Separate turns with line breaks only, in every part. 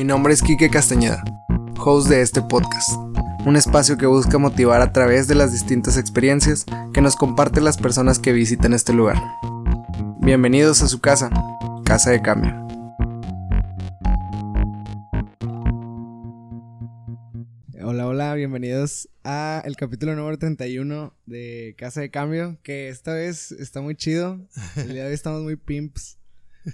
Mi nombre es Quique Castañeda, host de este podcast, un espacio que busca motivar a través de las distintas experiencias que nos comparten las personas que visitan este lugar. Bienvenidos a su casa, Casa de Cambio. Hola, hola, bienvenidos a el capítulo número 31 de Casa de Cambio, que esta vez está muy chido. El día de hoy estamos muy pimps,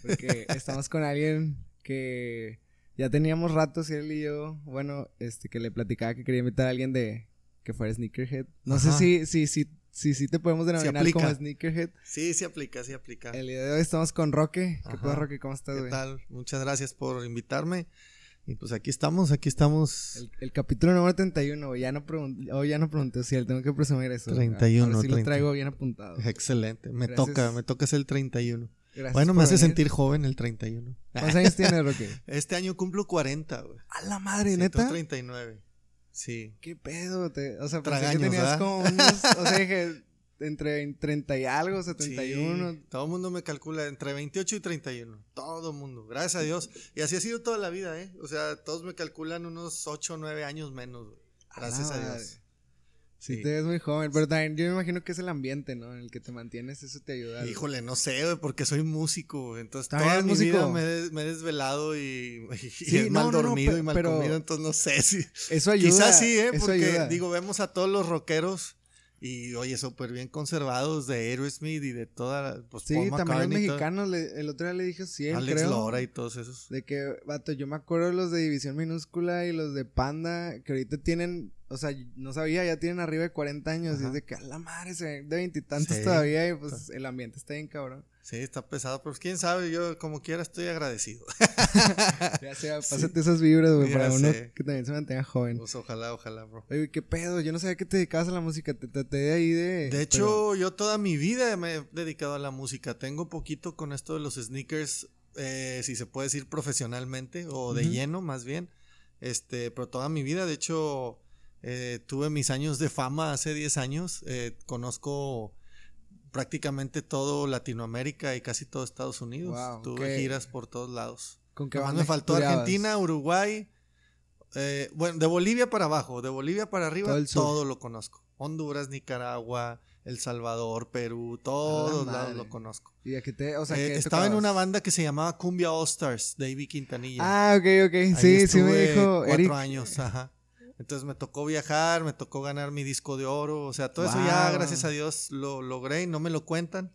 porque estamos con alguien que ya teníamos ratos, él y yo, bueno, este, que le platicaba que quería invitar a alguien de que fuera Sneakerhead. No sé si, si, si, si, si te podemos denominar como Sneakerhead.
Sí, sí aplica, sí aplica.
El día de hoy estamos con Roque. ¿Qué pasa, Roque? ¿Cómo estás,
güey? ¿Qué tal? Muchas gracias por invitarme. Y pues aquí estamos, aquí estamos.
El, capítulo número 31, Ya no, hoy ya no pregunté si tengo que presumir eso.
31.
Ahora sí lo traigo bien apuntado.
Excelente. Me toca, me toca ser el 31. Bueno, me hace sentir joven el 31.
¿Cuántos años tienes, Roque?
Este año cumplo 40, güey.
A la madre, neta.
39. Sí.
¿Qué pedo? Te, o sea, pensé que tenías como unos, o sea, dije, entre 30 y algo, 71. Sí,
todo el mundo me calcula entre 28 y 31. Todo el mundo, gracias a Dios. Y así ha sido toda la vida, ¿eh? O sea, todos me calculan unos 8 o 9 años menos, Gracias a Dios.
Sí, te ves muy joven, pero también yo me imagino que es el ambiente, ¿no? En el que te mantienes, eso te ayuda.
Híjole, no sé, güey, porque soy músico, entonces toda mi vida me, he desvelado y, y mal dormido y mal comido, entonces no sé si...
Eso ayuda.
Quizás sí, ¿eh? Porque, digo, vemos a todos los rockeros y oye, súper bien conservados de Aerosmith y de toda. Pues,
sí, también los mexicanos. el otro día le dije sí,
Alex Lora y todos esos.
De que, vato, yo me acuerdo de los de División Minúscula y los de Panda, que ahorita tienen. O sea, no sabía, ya tienen arriba de 40 años. Y es de que a la madre se ven de veintitantos todavía y pues el ambiente está bien cabrón.
Sí, está pesado, pero quién sabe, yo como quiera estoy agradecido.
ya sea, pásate esas vibras, güey, para uno que también se mantenga joven.
Pues ojalá, ojalá, bro.
Oye, qué pedo, yo no sabía que te dedicabas a la música, te traté de ahí de...
De hecho, yo toda mi vida me he dedicado a la música, tengo poquito con esto de los sneakers, eh, si se puede decir profesionalmente, o de lleno más bien, este, pero toda mi vida, de hecho, eh, tuve mis años de fama hace 10 años, eh, conozco prácticamente todo Latinoamérica y casi todo Estados Unidos. Tuve giras por todos lados.
¿Con qué
me faltó Argentina, Uruguay, eh, bueno, de Bolivia para abajo, de Bolivia para arriba, todo, lo conozco. Honduras, Nicaragua, El Salvador, Perú, todos lados lo conozco.
¿Y te, o sea,
eh, estaba en una banda que se llamaba Cumbia All Stars, David Quintanilla.
Ah, ok, ok. sí, sí me dijo.
Cuatro años, ajá. Entonces me tocó viajar, me tocó ganar mi disco de oro, o sea, todo eso ya, gracias a Dios, lo logré y no me lo cuentan.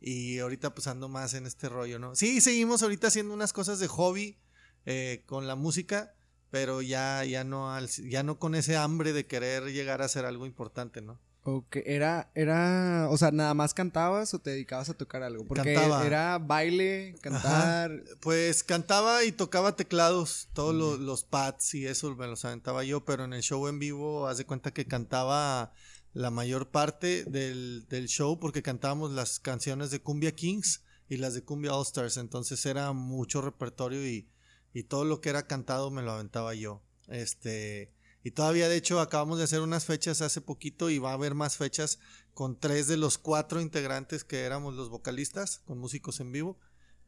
Y ahorita pues ando más en este rollo, ¿no? Sí, seguimos ahorita haciendo unas cosas de hobby eh, con la música, pero ya, ya, no ya no con ese hambre de querer llegar a hacer algo importante, ¿no?
Ok, era, era, o sea, nada más cantabas o te dedicabas a tocar algo? Porque era baile, cantar.
Pues cantaba y tocaba teclados, todos los, pads y eso me los aventaba yo, pero en el show en vivo, haz de cuenta que cantaba la mayor parte del, del show porque cantábamos las canciones de Cumbia Kings y las de Cumbia All Stars, entonces era mucho repertorio y, y todo lo que era cantado me lo aventaba yo. Este, y todavía, de hecho, acabamos de hacer unas fechas hace poquito y va a haber más fechas con tres de los cuatro integrantes que éramos los vocalistas, con músicos en vivo.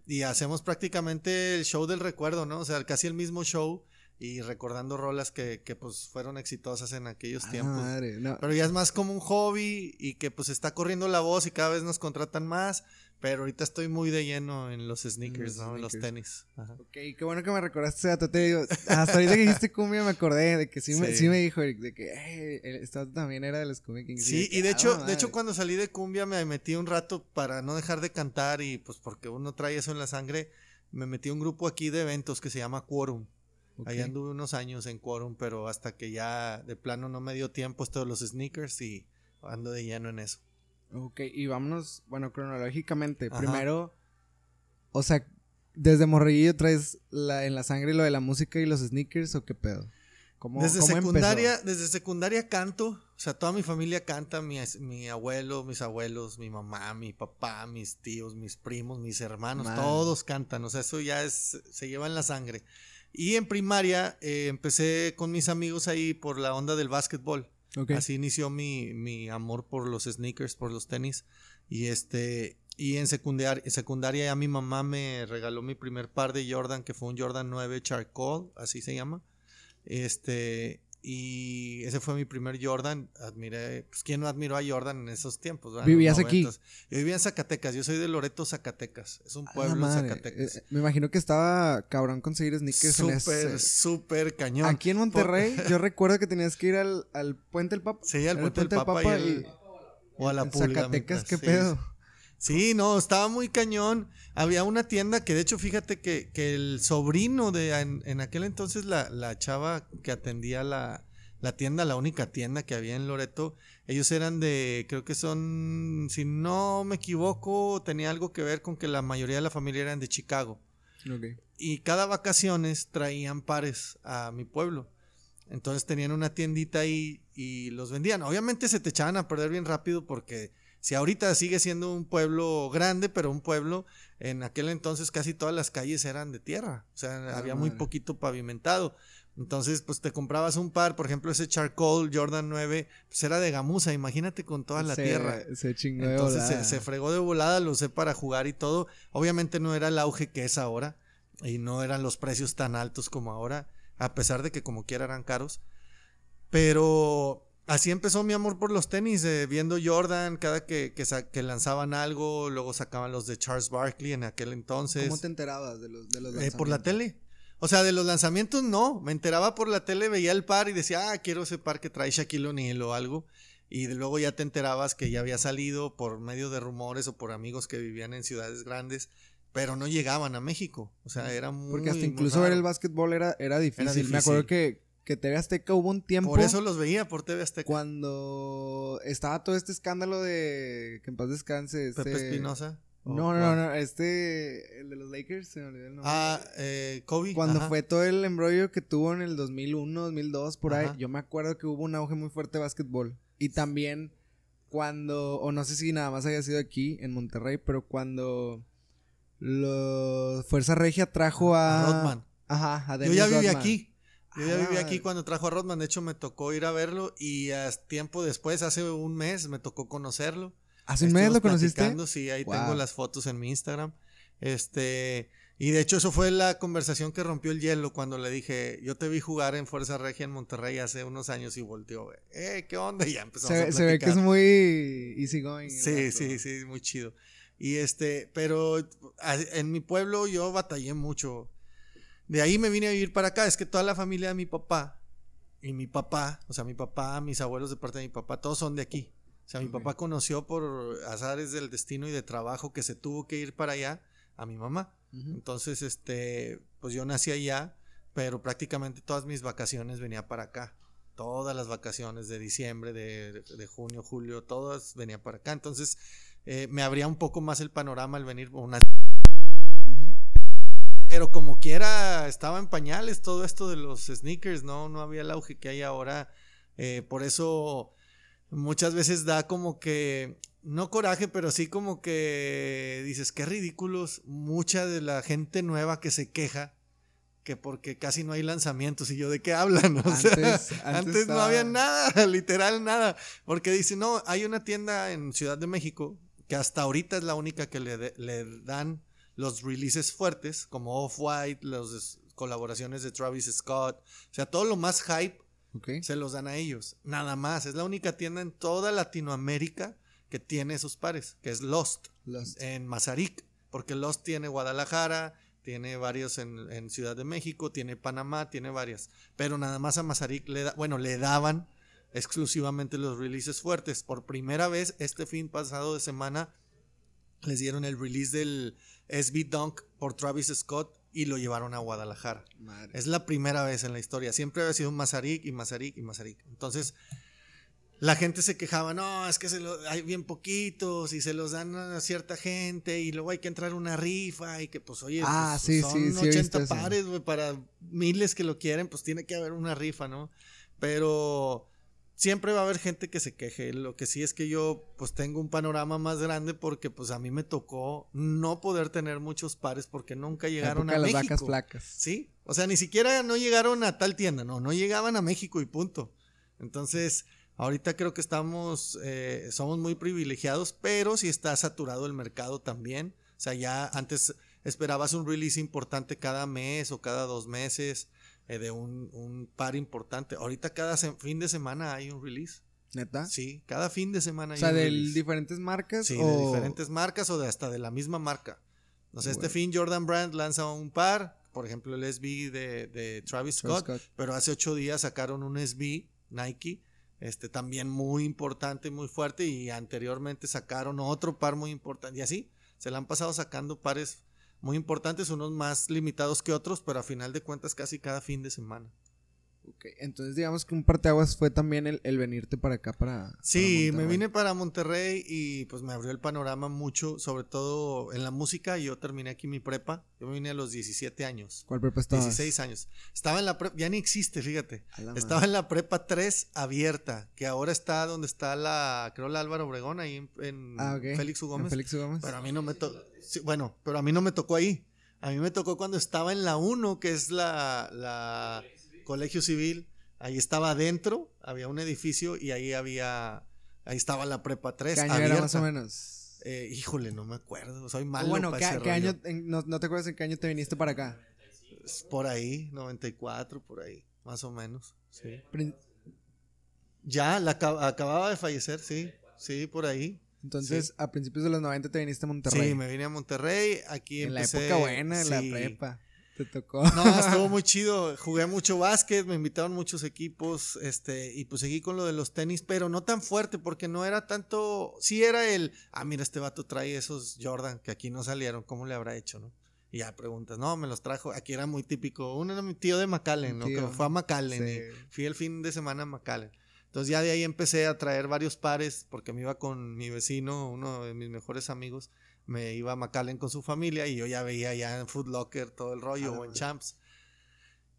Y hacemos prácticamente el show del recuerdo, ¿no? O sea, casi el mismo show y recordando rolas que, que pues fueron exitosas en aquellos tiempos. Pero ya es más como un hobby y que pues está corriendo la voz y cada vez nos contratan más. Pero ahorita estoy muy de lleno en los sneakers, ¿no? En los tenis.
Ajá. Ok, qué bueno que me recordaste ese Te digo, hasta ahorita que dijiste cumbia me acordé de que sí, Me, sí me dijo de que hey, también era de los cumbia Kings.
Sí, y de, hecho, de hecho cuando salí de cumbia me metí un rato para no dejar de cantar y pues porque uno trae eso en la sangre, me metí a un grupo aquí de eventos que se llama Quorum. Ahí anduve unos años en Quorum, pero hasta que ya de plano no me dio tiempo esto de los sneakers y ando de lleno en eso.
Ok, y vámonos, bueno, cronológicamente. Primero, o sea, desde morrillito traes la, en la sangre lo de la música y los sneakers o qué pedo?
¿Cómo, desde secundaria, desde secundaria canto, o sea, toda mi familia canta, mi, mi, abuelo, mis abuelos, mi mamá, mi papá, mis tíos, mis primos, mis hermanos, todos cantan, o sea, eso ya es, se lleva en la sangre. Y en primaria eh, empecé con mis amigos ahí por la onda del básquetbol. Así inició mi, mi, amor por los sneakers, por los tenis. Y este Y en secundaria, secundaria ya mi mamá me regaló mi primer par de Jordan, que fue un Jordan 9 Charcoal, así se llama. Este, y ese fue mi primer Jordan. Admiré, pues quién no admiró a Jordan en esos tiempos. En
¿Vivías aquí?
90s. Yo vivía en Zacatecas, yo soy de Loreto, Zacatecas. Es un pueblo en Zacatecas.
eh, me imagino que estaba cabrón conseguir sneakers en
Súper,
ese.
súper cañón.
Aquí en Monterrey, yo recuerdo que tenías que ir al, al Puente del Papa.
Sí, al Puente del Papa y el- o a la
en
pulga.
Zacatecas, ¿qué
sí,
pedo?
Sí, no, estaba muy cañón. Había una tienda que de hecho fíjate que, que el sobrino de en, en aquel entonces la, la chava que atendía la, la tienda, la única tienda que había en Loreto, ellos eran de, creo que son, si no me equivoco, tenía algo que ver con que la mayoría de la familia eran de Chicago.
Ok.
Y cada vacaciones traían pares a mi pueblo. Entonces tenían una tiendita ahí y los vendían. Obviamente se te echaban a perder bien rápido porque si ahorita sigue siendo un pueblo grande, pero un pueblo, en aquel entonces casi todas las calles eran de tierra. O sea,
Ah,
había muy poquito pavimentado. Entonces, pues te comprabas un par, por ejemplo, ese Charcoal Jordan 9, pues era de gamuza, imagínate con toda la
se,
tierra.
Se chingó
Entonces se, se fregó de volada, lo usé para jugar y todo. Obviamente no era el auge que es ahora y no eran los precios tan altos como ahora, a pesar de que como quiera eran caros. Pero así empezó mi amor por los tenis, eh, viendo Jordan cada que, que, que lanzaban algo, luego sacaban los de Charles Barkley en aquel entonces.
¿Cómo te enterabas de los, de los
Eh, por la
lanzamientos?
tele. O sea, de los lanzamientos no. Me enteraba por la tele, veía el par y decía, ah, quiero ese par que trae Shaquille O'Neal o algo. Y luego ya te enterabas que ya había salido por medio de rumores o por amigos que vivían en ciudades grandes, pero no llegaban a México. O sea, era muy.
Porque hasta incluso ver el básquetbol era, era, difícil. Me
difícil.
acuerdo que, que TV Azteca hubo un tiempo
Por eso los veía por TV Azteca.
cuando estaba todo este escándalo de que en paz descanse. Este...
Pepe Espinosa. ¿O
No, no, no, este, el de los Lakers, se me olvidó el nombre.
Ah, eh, Kobe.
Cuando
ajá.
fue todo el embrollo que tuvo en el 2001, 2002, por ahí, yo me acuerdo que hubo un auge muy fuerte de básquetbol. Y también cuando, o no sé si nada más haya sido aquí, en Monterrey, pero cuando los Fuerza Regia trajo a...
A Rodman.
Ajá, a
Yo ya viví
Rodman.
aquí. Yo ya
Ah,
viví aquí
madre.
cuando trajo a Rodman. De hecho, me tocó ir a verlo y a tiempo después, hace un mes, me tocó conocerlo.
¿Hace un mes lo conociste?
Sí, ahí
Wow.
tengo las fotos en mi Instagram. Este, y de hecho, eso fue la conversación que rompió el hielo cuando le dije, yo te vi jugar en Fuerza Regia en Monterrey hace unos años y volteó, eh, ¿qué onda? Y ya empezamos
Se,
a
ve- se ve que es
platicar.
muy easy going.
Sí, sí, sí, muy chido. Y este, pero en mi pueblo yo batallé mucho. De ahí me vine a vivir para acá. Es que toda la familia de mi papá y mi papá, o sea, mi papá, mis abuelos de parte de mi papá, todos son de aquí. O sea, mi papá conoció por azares del destino y de trabajo que se tuvo que ir para allá a mi mamá. Entonces, este, pues yo nací allá, pero prácticamente todas mis vacaciones venía para acá. Todas las vacaciones de diciembre, de, de junio, julio, todas venía para acá. Entonces, eh, me abría un poco más el panorama al venir una. Pero como quiera, estaba en pañales todo esto de los sneakers, ¿no? No había el auge que hay ahora. Eh, por eso muchas veces da como que, no coraje, pero sí como que dices, qué ridículos. Mucha de la gente nueva que se queja que porque casi no hay lanzamientos. Y yo, ¿de qué hablan? O sea,
Antes-
antes, no había nada, literal nada. Porque dice, no, hay una tienda en Ciudad de México que hasta ahorita es la única que le, de- le dan los releases fuertes, como Off-White, las colaboraciones de Travis Scott. O sea, todo lo más hype se los dan a ellos. Nada más. Es la única tienda en toda Latinoamérica que tiene esos pares, que es Lost
Lost.
en Mazarik, porque Lost tiene Guadalajara, tiene varios en, en Ciudad de México, tiene Panamá, tiene varias, pero nada más a Mazarik le da, bueno, le daban exclusivamente los releases fuertes. Por primera vez este fin pasado de semana les dieron el release del SB Dunk por Travis Scott y lo llevaron a Guadalajara.
Madre.
Es la primera vez en la historia. Siempre había sido Mazarik y Mazarik y Mazarik. Entonces, la gente se quejaba, no, es que se lo- hay bien poquitos y se los dan a cierta gente y luego hay que entrar una rifa y que pues oye,
Ah,
pues,
sí,
son
sí, sí he visto
80
eso.
pares, güey, para miles que lo quieren, pues tiene que haber una rifa, ¿no? Pero siempre va a haber gente que se queje. Lo que sí es que yo pues tengo un panorama más grande porque pues a mí me tocó no poder tener muchos pares porque nunca llegaron a
las
México.
vacas flacas.
Sí, o sea, ni siquiera no llegaron a tal tienda, no, no llegaban a México y punto. Entonces, Ahorita creo que estamos, eh, somos muy privilegiados, pero sí está saturado el mercado también. O sea, ya antes esperabas un release importante cada mes o cada dos meses eh, de un, un, par importante. Ahorita cada fin de semana hay un release.
¿Neta?
Sí, cada fin de semana hay
O sea, de diferentes marcas.
Sí,
o...
de diferentes marcas o de hasta de la misma marca. O sea, este fin Jordan Brand lanza un par, por ejemplo, el SB de, de Travis, Scott, Scott, pero hace ocho días sacaron un SB Nike este también muy importante, muy fuerte, y anteriormente sacaron otro par muy importante, y así, se le han pasado sacando pares muy importantes, unos más limitados que otros, pero a final de cuentas casi cada fin de semana.
Ok, entonces digamos que un parteaguas fue también el, el venirte para acá para...
Sí, para me vine para Monterrey y pues me abrió el panorama mucho, sobre todo en la música. Yo terminé aquí mi prepa, yo me vine a los 17 años.
¿Cuál prepa estabas?
16 años. Estaba en la prepa, ya ni existe, fíjate. Estaba en la prepa 3 abierta, que ahora está donde está la, creo la Álvaro Obregón, ahí en, en
ah, okay.
Félix U. Gómez.
En Félix U. Gómez.
Pero a mí no me tocó, sí, bueno, pero a mí no me tocó ahí. A mí me tocó cuando estaba en la 1, que es la, la Colegio Civil. Ahí estaba adentro, había un edificio y ahí había, ahí estaba la prepa 3.
¿Qué año era más o menos?
Eh, híjole, no me acuerdo, soy malo.
bueno,
para
¿qué,
ese
¿qué
rollo.
año, en, no, no, te acuerdas en qué año te viniste para acá?
Por ahí, 94, por ahí, más o menos. Sí. Ya, la acababa de fallecer, sí, sí, por ahí.
Entonces,
Sí.
a principios de los 90 te viniste a Monterrey.
Sí, me vine a Monterrey, aquí
en
empecé.
la época buena, en
sí.
la prepa. Te tocó.
No, estuvo muy chido. Jugué mucho básquet, me invitaron muchos equipos, este, y pues seguí con lo de los tenis, pero no tan fuerte, porque no era tanto. Sí era el, ah, mira, este vato trae esos Jordan que aquí no salieron, ¿cómo le habrá hecho, no? Y ya preguntas, no, me los trajo. Aquí era muy típico. Uno era mi tío de McAllen, ¿no?
Tío.
Que fue a McAllen
Sí.
y fui el fin de semana a McAllen. Entonces ya de ahí empecé a traer varios pares, porque me iba con mi vecino, uno de mis mejores amigos, me iba a McAllen con su familia y yo ya veía ya en Foot Locker todo el rollo o en. Champs.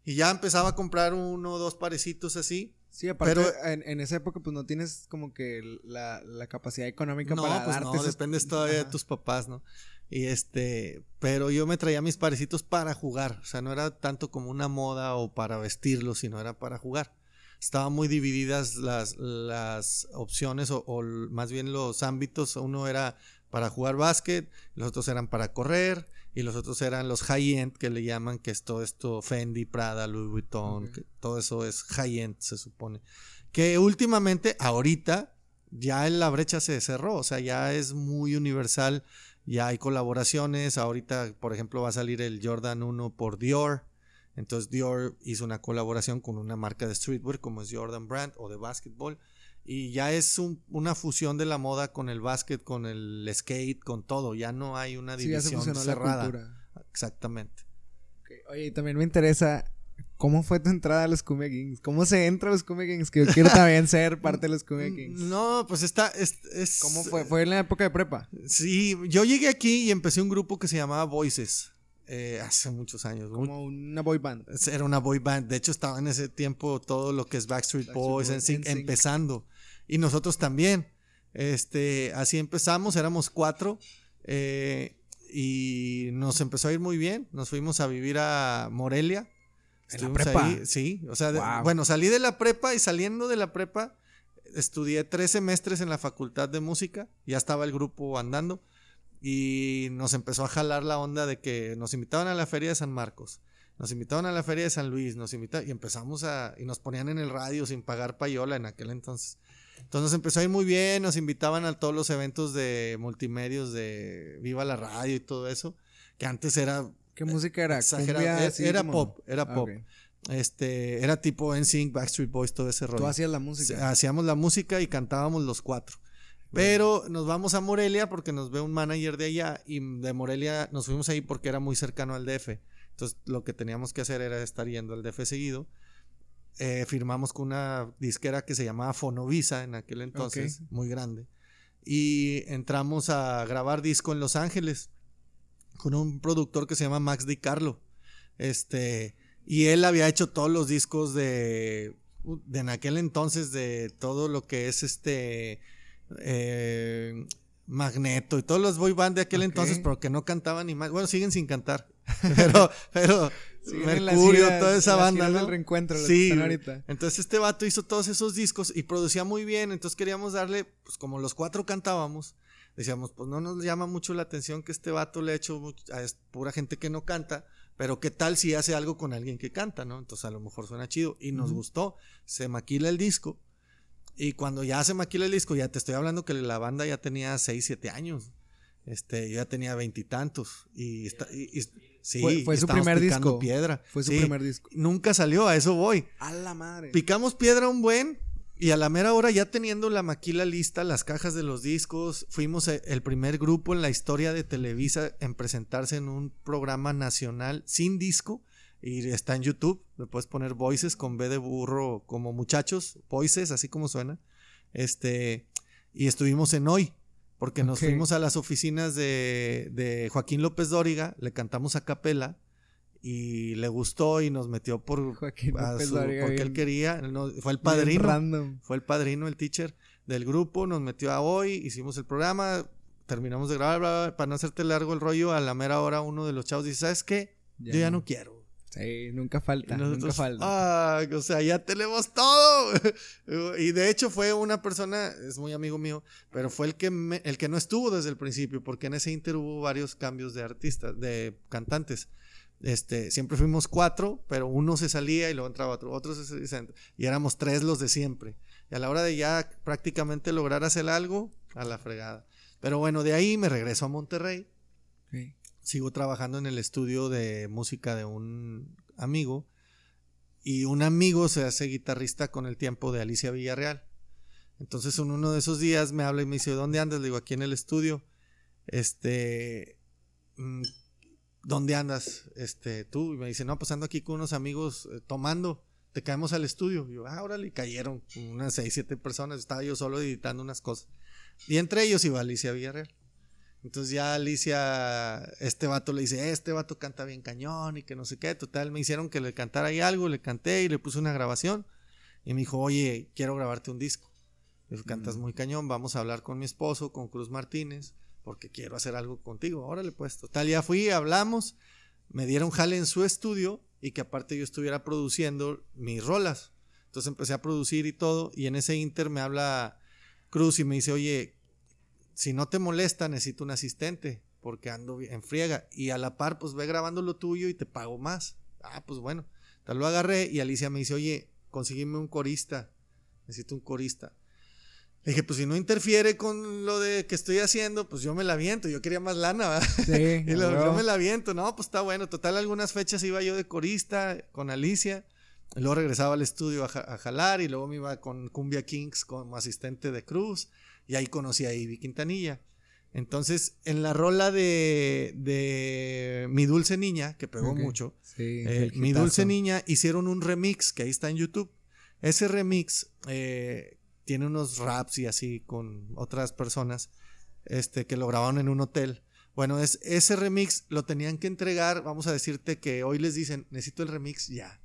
Y ya empezaba a comprar uno o dos parecitos así.
Sí, aparte,
Pero-
en, en esa época, pues no tienes como que la, la capacidad económica
No,
para
pues
darte
no,
esos-
dependes todavía de tus papás, ¿no? Y este, pero yo me traía mis parecitos para jugar, o sea, no era tanto como una moda o para vestirlos, sino era para jugar. Estaban muy divididas las, las opciones o, más bien los ámbitos. Uno era para jugar básquet, los otros eran para correr y los otros eran los high-end que le llaman, que es todo esto Fendi, Prada, Louis Vuitton, que todo eso es high-end se supone. Que últimamente, ahorita, ya la brecha se cerró, o sea, ya es muy universal, ya hay colaboraciones, ahorita, por ejemplo, va a salir el Jordan 1 por Dior, entonces Dior hizo una colaboración con una marca de streetwear como es Jordan Brand o de básquetbol, y ya es un- una fusión de la moda con el básquet, con el skate, con todo, ya no hay una
Sí, ya se
división cerrada.
la.
Exactamente.
Ok, Oye, y también me interesa, ¿cómo fue tu entrada a los Cumbia Kings? ¿Cómo se entra a los Cumbia Kings? Que yo quiero también ser parte de los Cumbia Kings.
No, pues está, es, es-
¿Cómo fue? ¿Fue en la época de prepa?
Sí, yo llegué aquí y empecé un grupo que se llamaba Voices. eh, hace muchos años.
Como una boy band.
Era una boy band. De hecho, estaba en ese tiempo todo lo que es Backstreet,
Backstreet
Boys,
Boys,
NSYNC,
NSYNC.
empezando. Y nosotros también. Este, así empezamos, éramos cuatro. eh, y nos empezó a ir muy bien. Nos fuimos a vivir a Morelia.
¿En la prepa?
ahí, sí, o sea, de- bueno, salí de la prepa y saliendo de la prepa estudié tres semestres en la facultad de música, ya estaba el grupo andando y nos empezó a jalar la onda de que nos invitaban a la feria de San Marcos, nos invitaban a la feria de San Luis, nos invitaban y empezamos a y nos ponían en el radio sin pagar payola en aquel entonces. Entonces nos empezó a ir muy bien, nos invitaban a todos los eventos de multimedios de Viva la Radio y todo eso, que antes era
¿Qué música era? ¿Cumbia,
Era,
así
era
como-
pop, era
Ah,
pop. Este, era tipo NSYNC, Backstreet Boys, todo ese rollo.
Tú hacías la música.
Hacíamos la música y cantábamos los cuatro. Pero nos vamos a Morelia porque nos ve un manager de allá y de Morelia nos fuimos ahí porque era muy cercano al DF. Entonces lo que teníamos que hacer era estar yendo al DF seguido. Eh, firmamos con una disquera que se llamaba Fonovisa en aquel entonces, muy grande. Y entramos a grabar disco en Los Ángeles con un productor que se llama Max Di Carlo. Este, y él había hecho todos los discos de, de en aquel entonces de todo lo que es este eh, Magneto y todos los boy band de aquel entonces, pero que no cantaban ni más. Bueno, siguen sin cantar. Pero, pero, Mercurio, toda esa banda, ¿no?
reencuentro,
sí. Entonces este vato hizo todos esos discos y producía muy bien, entonces queríamos darle, pues como los cuatro cantábamos, decíamos, pues no nos llama mucho la atención que este vato le ha hecho a pura gente que no canta, pero qué tal si hace algo con alguien que canta, ¿no? Entonces a lo mejor suena chido y nos gustó, se maquila el disco y cuando ya se maquila el disco, ya te estoy hablando que la banda ya tenía 6, 7 años. Este, yo ya tenía veintitantos y, y, sí,
fue, su primer disco.
piedra.
Fue su primer disco.
Nunca salió, a eso voy.
A la madre.
Picamos piedra un buen y a la mera hora ya teniendo la maquila lista, las cajas de los discos, fuimos e, el primer grupo en la historia de Televisa en presentarse en un programa nacional sin disco y está en YouTube, le puedes poner voices con B de burro como muchachos, voices, así como suena. Este, y estuvimos en hoy porque nos fuimos a las oficinas de, Joaquín López Dóriga, le cantamos a capela y le gustó y nos metió por Joaquín López Dóriga, porque él quería, fue el padrino, fue el padrino, el teacher del grupo, nos metió a hoy, hicimos el programa, terminamos de grabar, para no hacerte largo el rollo, a la mera hora uno de los chavos dice, ¿sabes qué? Yo ya no quiero.
Sí, nunca falta, nunca falta.
Ah, o sea, ya tenemos todo. y de hecho fue una persona, es muy amigo mío, pero fue el que, el que no estuvo desde el principio, porque en ese inter hubo varios cambios de artistas, de cantantes. Este, siempre fuimos cuatro, pero uno se salía y luego entraba otro, otro se, y éramos tres los de siempre. Y a la hora de ya prácticamente lograr hacer algo, a la fregada. Pero bueno, de ahí me regreso a Monterrey sigo trabajando en el estudio de música de un amigo y un amigo se hace guitarrista con el tiempo de Alicia Villarreal. Entonces en uno de esos días me habla y me dice, ¿dónde andas? Le digo, aquí en el estudio. Este, mm, ¿dónde andas? Este, tú. Y me dice, no, pues ando aquí con unos amigos eh, tomando. Te caemos al estudio. Y yo, ah, órale, cayeron unas seis, siete personas. Estaba yo solo editando unas cosas. Y entre ellos iba Alicia Villarreal. Entonces ya Alicia, este vato le dice, este vato canta bien cañón y que no sé qué. Total, me hicieron que le cantara ahí algo, le canté y le puse una grabación. Y me dijo, oye, quiero grabarte un disco. Le cantas muy cañón, vamos a hablar con mi esposo, con Cruz Martínez, porque quiero hacer algo contigo. Órale, pues, total, ya fui, hablamos, me dieron jale en su estudio y que aparte yo estuviera produciendo mis rolas. Entonces empecé a producir y todo, y en ese inter me habla Cruz y me dice, oye, si no te molesta, necesito un asistente, porque ando en friega. Y a la par, pues ve grabando lo tuyo y te pago más. Ah, pues bueno. Tal lo agarré y Alicia me dice, oye, consígueme un corista. Necesito un corista. Le dije, pues si no interfiere con lo de que estoy haciendo, pues yo me la viento. Yo quería más lana, ¿verdad? Sí. y yo me la viento. No, pues está bueno. Total, algunas fechas iba yo de corista con Alicia. luego regresaba al estudio a, a, jalar y luego me iba con Cumbia Kings como asistente de Cruz. Y ahí conocí a Ivy Quintanilla. Entonces, en la rola de, de Mi Dulce Niña, que pegó mucho, eh, Mi Dulce Niña hicieron un remix que ahí está en YouTube. Ese remix eh, tiene unos raps y así con otras personas este, que lo grabaron en un hotel. Bueno, es, ese remix lo tenían que entregar, vamos a decirte que hoy les dicen, necesito el remix ya.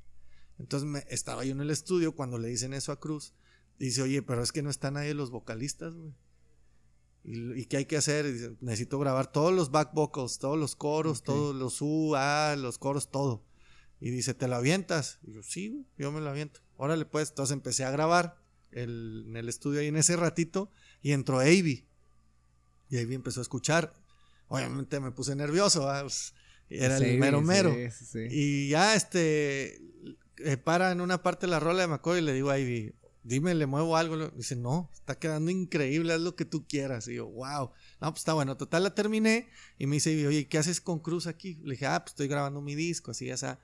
Entonces me, estaba yo en el estudio cuando le dicen eso a Cruz dice, oye, pero es que no están ahí los vocalistas, güey. ¿Y, qué hay que hacer? Dice, necesito grabar todos los back vocals, todos los coros, todos los U, A, los coros, todo. Y dice, ¿te lo avientas? Y yo, sí, yo me lo aviento. Órale, pues. Entonces empecé a grabar en el estudio ahí en ese ratito y entró Avi. Y Avi empezó a escuchar. Obviamente me puse nervioso, pues, era el mero mero. y ya este, eh, para en una parte de la rola de McCoy y le digo a Ivy, dime, le muevo algo. Dice, no, está quedando increíble, haz lo que tú quieras. Y yo, wow. No, pues está bueno. Total, la terminé. Y me dice, oye, ¿qué haces con Cruz aquí? Le dije, ah, pues estoy grabando mi disco, así, ya sea.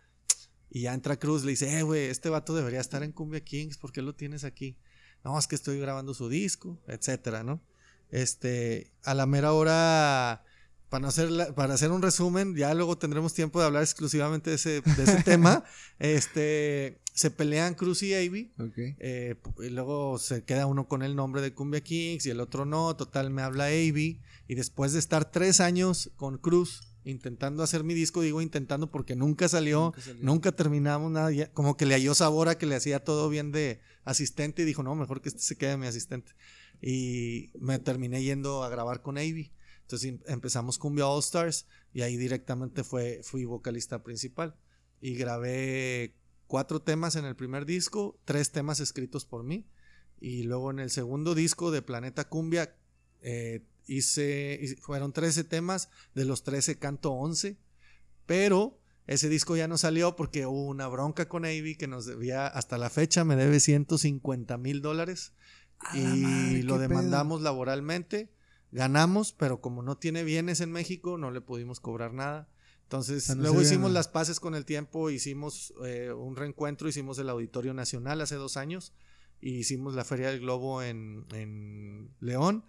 Y ya entra Cruz, le dice, eh, güey, este vato debería estar en Cumbia Kings, ¿por qué lo tienes aquí? No, es que estoy grabando su disco, etcétera, ¿no? Este, a la mera hora para, hacer para hacer un resumen, ya luego tendremos tiempo de hablar exclusivamente de ese, de ese tema. Este, se pelean Cruz y Ivy. Eh, y luego se queda uno con el nombre de Cumbia Kings y el otro no. Total, me habla Ivy. Y después de estar tres años con Cruz intentando hacer mi disco, digo intentando porque nunca salió, nunca, terminamos nada. como que le halló sabor a que le hacía todo bien de asistente y dijo, no, mejor que este se quede mi asistente. Y me terminé yendo a grabar con Ivy. Entonces em, empezamos Cumbia All Stars y ahí directamente fue, fui vocalista principal. y grabé cuatro temas en el primer disco, tres temas escritos por mí. Y luego en el segundo disco de Planeta Cumbia eh, hice, fueron 13 temas, de los 13 canto 11, pero ese disco ya no salió porque hubo una bronca con Avi que nos debía, hasta la fecha me debe 150 mil dólares y lo demandamos laboralmente, ganamos, pero como no tiene bienes en México, no le pudimos cobrar nada. Entonces, luego hicimos las paces con el tiempo, hicimos eh, un reencuentro, hicimos el Auditorio Nacional hace dos años y hicimos la Feria del Globo en, en León.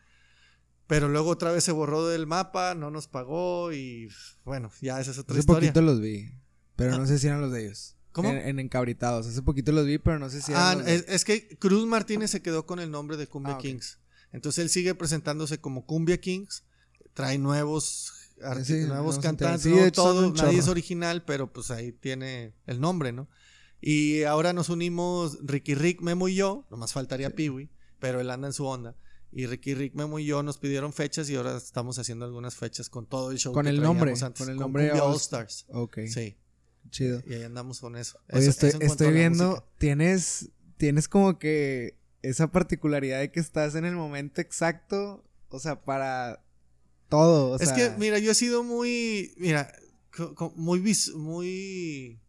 Pero luego otra vez se borró del mapa, no nos pagó y bueno, ya esa es otra
Hace
historia.
poquito los vi, pero no
Ah.
sé si eran los de ellos.
¿Cómo?
En, en Encabritados. Hace poquito los vi, pero no sé si eran
Ah,
los de-
es, es que Cruz Martínez se quedó con el nombre de Cumbia
Ah.
Kings. Entonces él sigue presentándose como Cumbia Kings, trae nuevos,
Sí,
nuevos cantantes.
Sí,
no todo, nadie es original, pero pues ahí tiene el nombre, ¿no? Y ahora nos unimos Ricky Rick, Memo y yo, nomás faltaría Peewee, pero él anda en su onda. Y Ricky Rick, Memo y yo nos pidieron fechas y ahora estamos haciendo algunas fechas con todo el show.
Con
que
el nombre,
antes,
con el nombre
Cumbia
All-
Stars.
Ok,
Sí,
chido.
y ahí andamos con eso.
Oye,
Eso-
estoy,
eso
estoy viendo, tienes, tienes como que esa particularidad de que estás en el momento exacto, o sea, para todo. o
es
sea,
que, mira, yo he sido muy, mira, muy, vis- muy,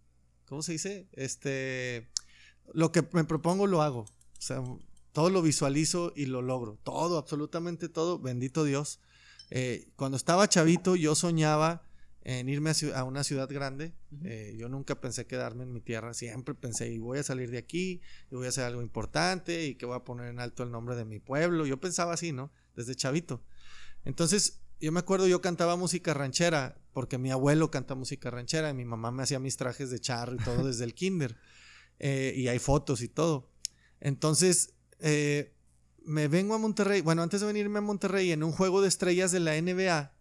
¿cómo se dice? Este, lo que me propongo lo hago. O sea, todo lo visualizo y lo logro. Todo, absolutamente todo, bendito Dios. Eh, cuando estaba chavito, yo soñaba en irme a, una ciudad grande. Eh, yo nunca pensé quedarme en mi tierra. Siempre pensé, y voy a salir de aquí, y voy a hacer algo importante, y que voy a poner en alto el nombre de mi pueblo. Yo pensaba así, ¿no? Desde chavito. Entonces, yo me acuerdo, yo cantaba música ranchera, porque mi abuelo canta música ranchera, y mi mamá me hacía mis trajes de charro y todo desde el kinder. Eh, y hay fotos y todo. Entonces, eh, me vengo a Monterrey. Bueno, antes de venirme a Monterrey, en un juego de estrellas de la NBA,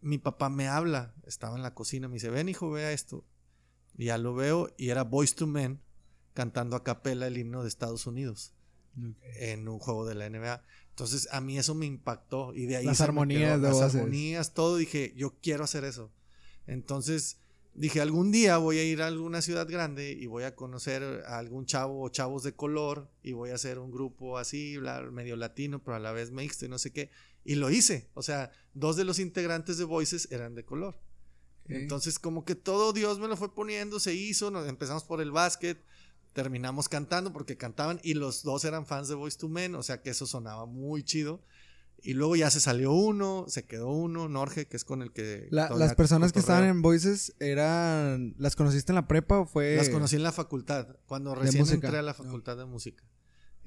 mi papá me habla. Estaba en la cocina, me dice: Ven, hijo, vea esto. Y ya lo veo, y era Boys to Men cantando a capela el himno de Estados Unidos en un juego de la NBA. Entonces, a mí eso me impactó. Y de ahí
Las armonías
quedó, las armonías, todo. Dije, yo quiero hacer eso. Entonces, dije, algún día voy a ir a alguna ciudad grande y voy a conocer a algún chavo o chavos de color y voy a hacer un grupo así, medio latino, pero a la vez mixto y no sé qué. Y lo hice. O sea, dos de los integrantes de Voices eran de color. Entonces, como que todo Dios me lo fue poniendo, se hizo, nos empezamos por el básquet, terminamos cantando porque cantaban y los dos eran fans de Voice to Men, o sea que eso sonaba muy chido. Y luego ya se salió uno, se quedó uno, Norge, que es con el que...
La- las personas que estaban en Voices eran. ¿Las conociste en la prepa o fue.?
Las conocí en la facultad, cuando recién entré a la facultad de música.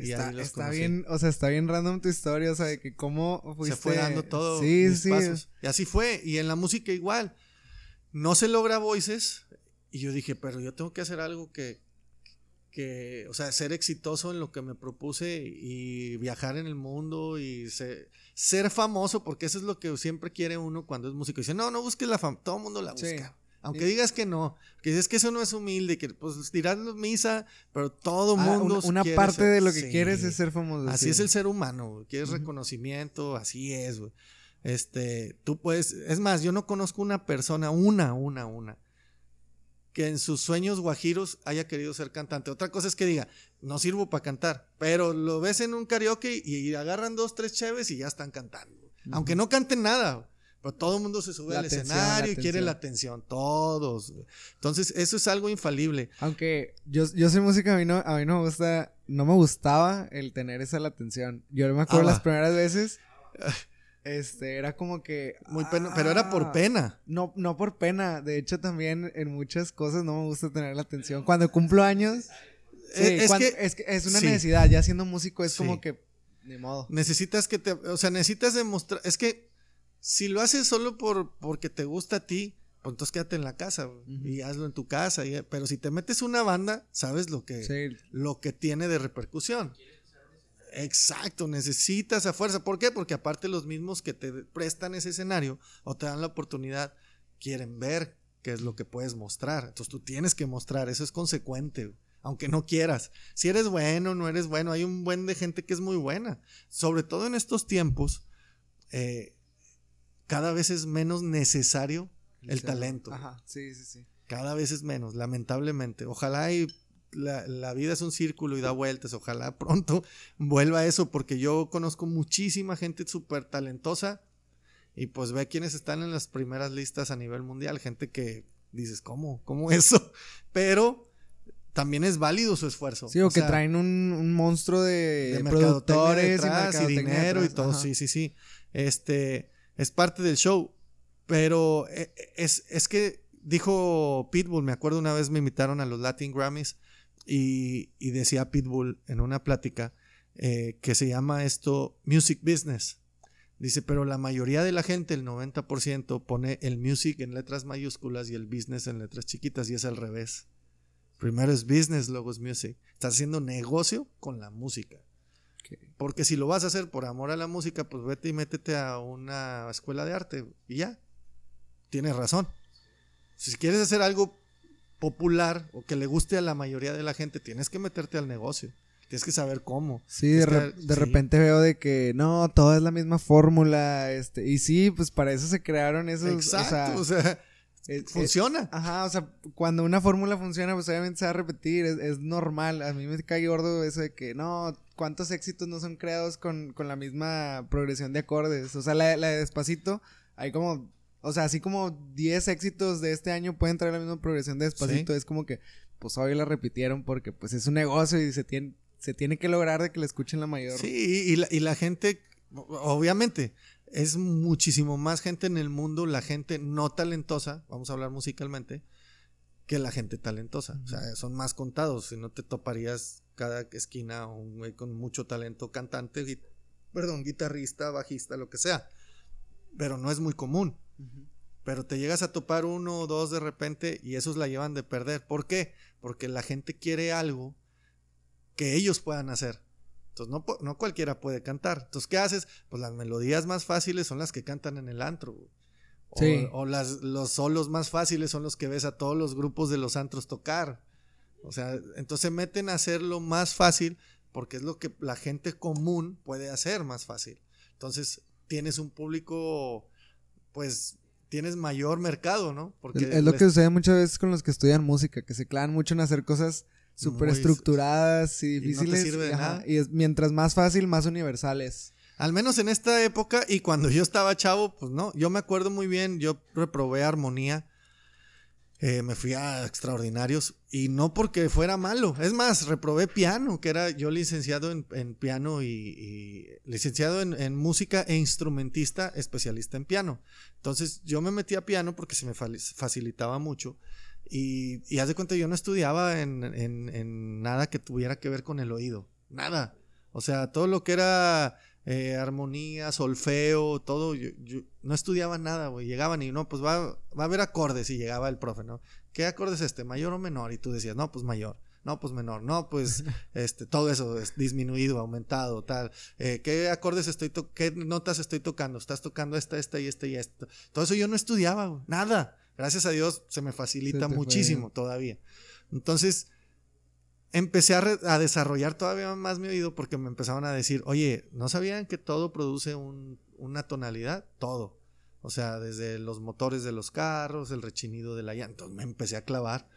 Y
Está,
ahí los
está bien, o sea, está bien random tu historia, o sea, de que cómo fuiste.
Se fue dando todo.
Sí,
mis
sí.
pasos. Y así fue. Y en la música igual. No se logra voices. Y yo dije, pero yo tengo que hacer algo que, que, o sea, ser exitoso en lo que me propuse y viajar en el mundo y se- ser famoso, porque eso es lo que siempre quiere uno cuando es músico. Dice, no, no busques la fama, todo el mundo la
Sí.
Aunque
Sí.
digas que no, que es que eso no es humilde, que pues dirás misa, pero todo
Ah,
mundo
una, parte
ser-
de lo que
Sí.
quieres es ser famoso.
Así
sí.
es el ser humano, güey. Quieres reconocimiento, así es, güey. Este, tú puedes, es más, yo no conozco una persona, una, una, una, que en sus sueños guajiros haya querido ser cantante. Otra cosa es que diga, no sirvo para cantar, pero lo ves en un karaoke y, y agarran dos, tres cheves y ya están cantando. Aunque no canten nada. Pero todo el mundo se sube
La
al
atención,
escenario y quiere la atención, todos. Entonces, eso es algo infalible.
Aunque yo, yo soy música, a mí, no, a mí no me gusta, no me gustaba el tener esa la atención. Yo me acuerdo
Ah,
las
va.
primeras veces, este, era como que...
Muy pena, pero era por
ah,
pena.
No, no por pena. De hecho, también en muchas cosas no me gusta tener la atención. Cuando cumplo años. sí,
Eh, es
cuando-
que-
es, que es una
sí.
necesidad. Ya siendo músico es
Sí.
como que. Ni modo.
Necesitas que te, o sea, necesitas demostrar, es que si lo haces solo por porque te gusta a ti, pues entonces quédate en la casa y hazlo en tu casa, y- pero si te metes una banda, sabes lo que
Sí.
lo que tiene de repercusión. Exacto, necesitas a fuerza. ¿Por qué? Porque aparte los mismos que te prestan ese escenario o te dan la oportunidad quieren ver qué es lo que puedes mostrar. Entonces tú tienes que mostrar, eso es consecuente, aunque no quieras. Si eres bueno, no eres bueno, hay un buen de gente que es muy buena. Sobre todo en estos tiempos, eh, cada vez es menos necesario el talento.
Ajá. Sí, sí, sí.
Cada vez es menos, lamentablemente. Ojalá y la, la, vida es un círculo y da vueltas. Ojalá pronto vuelva eso, porque yo conozco muchísima gente súper talentosa y pues ve quiénes están en las primeras listas a nivel mundial. Gente que dices, ¿cómo? ¿Cómo eso? Pero también es válido su esfuerzo.
Sí, o, que traen un, monstruo de, productores
y, dinero y todo. Sí, sí, sí. Este es parte del show. Pero eh, es, es que dijo Pitbull, me acuerdo una vez me invitaron a los Latin Grammys y, y decía Pitbull en una plática eh, que se llama esto Music Business. Dice, pero la mayoría de la gente, el 90%, pone el music en letras mayúsculas y el business en letras chiquitas y es al revés. Primero es business, luego es music. Estás haciendo negocio con la música. Porque si lo vas a hacer por amor a la música, pues vete y métete a una escuela de arte y ya. Tienes razón. Si quieres hacer algo popular o que le guste a la mayoría de la gente, tienes que meterte al negocio. Tienes que saber cómo.
Sí, de, repente veo de que no, todo es la misma fórmula, este, y sí, pues para eso se crearon esos,
Exacto, o sea, funciona.
ajá, o sea, cuando una fórmula funciona, pues obviamente se va a repetir, es, normal. A mí me cae gordo eso de que no, cuántos éxitos no son creados con, con la misma progresión de acordes. O sea, la, la de despacito, hay como o sea, así como 10 éxitos de este año pueden traer la misma progresión de despacito, es como que, pues hoy la repitieron porque pues es un negocio y se tiene, se tiene que lograr de que le escuchen la mayor.
Sí, y la, y la gente, obviamente, es muchísimo más gente en el mundo, la gente no talentosa, vamos a hablar musicalmente, que la gente talentosa. O sea, son más contados, si no te toparías cada esquina un güey con mucho talento, cantante, perdón, guitarrista, bajista, lo que sea. Pero no es muy común. Pero te llegas a topar uno o dos de repente y esos la llevan de perder. ¿Por qué? Porque la gente quiere algo que ellos puedan hacer. Entonces, no, no cualquiera puede cantar. Entonces, ¿qué haces? Pues las melodías más fáciles son las que cantan en el antro. O, las, los solos más fáciles son los que ves a todos los grupos de los antros tocar. O sea, entonces se meten a hacerlo más fácil porque es lo que la gente común puede hacer más fácil. Entonces, tienes un público, pues, tienes mayor mercado, ¿no?
Porque es, lo que sucede muchas veces con los que estudian música, que se clavan mucho en hacer cosas súper estructuradas y difíciles. Y, es, mientras más fácil, más universales.
Al menos en esta época y cuando yo estaba chavo, pues no, yo me acuerdo muy bien, yo reprobé armonía, eh, me fui a extraordinarios y no porque fuera malo, es más, reprobé piano, que era yo licenciado en, piano y, licenciado en, música e instrumentista, especialista en piano. Entonces yo me metí a piano porque se me facilitaba mucho y, y haz de cuenta, yo no estudiaba en, en, nada que tuviera que ver con el oído. Nada. O sea, todo lo que era eh, armonía, solfeo, todo, yo, no estudiaba nada, güey. Llegaban y no, pues va, va a haber acordes y llegaba el profe, ¿no? ¿Qué acordes es este? ¿Mayor o menor? Y tú decías, no, pues mayor. No, pues menor. No, pues este, todo eso es disminuido, aumentado, tal. Eh, ¿Qué acordes estoy qué notas estoy tocando? Estás tocando esta, esta y esta y esta. Todo eso yo no estudiaba, güey. Nada. Gracias a Dios se me facilita muchísimo todavía. Entonces, empecé a, desarrollar todavía más mi oído porque me empezaban a decir, oye, ¿no sabían que todo produce una tonalidad? Todo. O sea, desde los motores de los carros, el rechinido de la llanta. Entonces me empecé a clavar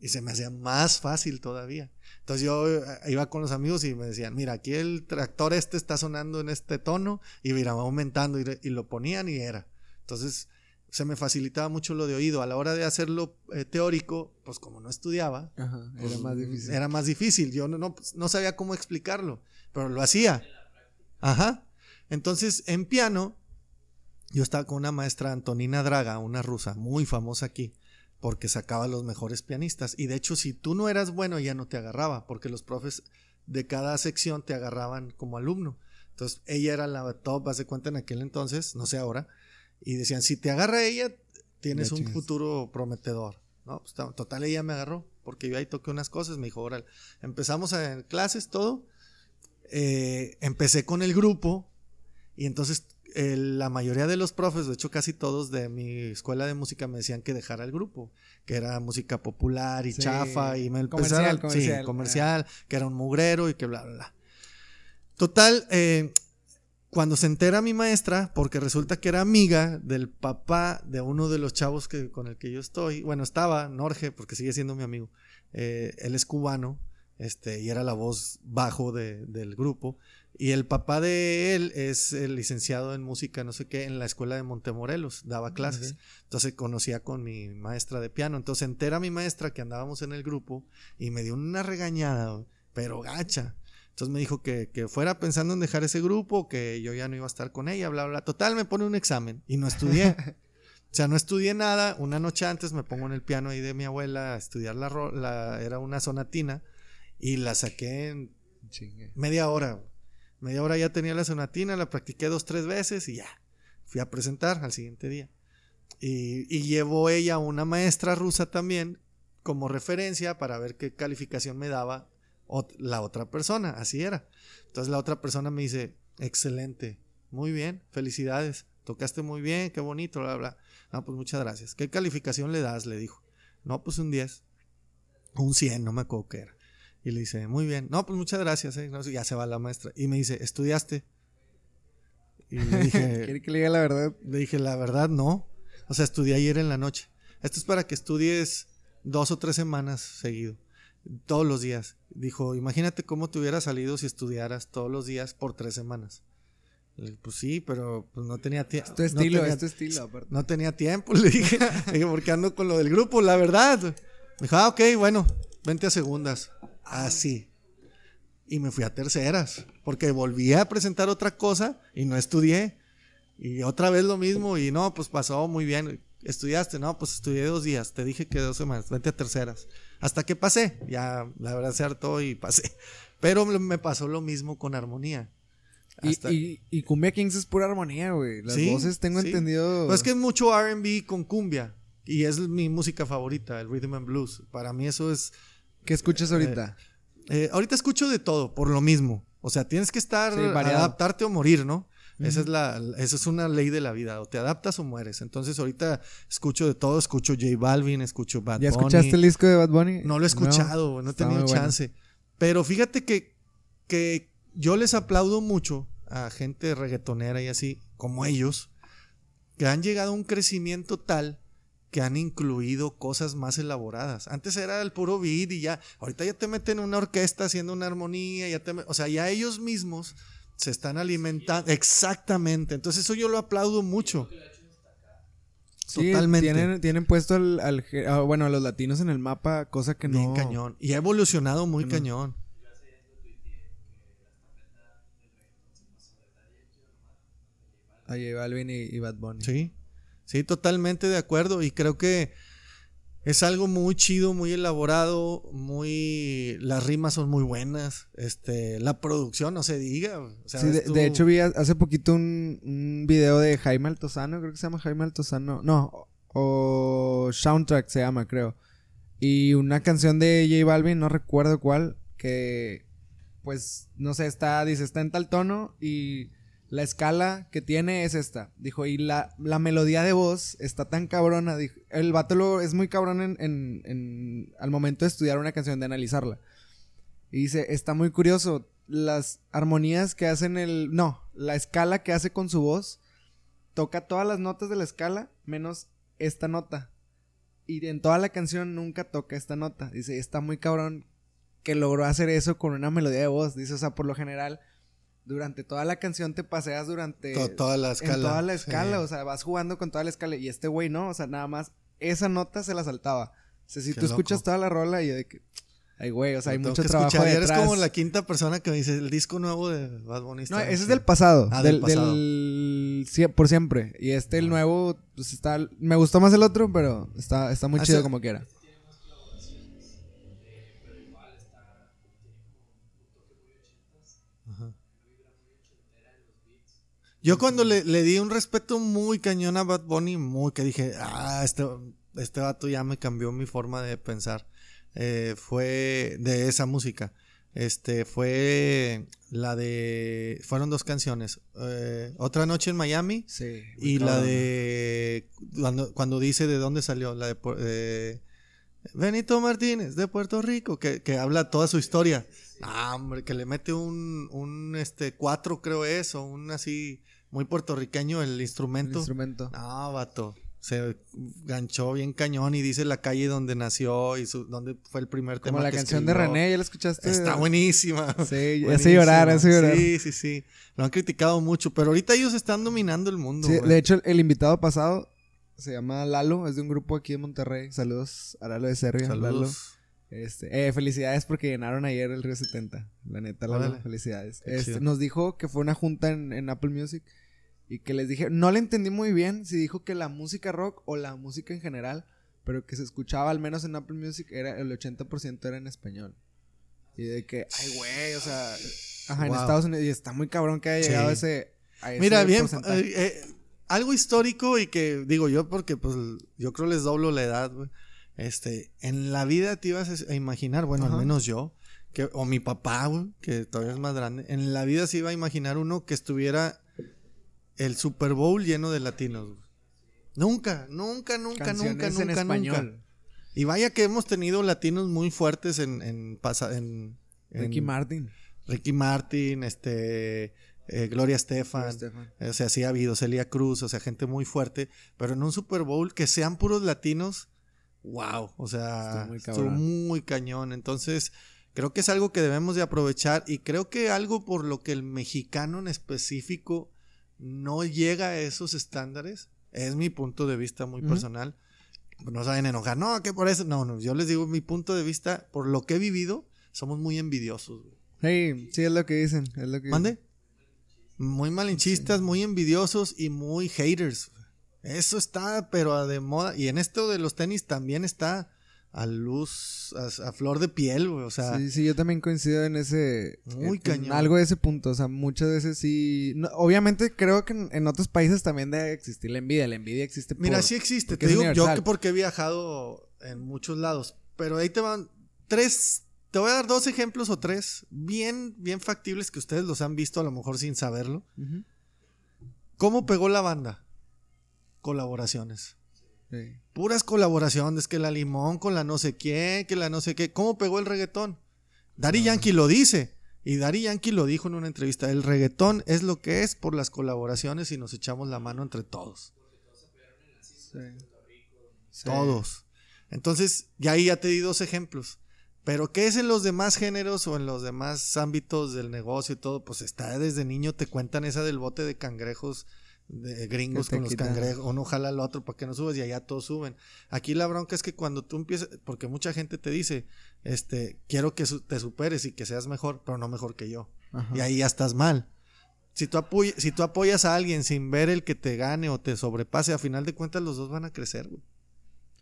y se me hacía más fácil todavía. Entonces yo eh, iba con los amigos y me decían, mira, aquí el tractor este está sonando en este tono y mira, va aumentando y lo ponían y era. Entonces se me facilitaba mucho lo de oído. A la hora de hacerlo eh, teórico, pues como no estudiaba,
era pues, más difícil.
Era más difícil. Yo no, pues, no, sabía cómo explicarlo, pero lo hacía. Ajá. Entonces, en piano, yo estaba con una maestra Antonina Draga, una rusa, muy famosa aquí, porque sacaba los mejores pianistas. Y de hecho, si tú no eras bueno, ella no te agarraba, porque los profes de cada sección te agarraban como alumno. Entonces, ella era la top, haz de cuenta en aquel entonces, no sé ahora y decían, si te agarra ella, tienes un futuro prometedor. No, pues, total, ella me agarró, porque yo ahí toqué unas cosas, me dijo, órale, empezamos en clases, todo. Eh, empecé con el grupo y entonces la mayoría de los profes, de hecho casi todos de mi escuela de música me decían que dejara el grupo, que era música popular y chafa y me
comercial, comercial,
comercial, que era un mugrero y que bla, bla, bla. Total, eh, cuando se entera mi maestra, porque resulta que era amiga del papá de uno de los chavos que, con el que yo estoy, bueno, estaba, Norge, porque sigue siendo mi amigo, eh, él es cubano, este, y era la voz bajo de, del grupo, y el papá de él es el licenciado en música, no sé qué, en la escuela de Montemorelos, daba clases, entonces conocía con mi maestra de piano, entonces entera mi maestra que andábamos en el grupo, y me dio una regañada, pero gacha, entonces me dijo que, fuera pensando en dejar ese grupo, que yo ya no iba a estar con ella, bla, bla. Total, me pone un examen y no estudié. o sea, no estudié nada. Una noche antes me pongo en el piano ahí de mi abuela a estudiar la, la era una sonatina y la saqué en media hora. Media hora ya tenía la sonatina, la practiqué dos, tres veces y ya. Fui a presentar al siguiente día. Y, y llevó ella una maestra rusa también como referencia para ver qué calificación me daba la otra persona, así era. Entonces la otra persona me dice, excelente, muy bien, felicidades, tocaste muy bien, qué bonito, bla, bla. No, pues muchas gracias. ¿Qué calificación le das? Le dijo. No, pues un 10. Un 100, no me acuerdo qué era. Y le dice, muy bien. No, pues muchas gracias. ¿eh? ya se va la maestra. Y me dice, ¿estudiaste? Y le dije...
¿Quiere que le diga la verdad?
Le dije, la verdad, no. O sea, estudié ayer en la noche. Esto es para que estudies dos o tres semanas seguido todos los días. Dijo, imagínate cómo te hubiera salido si estudiaras todos los días por tres semanas. Pues sí, pero pues no tenía tiempo.
Es estilo, no estilo, aparte.
No tenía tiempo, le dije, dije, porque ando con lo del grupo, la verdad. Me dijo, ah, ok, bueno, vente a segundas. Así. y me fui a terceras, porque volví a presentar otra cosa y no estudié. Y otra vez lo mismo, y no, pues pasó muy bien. ¿Estudiaste? No, pues estudié dos días. Te dije que dos semanas. Vente a terceras. Hasta que pasé. Ya, la verdad, se hartó y pasé. Pero me pasó lo mismo con armonía.
Y, y, Cumbia Kings es pura armonía, güey. Las voces tengo entendido.
Pues es que es mucho RB con cumbia. Y es mi música favorita, el rhythm and blues. Para mí eso es.
¿Qué escuchas ahorita?
Eh, eh, ahorita escucho de todo, por lo mismo. O sea, tienes que estar, adaptarte o morir, ¿no? Esa es la, esa es una ley de la vida, o te adaptas o mueres. Entonces ahorita escucho de todo, escucho J Balvin, escucho Bad Bunny.
¿Ya escuchaste el disco de Bad Bunny?
No lo he escuchado, no, he tenido chance. Pero fíjate que, que yo les aplaudo mucho a gente reggaetonera y así, como ellos, que han llegado a un crecimiento tal que han incluido cosas más elaboradas. Antes era el puro beat y ya, ahorita ya te meten una orquesta haciendo una armonía, ya te, o sea, ya ellos mismos se están alimentando. Exactamente. Entonces eso yo lo aplaudo mucho.
Totalmente. Tienen, puesto al, ah, bueno, a los latinos en el mapa, cosa que no.
Bien cañón. Y ha evolucionado muy cañón.
A J Balvin y Bad Bunny.
Sí. Sí, totalmente de acuerdo. Y creo que es algo muy chido, muy elaborado, muy las rimas son muy buenas, este, la producción no se diga.
sí, de, hecho vi hace poquito un, video de Jaime Altozano, creo que se llama Jaime Altozano, no, o Soundtrack se llama, creo. Y una canción de J Balvin, no recuerdo cuál, que pues no sé, está dice, está en tal tono y la escala que tiene es esta. Dijo, y la, la melodía de voz está tan cabrona. El vato es muy cabrón en, en, al momento de estudiar una canción, de analizarla. Y dice, está muy curioso. Las armonías que hacen el... No, la escala que hace con su voz. Toca todas las notas de la escala menos esta nota. Y en toda la canción nunca toca esta nota. Dice, está muy cabrón que logró hacer eso con una melodía de voz. Dice, o sea, por lo general durante toda la canción te paseas durante
toda la escala.
En toda la escala, o sea, vas jugando con toda la escala y este güey no, o sea, nada más esa nota se la saltaba. O sea, si tú escuchas toda la rola y de que ay güey, o sea, hay mucho trabajo escuchar.
Eres como la quinta persona que me dice el disco nuevo de Bad Bunny.
No, ese es del pasado, ah, del, pasado. Del, por siempre y este el ah. nuevo pues está me gustó más el otro, pero está está muy chido como quiera.
Yo cuando le, di un respeto muy cañón a Bad Bunny, muy que dije, ah, este, este vato ya me cambió mi forma de pensar. Eh, fue de esa música. Este fue la de. Fueron dos canciones. Eh, Otra noche en Miami.
Sí.
Y la de. Cuando, cuando, dice de dónde salió. La de. Benito Martínez de Puerto Rico, que, que habla toda su historia. Ah, hombre, que le mete un, un este, cuatro creo es, o un así, muy puertorriqueño el instrumento.
El instrumento.
No, vato. Se ganchó bien cañón y dice la calle donde nació y su, donde fue el primer tema.
Como la canción de René, ¿ya la escuchaste?
Está buenísima.
Sí, hace llorar, hace llorar.
Sí, sí, sí. Lo han criticado mucho, pero ahorita ellos están dominando el mundo.
Sí, de hecho, el invitado pasado se llama Lalo, es de un grupo aquí de Monterrey. Saludos a Lalo de Serbia. Lalo. Este, eh, felicidades porque llenaron ayer el Río 70. La neta, Lalo,
Órale.
felicidades. Este, nos dijo que fue una junta en, en Apple Music y que les dije, no le entendí muy bien si dijo que la música rock o la música en general, pero que se escuchaba al menos en Apple Music era el 80% era en español. Y de que, ay, güey, o sea, ajá, en. Estados Unidos y está muy cabrón que haya
Sí.
llegado a ese, a ese
Mira, bien, eh, eh, algo histórico y que digo yo porque pues yo creo les doblo la edad, güey. Este, en la vida te ibas a imaginar, bueno,
Ajá.
al menos yo, que o mi papá, que todavía es más grande, en la vida se iba a imaginar uno que estuviera el Super Bowl lleno de latinos. Nunca, nunca, nunca,
Canciones
nunca,
en
nunca,
español.
nunca. Y vaya que hemos tenido latinos muy fuertes en en pasa- en, en
Ricky Martin.
Ricky Martin, este eh, Gloria Estefan,
Estefan.
o sea, sí ha habido Celia Cruz, o sea, gente muy fuerte, pero en un Super Bowl que sean puros latinos, wow, o sea,
Estuvo muy
estuvo muy cañón. Entonces, creo que es algo que debemos de aprovechar y creo que algo por lo que el mexicano en específico no llega a esos estándares, es mi punto de vista muy personal. No saben enojar, no, que por eso, no, no, yo les digo mi punto de vista, por lo que he vivido, somos muy envidiosos.
Sí, sí es lo que dicen, es lo que
¿Mande? Muy malinchistas, muy envidiosos y muy haters. Eso está, pero de moda. Y en esto de los tenis también está a luz, a, a flor de piel, güey. O sea,
Sí, sí, yo también coincido en ese.
Muy
en- en
cañón.
algo de ese punto. O sea, muchas veces sí. no, obviamente creo que en, en otros países también debe existir la envidia. La envidia existe por.
mira, sí existe. Te digo yo que porque he viajado en muchos lados. Pero ahí te van tres. Te voy a dar dos ejemplos o tres bien, bien factibles que ustedes los han visto a lo mejor sin saberlo. ¿Cómo pegó la banda? Colaboraciones.
Sí.
Puras colaboraciones, que la limón con la no sé quién, que la no sé qué. ¿Cómo pegó el reggaetón? Daddy Yankee lo dice. Y Daddy Yankee lo dijo en una entrevista. El reggaetón es lo que es por las colaboraciones y nos echamos la mano entre todos.
Sí. Sí.
Todos. Entonces, ya ahí ya te di dos ejemplos. Pero ¿qué es en los demás géneros o en los demás ámbitos del negocio y todo? Pues está desde niño, te cuentan esa del bote de cangrejos de gringos
Que te
con los cangrejos. Uno jala al otro para que no subas y allá todos suben. Aquí la bronca es que cuando tú empiezas, porque mucha gente te dice, este, quiero que su- te superes y que seas mejor, pero no mejor que yo.
Ajá.
Y ahí ya estás mal. Si tú, si tú apoyas a alguien sin ver el que te gane o te sobrepase, a final de cuentas los dos van a crecer, güey.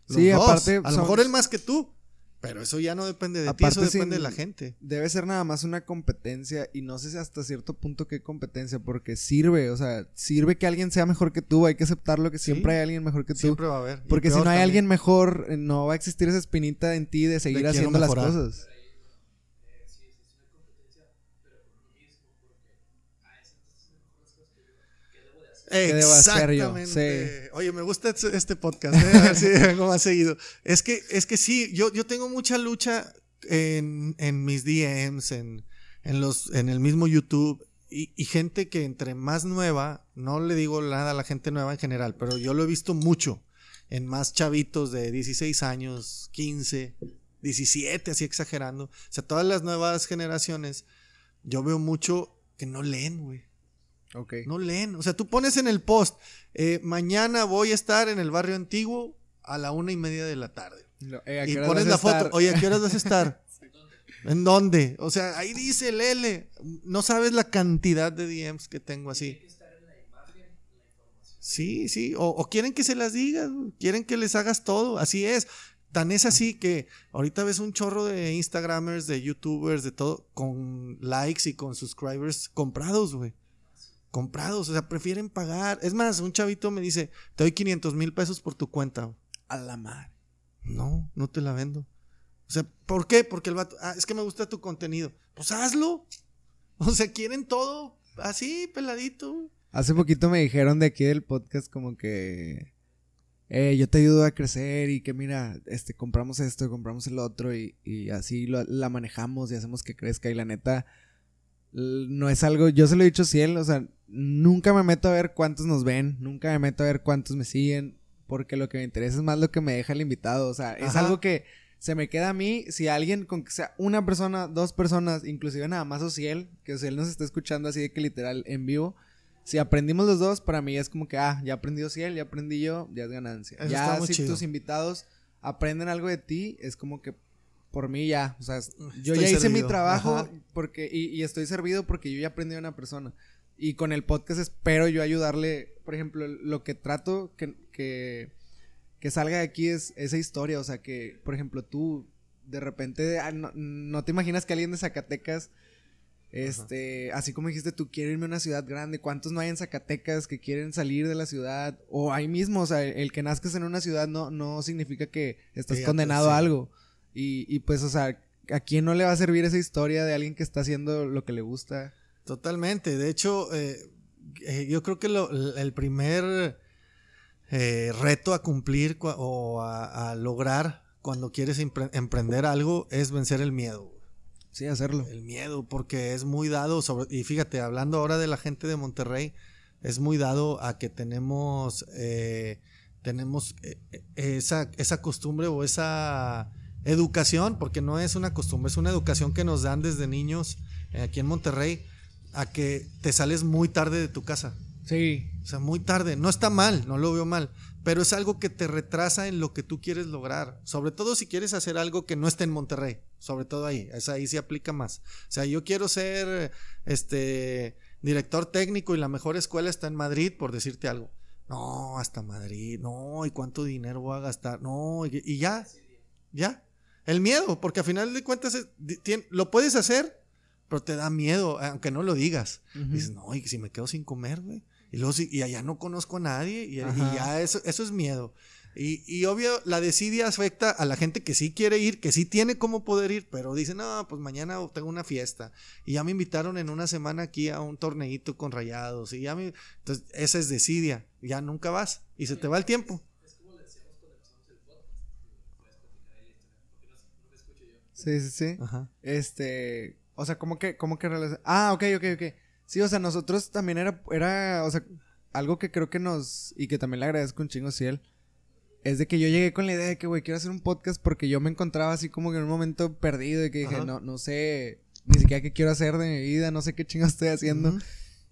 Los
Sí,
dos.
aparte,
A lo
son-
mejor él más que tú. Pero eso ya no depende de ti, eso depende
sin-
de la gente.
Debe ser nada más una competencia y no sé si hasta cierto punto qué competencia, porque sirve, o sea, sirve que alguien sea mejor que tú, hay que aceptarlo que
Sí.
siempre hay alguien mejor que tú.
Siempre va a haber.
Porque si no hay
también.
alguien mejor, eh, no va a existir esa espinita en ti de seguir haciendo las cosas.
Exactamente. Oye, me gusta este- este podcast, ¿eh? a ver si vengo más seguido. Es que, es que sí, yo, yo tengo mucha lucha en, en mis DMs, en, en, los, en el mismo YouTube, y, y gente que entre más nueva, no le digo nada a la gente nueva en general, pero yo lo he visto mucho en más chavitos de 16 años, 15, 17, así exagerando. O sea, todas las nuevas generaciones, yo veo mucho que no leen, güey. No leen. O sea, tú pones en el post, eh, mañana voy a estar en el barrio antiguo a la una y media de la tarde.
No, eh, ¿a qué
Y pones
vas a
la foto,
estar?
oye, ¿a qué horas vas a estar? ¿En dónde? O sea, ahí dice Lele. No sabes la cantidad de DMs que tengo así. Sí, sí. O, o quieren que se las digas, güey. quieren que les hagas todo. Así es. Tan es así que ahorita ves un chorro de Instagramers, de YouTubers, de todo, con likes y con subscribers comprados, güey. Comprados, o sea, prefieren pagar. Es más, un chavito me dice, te doy 500 mil pesos por tu cuenta.
A la madre.
No, no te la vendo. O sea, ¿por qué? Porque el vato, ah, es que me gusta tu contenido. Pues hazlo. O sea, quieren todo así, peladito.
Hace poquito me dijeron de aquí del podcast como que eh, yo te ayudo a crecer y que mira, este, compramos esto, compramos el otro y, y así lo, la manejamos y hacemos que crezca y la neta no es algo, yo se lo he dicho a Ciel, o sea, nunca me meto a ver cuántos nos ven, nunca me meto a ver cuántos me siguen, porque lo que me interesa es más lo que me deja el invitado, o sea, es algo que se me queda a mí, si alguien, con que sea una persona, dos personas, inclusive nada más Ociel, que Ociel nos está escuchando así de que literal en vivo, si aprendimos los dos, para mí es como que, ah, ya aprendí Ociel, ya aprendí yo, ya es ganancia. ya si tus invitados aprenden algo de ti, es como que por mí ya, o sea, yo ya hice mi trabajo porque y, estoy servido porque yo ya aprendí a una persona. Y con el podcast espero yo ayudarle, por ejemplo, lo que trato que, que, que salga de aquí es esa historia, o sea, que, por ejemplo, tú de repente ah, no, te imaginas que alguien de Zacatecas, este, así como dijiste, tú quieres irme a una ciudad grande, ¿cuántos no hay en Zacatecas que quieren salir de la ciudad? O ahí mismo, o sea, el, que nazcas en una ciudad no, no significa que estás condenado a algo. Y, y pues, o sea, ¿a quién no le va a servir esa historia de alguien que está haciendo lo que le gusta?
Totalmente. De hecho, eh, eh, yo creo que el primer eh, reto a cumplir o a, lograr cuando quieres emprender algo es vencer el miedo.
Sí, hacerlo.
El miedo, porque es muy dado, sobre, y fíjate, hablando ahora de la gente de Monterrey, es muy dado a que tenemos, tenemos esa, esa costumbre o esa educación, porque no es una costumbre, es una educación que nos dan desde niños aquí en Monterrey, a que te sales muy tarde de tu casa.
Sí.
O sea, muy tarde. No está mal, no lo veo mal, pero es algo que te retrasa en lo que tú quieres lograr. Sobre todo si quieres hacer algo que no esté en Monterrey. Sobre todo ahí. Es ahí se aplica más. O sea, yo quiero ser este director técnico y la mejor escuela está en Madrid, por decirte algo. No, hasta Madrid. No, ¿y cuánto dinero voy a gastar? No, y ya. Ya. El miedo, porque al final de cuentas lo puedes hacer, pero te da miedo, aunque no lo digas. Dices, no, y si me quedo sin comer, güey. Y luego y allá no conozco a nadie, y, ya eso, eso es miedo. Y, y, obvio, la desidia afecta a la gente que sí quiere ir, que sí tiene cómo poder ir, pero dice, no, pues mañana tengo una fiesta. Y ya me invitaron en una semana aquí a un torneito con rayados. Y ya me. Entonces, esa es desidia. Ya nunca vas. Y se te va el tiempo.
Sí, sí, sí. Ajá. Este, o sea, ¿cómo que, cómo que Ah, ok, ok, ok. Sí, o sea, nosotros también era, era, o sea, algo que creo que nos, y que también le agradezco un chingo, Ciel, es de que yo llegué con la idea de que, güey, quiero hacer un podcast porque yo me encontraba así como que en un momento perdido y que dije, no, no sé ni siquiera qué quiero hacer de mi vida, no sé qué chingo estoy haciendo.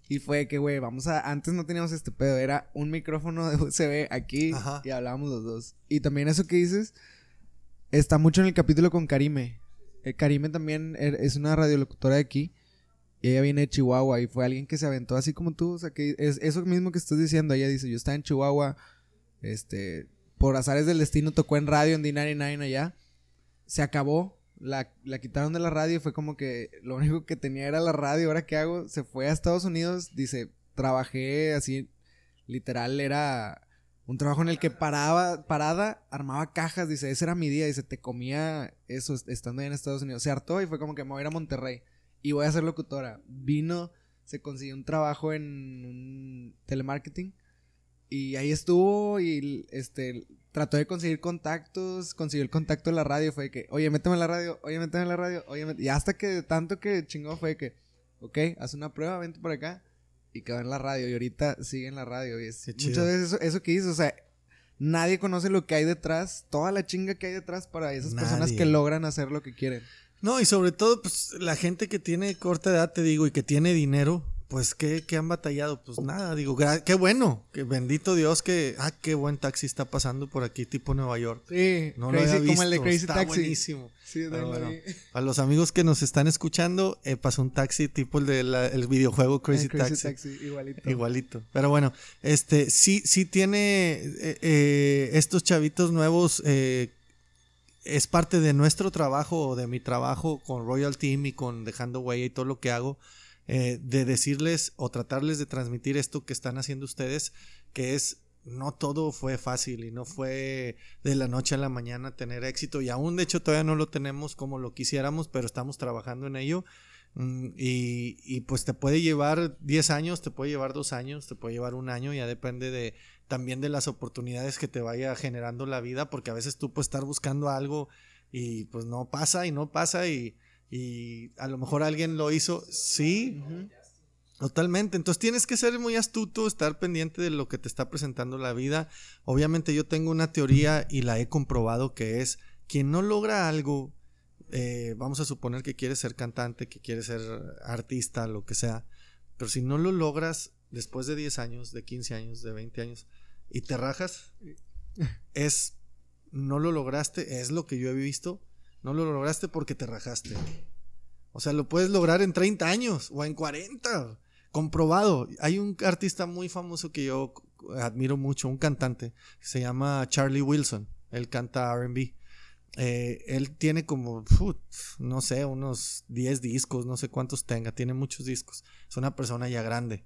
Y fue que, güey, vamos a. Antes no teníamos este pedo, era un micrófono de USB aquí y hablábamos los dos. Y también eso que dices, Está mucho en el capítulo con Karime. Eh, Karime también er, es una radiolocutora de aquí. Y ella viene de Chihuahua y fue alguien que se aventó así como tú. O sea, que es eso mismo que estás diciendo. Ella dice, yo estaba en Chihuahua, este, por azares del destino tocó en radio en D99 allá. Se acabó, la, la quitaron de la radio fue como que lo único que tenía era la radio. ¿Ahora qué hago? Se fue a Estados Unidos, dice, trabajé así, literal, era un trabajo en el que paraba, parada, armaba cajas, dice, ese era mi día, dice, te comía eso estando ahí en Estados Unidos. Se hartó y fue como que me voy a ir a Monterrey y voy a ser locutora. Vino, se consiguió un trabajo en un telemarketing y ahí estuvo y este trató de conseguir contactos, consiguió el contacto de la radio, fue que, oye, méteme en la radio, oye, méteme en la radio, oye, y hasta que tanto que chingó fue que, ok, haz una prueba, vente por acá y quedó en la radio y ahorita sigue en la radio. Y es, muchas veces eso, que dices, o sea, nadie conoce lo que hay detrás, toda la chinga que hay detrás para esas personas que logran hacer lo que quieren.
No, y sobre todo, pues la gente que tiene corta edad, te digo, y que tiene dinero, pues, ¿qué, han batallado? Pues nada, digo, qué bueno, que bendito Dios que, ah, qué buen taxi está pasando por aquí, tipo Nueva York.
Sí, no lo había visto. como el de Crazy
está buenísimo. Sí, a los amigos que nos están escuchando, eh, pasó un taxi tipo el del videojuego Crazy, taxi.
igualito.
Igualito. Pero bueno, este, sí, sí tiene eh, eh, estos chavitos nuevos, es parte de nuestro trabajo o de mi trabajo con Royal Team y con Dejando Huella y todo lo que hago eh, de decirles o tratarles de transmitir esto que están haciendo ustedes, que es no todo fue fácil y no fue de la noche a la mañana tener éxito y aún de hecho todavía no lo tenemos como lo quisiéramos, pero estamos trabajando en ello. Mm, y, y, pues te puede llevar 10 años, te puede llevar 2 años, te puede llevar un año, ya depende de, también de las oportunidades que te vaya generando la vida, porque a veces tú puedes estar buscando algo y pues no pasa y no pasa y, y a lo mejor alguien lo hizo, sí, totalmente. Entonces tienes que ser muy astuto, estar pendiente de lo que te está presentando la vida. Obviamente yo tengo una teoría y la he comprobado que es quien no logra algo, eh, vamos a suponer que quiere ser cantante, que quiere ser artista, lo que sea, pero si no lo logras después de 10 años, de 15 años, de 20 años, y te rajas, es, no lo lograste, es lo que yo he visto, no lo lograste porque te rajaste. O sea, lo puedes lograr en 30 años o en 40. Comprobado. Hay un artista muy famoso que yo admiro mucho, un cantante, se llama Charlie Wilson. Él canta RB. Eh, él tiene como, no sé, unos 10 discos, no sé cuántos tenga, tiene muchos discos. Es una persona ya grande.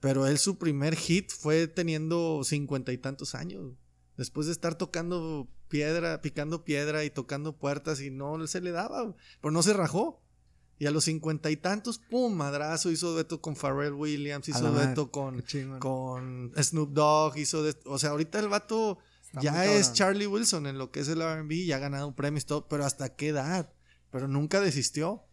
Pero él su primer hit fue teniendo cincuenta y tantos años. Después de estar tocando piedra, picando piedra y tocando puertas y no se le daba, pero no se rajó. Y a los cincuenta y tantos, pum, madrazo, hizo dueto con Pharrell Williams, hizo dueto con, con Snoop Dogg, hizo de, o sea, ahorita el vato ya es Charlie Wilson en lo que es el R&B, ya ha ganado premios todo, pero hasta qué edad, pero nunca desistió.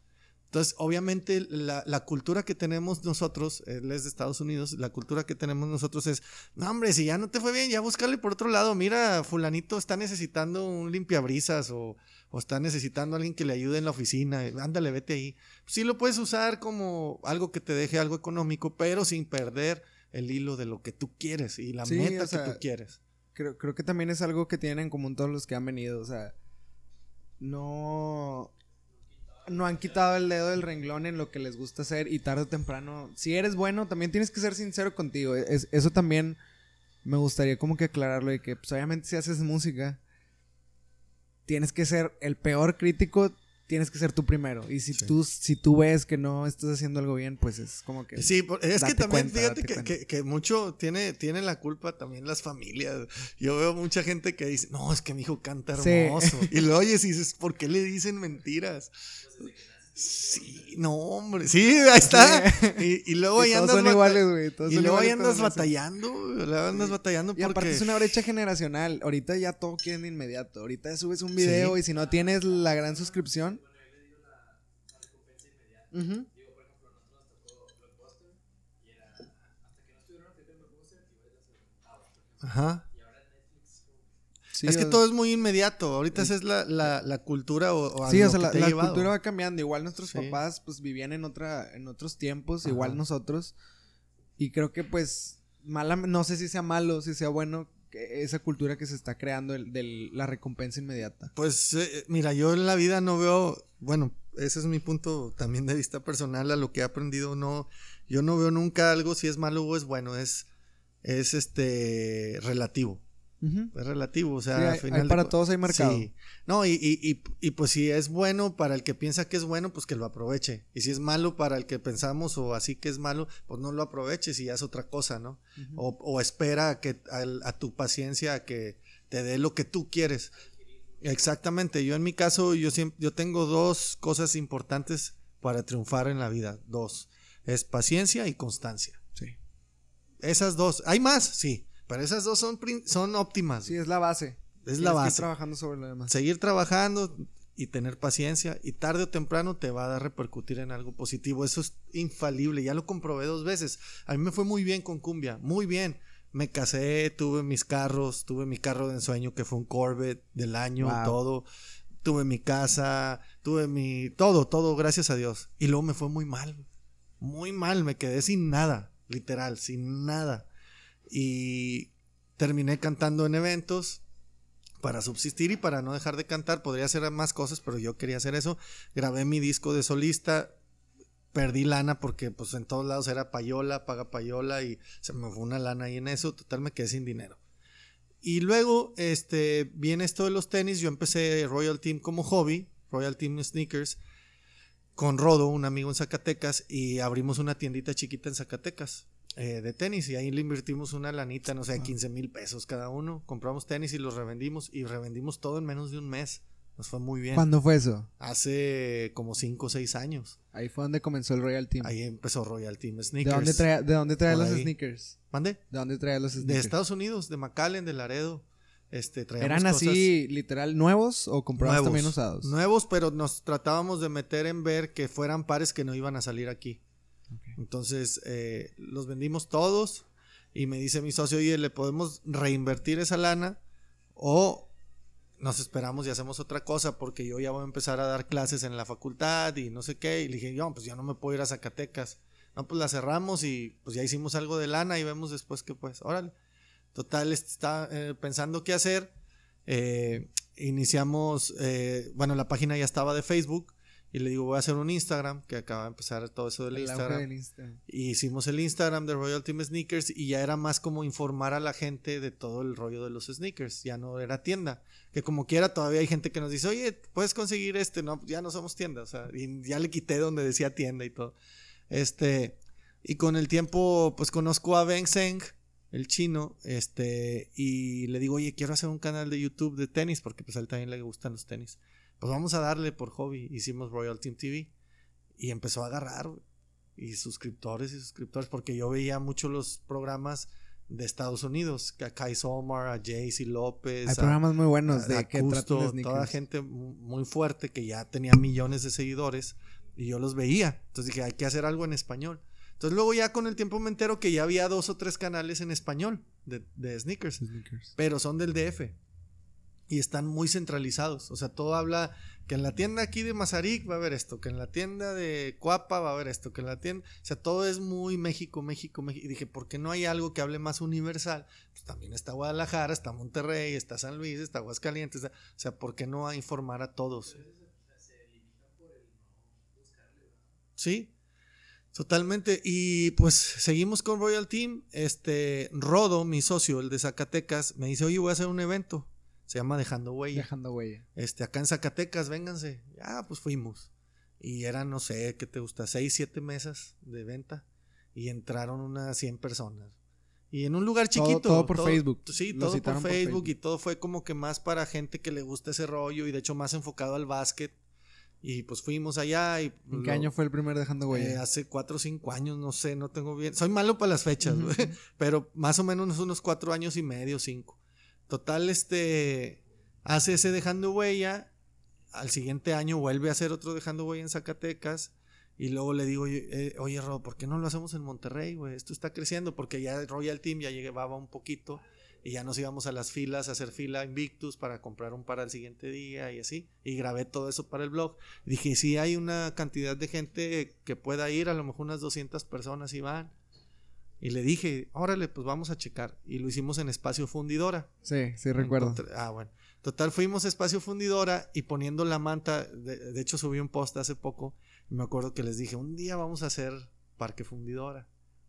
Entonces, obviamente, la, la, cultura que tenemos nosotros, él es de Estados Unidos, la cultura que tenemos nosotros es, no, hombre, si ya no te fue bien, ya búscale por otro lado. Mira, fulanito está necesitando un limpiabrisas o, o está necesitando a alguien que le ayude en la oficina. Ándale, vete ahí. Sí lo puedes usar como algo que te deje algo económico, pero sin perder el hilo de lo que tú quieres y la meta que tú quieres.
Creo, creo que también es algo que tienen en común todos los que han venido. O sea, no no han quitado el dedo del renglón en lo que les gusta hacer y tarde o temprano, si eres bueno, también tienes que ser sincero contigo. eso también me gustaría como que aclararlo y que pues obviamente si haces música, tienes que ser el peor crítico tienes que ser tú primero. Y si tú si tú ves que no estás haciendo algo bien, pues es como que.
Sí, es que también, fíjate que, que, mucho tiene, tiene la culpa también las familias. Yo veo mucha gente que dice, no, es que mi hijo canta hermoso. Y lo oyes y dices, ¿por qué le dicen mentiras? Sí, no, hombre. Sí, ahí está. Y, luego ahí andas.
Son iguales, güey.
Y luego ahí andas batallando. Luego andas batallando
porque. Y aparte es una brecha generacional. Ahorita ya todo quieren de inmediato. Ahorita subes un video y si no tienes la gran suscripción.
Ajá es que todo es muy inmediato. Ahorita esa es la, la, cultura o,
Sí, o sea, la, cultura va cambiando. Igual nuestros papás pues vivían en otra, en otros tiempos, igual nosotros. Y creo que pues mala, no sé si sea malo, si sea bueno esa cultura que se está creando de la recompensa inmediata.
Pues eh, mira, yo en la vida no veo, bueno, ese es mi punto también de vista personal a lo que he aprendido, no, yo no veo nunca algo si es malo o es bueno, es, es este relativo. Es relativo, o sea,
para todos hay mercado. Sí.
No, y, y, y, pues si es bueno para el que piensa que es bueno, pues que lo aproveche. Y si es malo para el que pensamos o así que es malo, pues no lo aproveches y ya es otra cosa, ¿no? o, o, espera a, que, a, tu paciencia a que te dé lo que tú quieres. Exactamente, yo en mi caso, yo, siempre, yo tengo dos cosas importantes para triunfar en la vida, dos. Es paciencia y constancia.
Sí.
Esas dos. ¿Hay más? Sí pero esas dos son, son óptimas.
Sí, es la base.
Es la base.
Seguir trabajando sobre lo demás.
Seguir trabajando y tener paciencia y tarde o temprano te va a dar repercutir en algo positivo. Eso es infalible. Ya lo comprobé dos veces. A mí me fue muy bien con Cumbia. Muy bien. Me casé, tuve mis carros, tuve mi carro de ensueño que fue un Corvette del año, todo. Tuve mi casa, tuve mi... Todo, todo, gracias a Dios. Y luego me fue muy mal. Muy mal. Me quedé sin nada. Literal, sin nada y terminé cantando en eventos para subsistir y para no dejar de cantar. Podría hacer más cosas, pero yo quería hacer eso. Grabé mi disco de solista. Perdí lana porque pues en todos lados era payola, paga payola y se me fue una lana ahí en eso. Total me quedé sin dinero. Y luego este, viene esto de los tenis. Yo empecé Royal Team como hobby, Royal Team Sneakers, con Rodo, un amigo en Zacatecas, y abrimos una tiendita chiquita en Zacatecas. Eh, de tenis y ahí le invertimos una lanita, no sé, 15 mil pesos cada uno. Compramos tenis y los revendimos y revendimos todo en menos de un mes. Nos fue muy bien.
¿Cuándo fue eso?
Hace como 5 o 6 años.
Ahí fue donde comenzó el Royal Team.
Ahí empezó Royal Team
¿De
Sneakers.
dónde trae, de dónde los
ahí.
sneakers?
¿Mande?
¿De dónde trae los
De
sneakers?
Estados Unidos, de McAllen, de Laredo. Este,
¿Eran
cosas
así, literal, nuevos o comprabas también usados?
Nuevos, pero nos tratábamos de meter en ver que fueran pares que no iban a salir aquí. Entonces, eh, los vendimos todos y me dice mi socio, oye, ¿le podemos reinvertir esa lana o nos esperamos y hacemos otra cosa? Porque yo ya voy a empezar a dar clases en la facultad y no sé qué. Y le dije, yo, pues yo no me puedo ir a Zacatecas. No, pues la cerramos y pues ya hicimos algo de lana y vemos después que pues, órale. Total, está eh, pensando qué hacer. Eh, iniciamos, eh, bueno, la página ya estaba de Facebook y le digo, voy a hacer un Instagram, que acaba de empezar todo eso del
El
Instagram. Y hicimos el Instagram de Royal Team Sneakers y ya era más como informar a la gente de todo el rollo de los sneakers, ya no era tienda. Que como quiera todavía hay gente que nos dice, oye, puedes conseguir este, no, ya no somos tienda, o sea, y ya le quité donde decía tienda y todo. Este, y con el tiempo, pues conozco a Ben Zeng, el chino, este, y le digo, oye, quiero hacer un canal de YouTube de tenis, porque pues a él también le gustan los tenis. Pues vamos a darle por hobby, hicimos Royal Team TV y empezó a agarrar, y suscriptores y suscriptores, porque yo veía mucho los programas de Estados Unidos, a Kai Somar, a Jaycee López,
Hay
a-
programas muy buenos de que
Custo,
de
toda gente mu- muy fuerte que ya tenía millones de seguidores y yo los veía. Entonces dije, hay que hacer algo en español. Entonces luego ya con el tiempo me entero que ya había dos o tres canales en español de, de sneakers,
Sneakers.
pero son del DF y están muy centralizados. O sea, todo habla que en la tienda aquí de Mazarik va a haber esto, que en la tienda de Cuapa va a haber esto, que en la tienda, o sea, todo es muy México, México, México. Y dije, ¿por qué no hay algo que hable más universal? Pues también está Guadalajara, está Monterrey, está San Luis, está Aguascalientes, está- o sea, ¿por qué no a informar a todos? Sí, totalmente. Y pues seguimos con Royal Team. Este, Rodo, mi socio, el de Zacatecas, me dice, oye, voy a hacer un evento. Se llama Dejando Huella.
Dejando huella.
Este, acá en Zacatecas, vénganse. Ya, pues fuimos. Y eran, no sé, ¿qué te gusta? Seis, siete mesas de venta. Y entraron unas 100 personas. Y en un lugar chiquito.
todo por Facebook.
Sí,
Lo
todo por Facebook. Y todo fue como que más para gente que le gusta ese rollo. Y de hecho más enfocado al básquet. Y pues fuimos allá. Y
¿En
lo-
qué año fue el primer dejando
eh,
huella?
hace cuatro o cinco años, no sé, no tengo bien. Soy malo para las fechas, pero más o menos unos cuatro años y medio, cinco. Total, este, hace ese dejando huella. Al siguiente año vuelve a hacer otro dejando huella en Zacatecas. Y luego le digo, oye, eh, Rob, ¿por qué no lo hacemos en Monterrey? Esto está creciendo porque ya Royal Team ya llevaba un poquito y ya nos íbamos a las filas a hacer fila Invictus para comprar un para el siguiente día y así. Y grabé todo eso para el blog. Dije, si hay una cantidad de gente que pueda ir, a lo mejor unas 200 personas y van. Y le dije, órale, pues vamos a checar. Y lo hicimos en Espacio Fundidora.
Sí, sí recuerdo.
Encontré- ah, bueno. Total, fuimos a Espacio Fundidora y poniendo la manta, de, de hecho subí un post hace poco, y me acuerdo que les dije, un día vamos a hacer Parque Fundidora,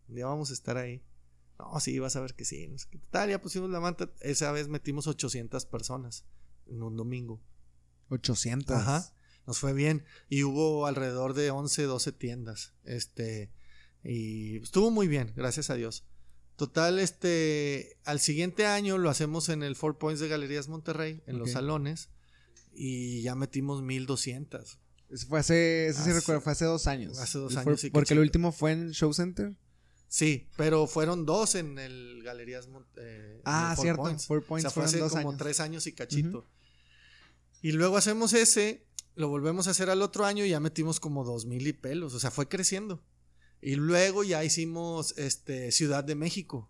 un día vamos a estar ahí. No, sí, vas a ver que sí. Total, ya pusimos la manta, esa vez metimos 800 personas en un domingo.
800.
Ajá. Nos fue bien. Y hubo alrededor de 11, 12 tiendas. Este. Y estuvo muy bien, gracias a Dios. Total, este. Al siguiente año lo hacemos en el Four Points de Galerías Monterrey, en los salones. Y ya metimos 1200.
Eso fue hace, eso sí recuerdo, fue hace dos años.
hace dos años
Porque el último fue en Show Center.
Sí, pero fueron dos en el Galerías eh, en
Ah,
el Four
cierto.
Points.
Four Points
o sea, fue hace
dos
como
años.
tres años y cachito. Y luego hacemos ese, lo volvemos a hacer al otro año y ya metimos como dos mil y pelos. O sea, fue creciendo. Y luego ya hicimos este Ciudad de México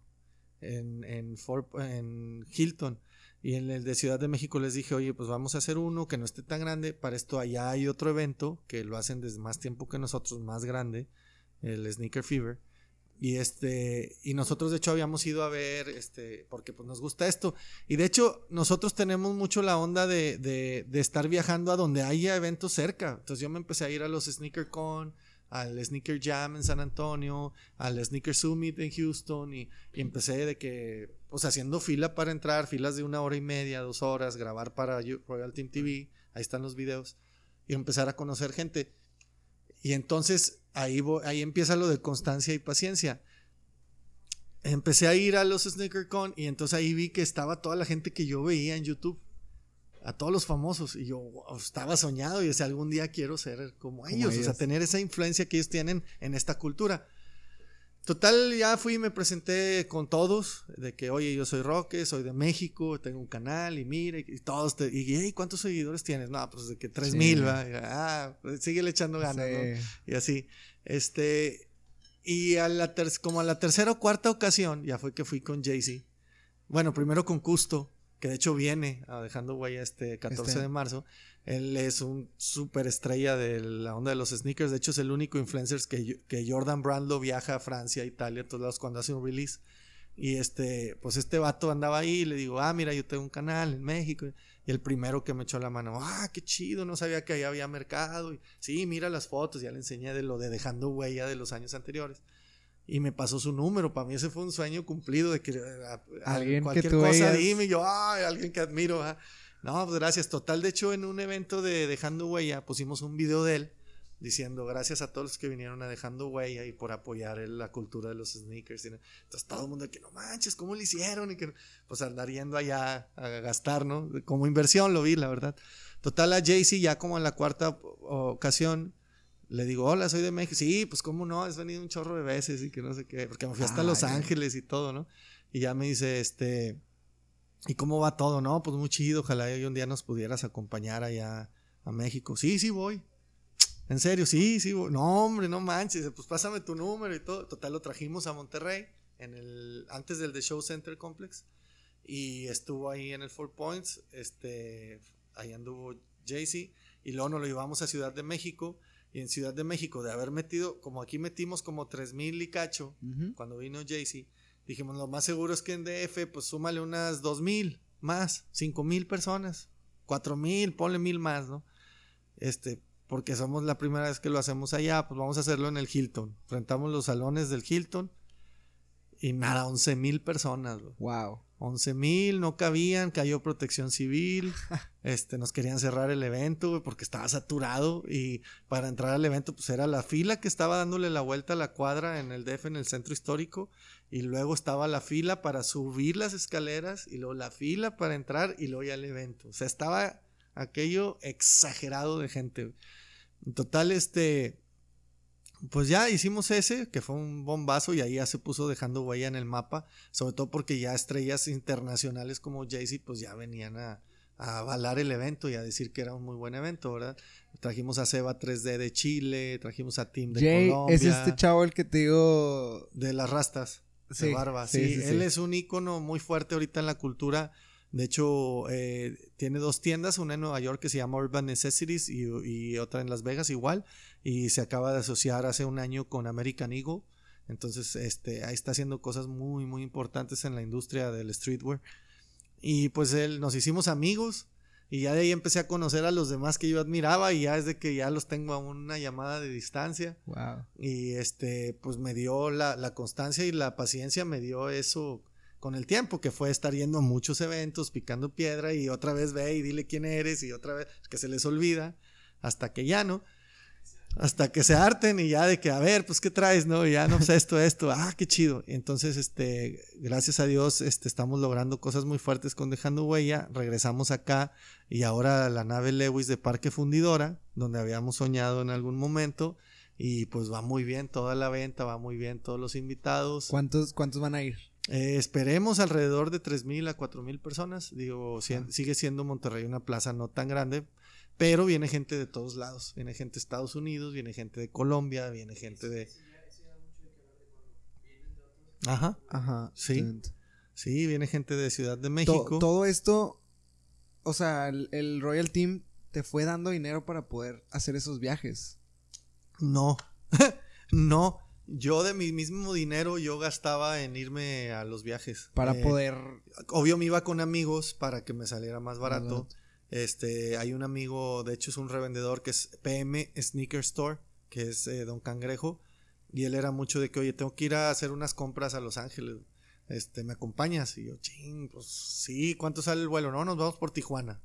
en, en, Fort- en Hilton. Y en el de Ciudad de México les dije, oye, pues vamos a hacer uno que no esté tan grande. Para esto allá hay otro evento que lo hacen desde más tiempo que nosotros, más grande, el Sneaker Fever. Y este, y nosotros de hecho habíamos ido a ver, este, porque pues nos gusta esto. Y de hecho, nosotros tenemos mucho la onda de, de, de estar viajando a donde haya eventos cerca. Entonces yo me empecé a ir a los Sneaker Con, al Sneaker Jam en San Antonio, al Sneaker Summit en Houston, y, empecé de que, pues haciendo fila para entrar, filas de una hora y media, dos horas, grabar para Royal Team TV, ahí están los videos, y empezar a conocer gente. Y entonces ahí, ahí empieza lo de constancia y paciencia. Empecé a ir a los Sneaker Con y entonces ahí vi que estaba toda la gente que yo veía en YouTube. A todos los famosos. Y yo estaba soñado y decía, algún día quiero ser como ellos, o sea, tener esa influencia que ellos tienen en esta cultura. Total, ya fui y me presenté con todos, de que, oye, yo soy Roque, soy de México, tengo un canal y mire, y todos, te, y hey, ¿cuántos seguidores tienes? No, pues de que tres mil, va, ah, pues, sigue echando ganas, ¿no? Y así, este, y a la como a la tercera o cuarta ocasión, ya fue que fui con Jay-Z, bueno, primero con Custo, que de hecho viene a dejando huella este 14 este. de marzo, él es un súper estrella de la onda de los sneakers. De hecho, es el único influencer que, que Jordan Brand lo viaja a Francia, Italia, a todos lados cuando hace un release. Y este, pues este vato andaba ahí y le digo, ah, mira, yo tengo un canal en México. Y el primero que me echó la mano, ah, qué chido, no sabía que ahí había mercado. Y, sí, mira las fotos, ya le enseñé de lo de dejando huella de los años anteriores. Y me pasó su número. Para mí ese fue un sueño cumplido de que alguien cualquier que cosa dime, yo, ah, alguien que admiro. Ah". No, pues gracias. Total, de hecho, en un evento de Dejando Huella pusimos un video de él diciendo gracias a todos los que vinieron a Dejando Huella y por apoyar la cultura de los sneakers. Entonces todo el mundo que no manches, ¿cómo lo hicieron? Y que pues andar yendo allá a gastar, ¿no? Como inversión lo vi, la verdad. Total, a Jaycee ya como en la cuarta ocasión le digo, hola, soy de México. Sí, pues cómo no, has venido un chorro de veces y que no sé qué, porque me fui hasta Los Ángeles y todo, ¿no? Y ya me dice, este, ¿Y cómo va todo? No, pues muy chido. Ojalá hoy un día nos pudieras acompañar allá a México. Sí, sí voy. En serio, sí, sí voy. No, hombre, no manches. Pues pásame tu número y todo. Total, lo trajimos a Monterrey en el, antes del The Show Center Complex. Y estuvo ahí en el Four Points. Este, ahí anduvo Jaycee. Y luego nos lo llevamos a Ciudad de México. Y en Ciudad de México, de haber metido, como aquí metimos como 3000 y cacho, cuando vino Jaycee Dijimos, lo más seguro es que en DF, pues súmale unas dos mil más, cinco mil personas, cuatro mil, ponle mil más, ¿no? Este, porque somos la primera vez que lo hacemos allá, pues vamos a hacerlo en el Hilton. Rentamos los salones del Hilton y nada, once mil personas.
Wow.
11 mil, no cabían, cayó protección civil, este, nos querían cerrar el evento, porque estaba saturado y para entrar al evento, pues era la fila que estaba dándole la vuelta a la cuadra en el DF, en el centro histórico, y luego estaba la fila para subir las escaleras, y luego la fila para entrar, y luego ya el evento. O sea, estaba aquello exagerado de gente. En total, este, pues ya hicimos ese, que fue un bombazo y ahí ya se puso dejando huella en el mapa, sobre todo porque ya estrellas internacionales como Jay-Z pues ya venían a, avalar el evento y a decir que era un muy buen evento, ¿verdad? Trajimos a Seba 3D de Chile, trajimos a Tim de Jay, Colombia.
Es este chavo el que te digo...
De las rastas, de barba, sí, él es un ícono muy fuerte ahorita en la cultura de hecho, eh, tiene dos tiendas, una en Nueva York que se llama Urban Necessities y, otra en Las Vegas igual. Y se acaba de asociar hace un año con American Eagle. Entonces, este, ahí está haciendo cosas muy, muy importantes en la industria del streetwear. Y pues él, nos hicimos amigos. Y ya de ahí empecé a conocer a los demás que yo admiraba. Y ya desde que ya los tengo a una llamada de distancia.
Wow.
Y este, pues me dio la, la constancia y la paciencia, me dio eso con el tiempo, que fue estar yendo a muchos eventos, picando piedra y otra vez ve y dile quién eres y otra vez que se les olvida, hasta que ya no, hasta que se harten y ya de que, a ver, pues qué traes, ¿no? Ya no sé esto, esto, ah, qué chido. Entonces, este, gracias a Dios, este, estamos logrando cosas muy fuertes con Dejando Huella, regresamos acá y ahora la nave Lewis de Parque Fundidora, donde habíamos soñado en algún momento. Y pues va muy bien toda la venta, va muy bien todos los invitados.
¿Cuántos, cuántos van a ir?
Eh, esperemos alrededor de 3.000 a 4.000 personas. Digo, sigue siendo Monterrey una plaza no tan grande, pero viene gente de todos lados. Viene gente de Estados Unidos, viene gente de Colombia, viene gente de... Ajá, ajá, sí. Sí, viene gente de Ciudad de México.
todo esto, o sea, el Royal Team te fue dando dinero para poder hacer esos viajes.
No, no yo de mi mismo dinero yo gastaba en irme a los viajes.
Para eh, poder...
Obvio me iba con amigos para que me saliera más barato. Este, hay un amigo, de hecho es un revendedor que es PM Sneaker Store, que es eh, Don Cangrejo. Y él era mucho de que, oye, tengo que ir a hacer unas compras a Los Ángeles. Este, ¿me acompañas? Y yo, ching, pues sí, ¿cuánto sale el vuelo? No, nos vamos por Tijuana.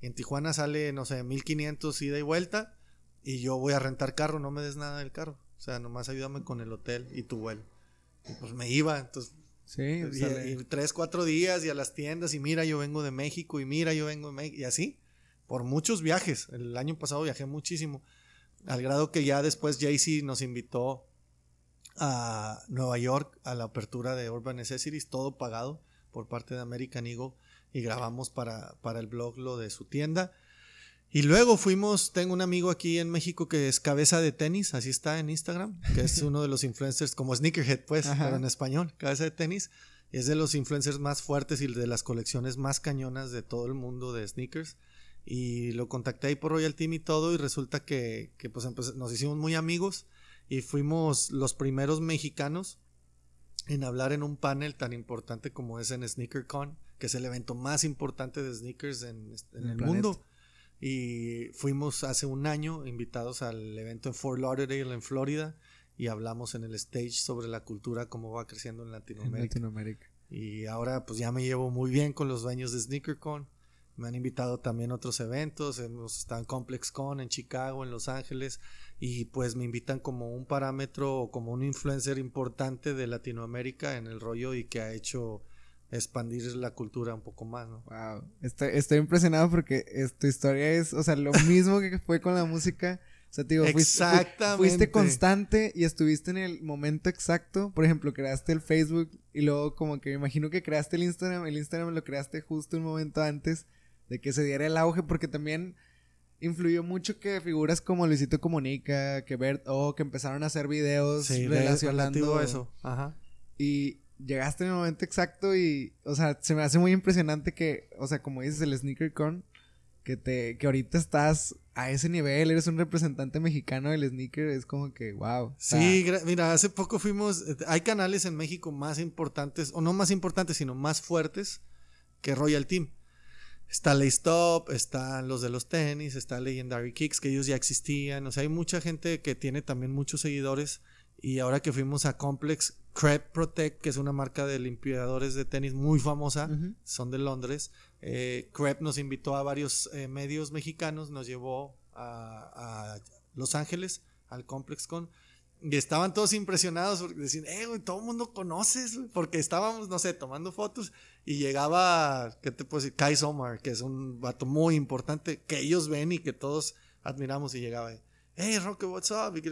Y en Tijuana sale, no sé, 1500 ida y vuelta. Y yo voy a rentar carro, no me des nada del carro. O sea, nomás ayúdame con el hotel y tu vuelo. Y pues me iba, entonces Sí, y, tres, cuatro días y a las tiendas y mira, yo vengo de México y mira, yo vengo de México y así, por muchos viajes. El año pasado viajé muchísimo, al grado que ya después Jay-Z nos invitó a Nueva York a la apertura de Urban Necessities, todo pagado por parte de American Eagle y grabamos para, para el blog lo de su tienda. Y luego fuimos, tengo un amigo aquí en México que es cabeza de tenis, así está en Instagram, que es uno de los influencers como Sneakerhead, pues, pero en español, cabeza de tenis. Es de los influencers más fuertes y de las colecciones más cañonas de todo el mundo de sneakers. Y lo contacté ahí por Royal Team y todo, y resulta que, que pues nos hicimos muy amigos y fuimos los primeros mexicanos en hablar en un panel tan importante como es en SneakerCon, que es el evento más importante de sneakers en, el mundo. Y fuimos hace un año invitados al evento en Fort Lauderdale, en Florida, y hablamos en el stage sobre la cultura, cómo va creciendo en Latinoamérica. Y ahora pues ya me llevo muy bien con los dueños de SneakerCon. Me han invitado también a otros eventos, hemos estado en ComplexCon en Chicago, en Los Ángeles, y pues me invitan como un parámetro o como un influencer importante de Latinoamérica en el rollo y que ha hecho expandir la cultura un poco más, ¿no?
Wow, estoy, impresionado porque tu historia es, o sea, lo mismo que fue con la música. O sea, te digo, fuiste, fuiste, constante y estuviste en el momento exacto. Por ejemplo, creaste el Facebook y luego como que me imagino que creaste el Instagram. El Instagram lo creaste justo un momento antes de que se diera el auge porque también influyó mucho que figuras como Luisito Comunica, que Bert O, que empezaron a hacer videos sí, relacionando eso. Ajá. Y llegaste en el momento exacto y, o sea, se me hace muy impresionante que, o sea, como dices, el Sneaker Con, que te, que ahorita estás a ese nivel, eres un representante mexicano del sneaker, es como que, wow.
Sí, mira, hace poco fuimos, hay canales en México más importantes, o no más importantes, sino más fuertes que Royal Team. Está Lay Stop, están los de los tenis, está Legendary Kicks, que ellos ya existían. O sea, hay mucha gente que tiene también muchos seguidores. Y ahora que fuimos a Complex, Crep Protect, que es una marca de limpiadores de tenis muy famosa, son de Londres. Eh, Crep nos invitó a varios eh, medios mexicanos, nos llevó a, Los Ángeles, al Complex Con. Y estaban todos impresionados porque decían, eh, güey, todo el mundo conoces, porque estábamos, no sé, tomando fotos y llegaba, ¿qué te puedo decir? Kai Somar, que es un vato muy importante que ellos ven y que todos admiramos y llegaba, hey, Roque, what's up? Y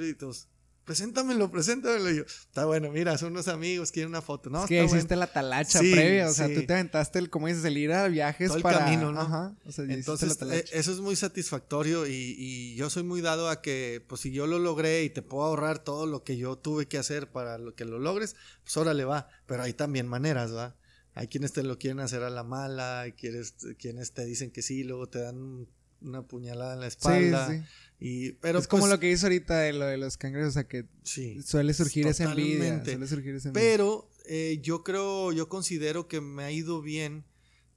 preséntamelo, preséntamelo. Y yo, está bueno, mira, son unos amigos, quieren una foto. No,
es que hiciste la talacha previa, o sea, tú te aventaste el, como dices, el ir a viajes Todo para... camino, ¿no? Ajá,
o sea, Entonces, eh, eso es muy satisfactorio y, y, yo soy muy dado a que, pues si yo lo logré y te puedo ahorrar todo lo que yo tuve que hacer para lo que lo logres, pues órale va, pero hay también maneras, ¿va? Hay quienes te lo quieren hacer a la mala, hay quienes, quienes te dicen que sí, luego te dan una puñalada en la espalda. Sí, sí. Y, pero
es como pues lo que hizo ahorita de lo de los cangrejos, o sea que suele surgir esa envidia. Suele surgir esa
envidia. Pero eh, yo creo, yo considero que me ha ido bien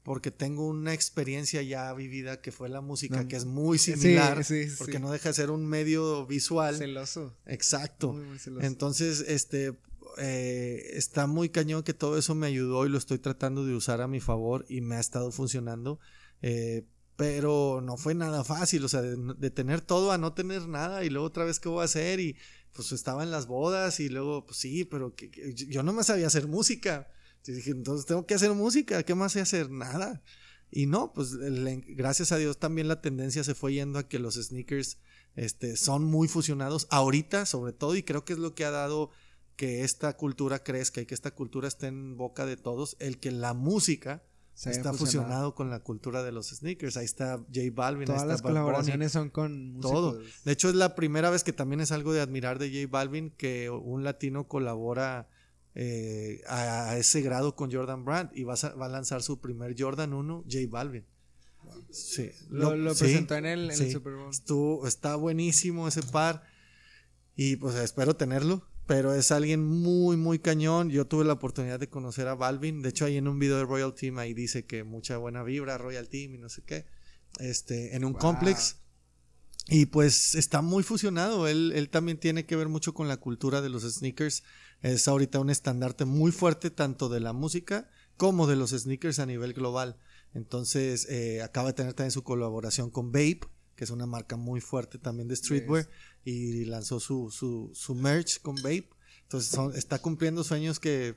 porque tengo una experiencia ya vivida que fue la música, que es muy similar, porque no deja de ser un medio visual.
Celoso.
Exacto. Entonces, este, eh, está muy cañón que todo eso me ayudó y lo estoy tratando de usar a mi favor y me ha estado funcionando. Eh, pero no fue nada fácil, o sea, de, tener todo a no tener nada y luego otra vez qué voy a hacer y pues estaba en las bodas y luego pues sí, pero que, yo no me sabía hacer música. Y dije, entonces tengo que hacer música, ¿qué más sé hacer? Nada. Y no, pues gracias a Dios también la tendencia se fue yendo a que los sneakers este, son muy fusionados ahorita sobre todo y creo que es lo que ha dado que esta cultura crezca y que esta cultura esté en boca de todos, el que la música está fusionado. con la cultura de los sneakers. Ahí está J Balvin.
Todas las colaboraciones son con
Todo. De hecho, es la primera vez que también es algo de admirar de J Balvin que un latino colabora eh, a, ese grado con Jordan Brand y va a, va a, lanzar su primer Jordan 1, J Balvin. Sí.
Lo, presentó en, el, en el Super Bowl.
Estuvo, está buenísimo ese par. Y pues espero tenerlo pero es alguien muy, muy cañón. Yo tuve la oportunidad de conocer a Balvin. De hecho, ahí en un video de Royal Team, ahí dice que mucha buena vibra, Royal Team y no sé qué. Este, en un complex. Y pues está muy fusionado. Él, él también tiene que ver mucho con la cultura de los sneakers. Es ahorita un estandarte muy fuerte tanto de la música como de los sneakers a nivel global. Entonces, eh, acaba de tener también su colaboración con Babe, que es una marca muy fuerte también de streetwear y lanzó su, su, su merch con Vape. Entonces está cumpliendo sueños que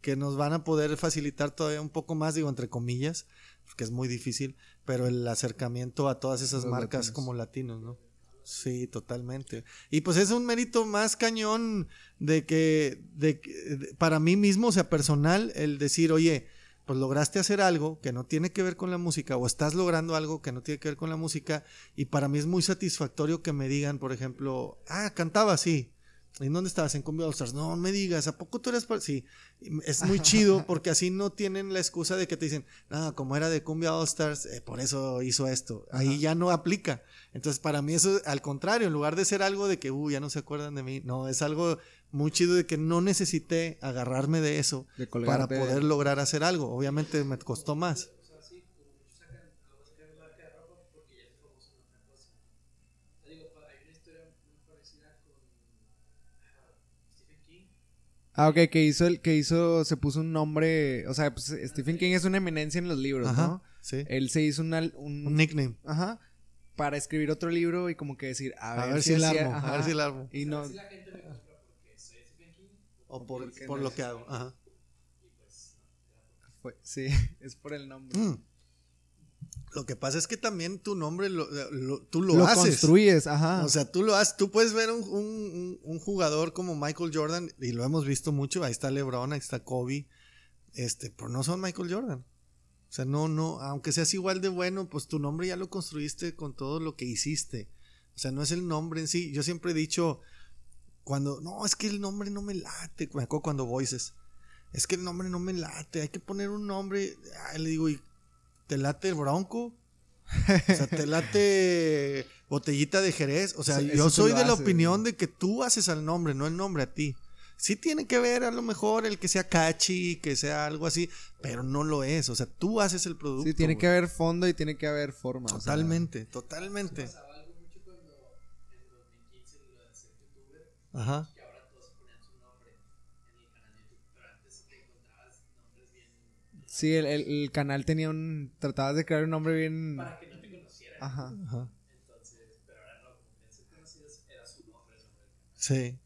que nos van a poder facilitar todavía un poco más, digo, entre comillas, porque es muy difícil, pero el acercamiento a todas esas
Los
marcas
latinos.
como latinos, ¿no? Sí, totalmente. Y pues es un mérito más cañón de que, de, que- de- para mí mismo, o sea, personal, el decir, oye, pues lograste hacer algo que no tiene que ver con la música o estás logrando algo que no tiene que ver con la música y para mí es muy satisfactorio que me digan, por ejemplo, ah, cantaba así. ¿En dónde estabas? En Cumbia All Stars. No me digas, ¿a poco tú eres? par-?" Sí, es muy chido porque así no tienen la excusa de que te dicen, no, como era de Cumbia All Stars, eh, por eso hizo esto. Ahí ya no aplica. Entonces, para mí eso, al contrario, en lugar de ser algo de que, uh, ya no se acuerdan de mí, no, es algo muy chido de que no necesité agarrarme de eso
De
para poder lograr hacer algo. Obviamente me costó más.
Ah, ok, que hizo el, que hizo, se puso un nombre, o sea, pues Stephen King es una eminencia en los libros,
Ajá,
¿no?
sí.
Él se hizo una, un,
Un nickname.
ajá, para escribir otro libro y como que decir, a,
A
ver,
ver si la
hacía-
armo, a ver si la armo.
Y no,
O por, por
no
lo
es-
que hago. Ajá.
fue, sí, es por el nombre.
Mm. Lo que pasa es que también tu nombre lo, lo- tú lo,
Lo,
haces.
construyes, ajá.
O sea, tú lo haces, tú puedes ver un, un- un jugador como Michael Jordan, y lo hemos visto mucho, ahí está LeBron, ahí está Kobe, este, pero no son Michael Jordan. O sea, no, no, aunque seas igual de bueno, pues tu nombre ya lo construiste con todo lo que hiciste. O sea, no es el nombre en sí. Yo siempre he dicho, cuando, no, es que el nombre no me late, me acuerdo cuando Voices, es que el nombre no me late, hay que poner un nombre, Ay, le digo, ¿y te late el Bronco? O sea, te late botellita de Jerez. O sea, yo soy de la opinión de que tú haces al nombre, no el nombre a ti. Sí tiene que ver a lo mejor el que sea catchy, que sea algo así, pero no lo es. O sea, tú haces el producto.
sí, tiene que haber fondo y tiene que haber forma. o sea,
Totalmente, Ajá.
sí, el, el- el canal tenía un, tratabas de crear un nombre bien... Ajá.
Ajá. Sí.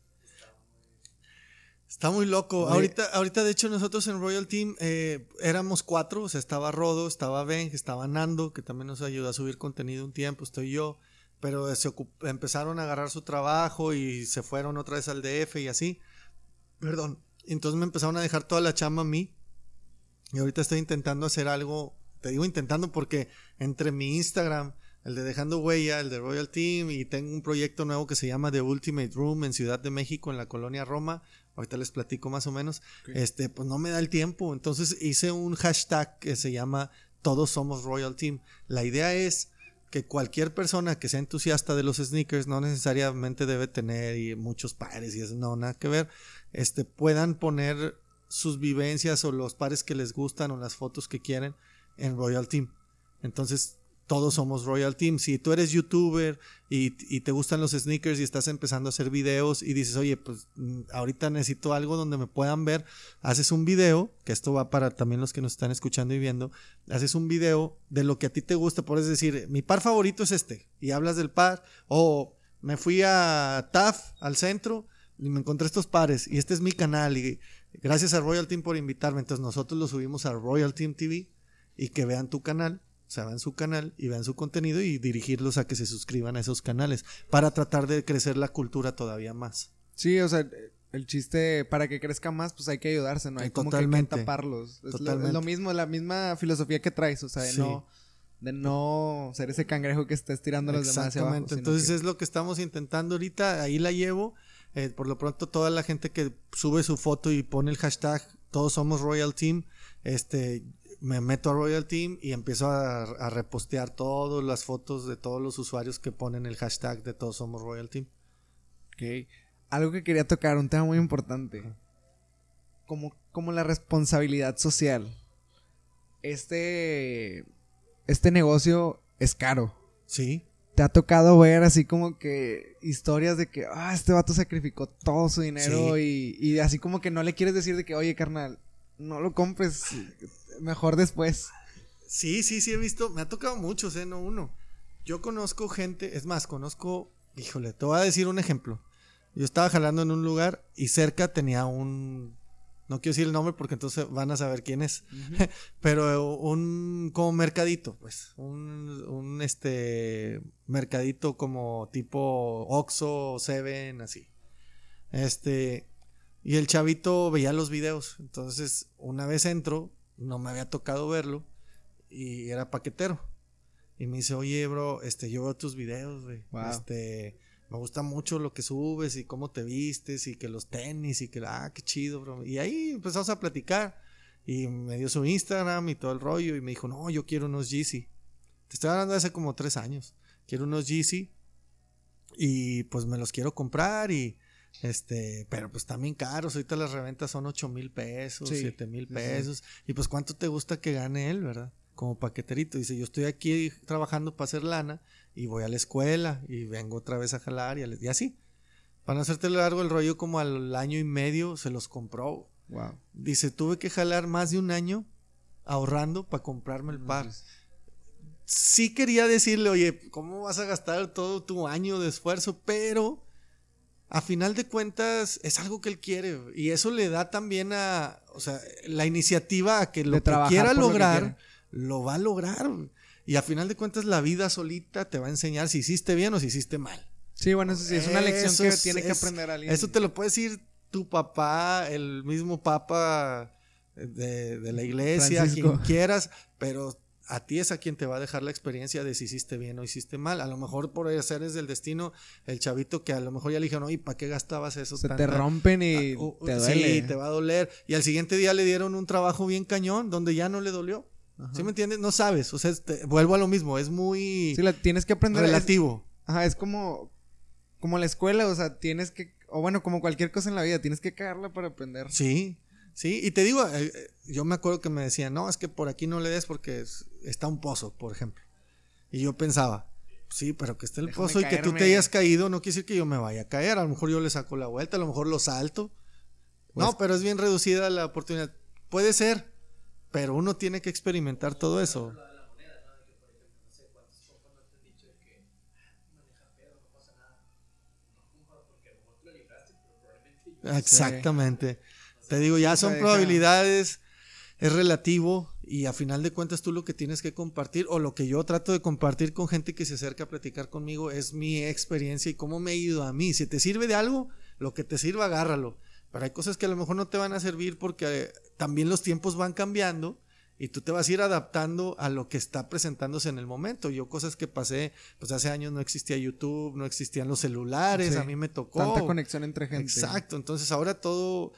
Está muy loco.
Oye.
Ahorita, ahorita, de hecho, nosotros en Royal Team eh, éramos cuatro. O sea, estaba Rodo, estaba Ben, estaba Nando, que también nos ayudó a subir contenido un tiempo. Estoy yo. Pero se empezaron a agarrar su trabajo y se fueron otra vez al DF y así. Perdón. Entonces me empezaron a dejar toda la chamba a mí. Y ahorita estoy intentando hacer algo. Te digo intentando porque entre mi Instagram, el de Dejando Huella, el de Royal Team, y tengo un proyecto nuevo que se llama The Ultimate Room en Ciudad de México, en la colonia Roma. Ahorita les platico más o menos. Este, pues no me da el tiempo. Entonces hice un hashtag que se llama Todos somos Royal Team. La idea es que cualquier persona que sea entusiasta de los sneakers no necesariamente debe tener muchos pares y eso no nada que ver. Este puedan poner sus vivencias o los pares que les gustan o las fotos que quieren en Royal Team. Entonces todos somos Royal Team. Si tú eres youtuber y, te gustan los sneakers y estás empezando a hacer videos y dices, oye, pues mm, ahorita necesito algo donde me puedan ver, haces un video, que esto va para también los que nos están escuchando y viendo, haces un video de lo que a ti te gusta, puedes decir, mi par favorito es este, y hablas del par, o me fui a TAF, al centro, y me encontré estos pares, y este es mi canal, y gracias a Royal Team por invitarme, entonces nosotros lo subimos a Royal Team TV, y que vean tu canal, o sea, vean su canal y vean su contenido y dirigirlos a que se suscriban a esos canales para tratar de crecer la cultura todavía más.
Sí, o sea, el chiste para que crezca más, pues hay que ayudarse, ¿no? Hay como que-
Totalmente.
taparlos. Es lo, es
Totalmente.
lo mismo, la misma filosofía que traes, o sea, de
Sí.
no de no ser ese cangrejo que está estirando a los demás hacia abajo.
Entonces
que-
es lo que estamos intentando ahorita. Ahí la llevo. Eh, por lo pronto, toda la gente que sube su foto y pone el hashtag Todos somos Royal Team, este, me meto a Royal Team y empiezo a, a repostear todas las fotos de todos los usuarios que ponen el hashtag de Todos somos Royal Team.
Ok. Algo que quería tocar, un tema muy importante. Como, como la responsabilidad social. Este. Este negocio es caro.
Sí,
¿Te ha tocado ver así como que historias de que, ah, este vato sacrificó todo su dinero y, y así como que no le quieres decir de que, oye, carnal, no lo compres, mejor después.
Sí, sí, sí he visto, me ha tocado muchos, ¿eh? No uno. Yo conozco gente, es más, conozco, híjole, te voy a decir un ejemplo. Yo estaba jalando en un lugar y cerca tenía un, no quiero decir el nombre porque entonces van a saber quién es. Pero un como mercadito, pues. Un, un este mercadito como tipo Oxxo, Seven, así. Este. Y el chavito veía los videos. Entonces, una vez entro, no me había tocado verlo. Y era paquetero. Y me dice, oye, bro, este, yo veo tus videos, güey. Este me gusta mucho lo que subes y cómo te vistes y que los tenis y que, ah, qué chido, bro. Y ahí empezamos a platicar y me dio su Instagram y todo el rollo y me dijo, no, yo quiero unos Yeezy. Te estoy hablando de hace como tres años. Quiero unos Yeezy y pues me los quiero comprar y este, pero pues también caros. Ahorita las reventas son ocho mil pesos, siete mil pesos. Y pues cuánto te gusta que gane él, ¿verdad? Como paqueterito. Dice, yo estoy aquí trabajando para hacer lana y voy a la escuela y vengo otra vez a jalar y, así. Para no hacerte largo el rollo, como al año y medio se los compró. Wow. Dice, tuve que jalar más de un año ahorrando para comprarme el par. Sí quería decirle, oye, ¿cómo vas a gastar todo tu año de esfuerzo? Pero a final de cuentas es algo que él quiere y eso le da también a, o sea, la iniciativa a que lo que quiera lograr, lo, va a lograr. Y a final de cuentas la vida solita te va a enseñar si hiciste bien o si hiciste mal.
Sí, bueno, eso sí, es una lección que tiene que aprender alguien.
Eso te lo puede decir tu papá, el mismo papa de, la iglesia, quien quieras, pero a ti es a quien te va a dejar la experiencia de si hiciste bien o hiciste mal. A lo mejor por hacer es del destino el chavito que a lo mejor ya le dijeron, oye, ¿para qué gastabas eso?
Se te rompen y ah, te duele.
Sí, te va a doler. Y al siguiente día le dieron un trabajo bien cañón donde ya no le dolió. ¿Sí me entiendes? No sabes. O sea, vuelvo a lo mismo. Es muy.
Sí, la tienes que aprender.
Relativo.
ajá, es como. Como la escuela. O sea, tienes que. O bueno, como cualquier cosa en la vida. Tienes que cagarla para aprender.
Sí. Sí. Y te digo, eh, eh, yo me acuerdo que me decían, no, es que por aquí no le des porque está un pozo, por ejemplo. Y yo pensaba, sí, pero que esté el pozo y que tú te hayas caído, no quiere decir que yo me vaya a caer. A lo mejor yo le saco la vuelta, a lo mejor lo salto. no, pero es bien reducida la oportunidad. Puede ser pero uno tiene que experimentar todo eso. Exactamente. Te digo, ya son probabilidades, es relativo y a final de cuentas tú lo que tienes que compartir o lo que yo trato de compartir con gente que se acerca a platicar conmigo es mi experiencia y cómo me he ido a mí. Si te sirve de algo, lo que te sirva, agárralo. Pero hay cosas que a lo mejor no te van a servir porque también los tiempos van cambiando y tú te vas a ir adaptando a lo que está presentándose en el momento. Yo cosas que pasé, pues hace años no existía YouTube, no existían los celulares, a mí me tocó.
Tanta conexión entre gente.
Exacto, entonces ahora todo,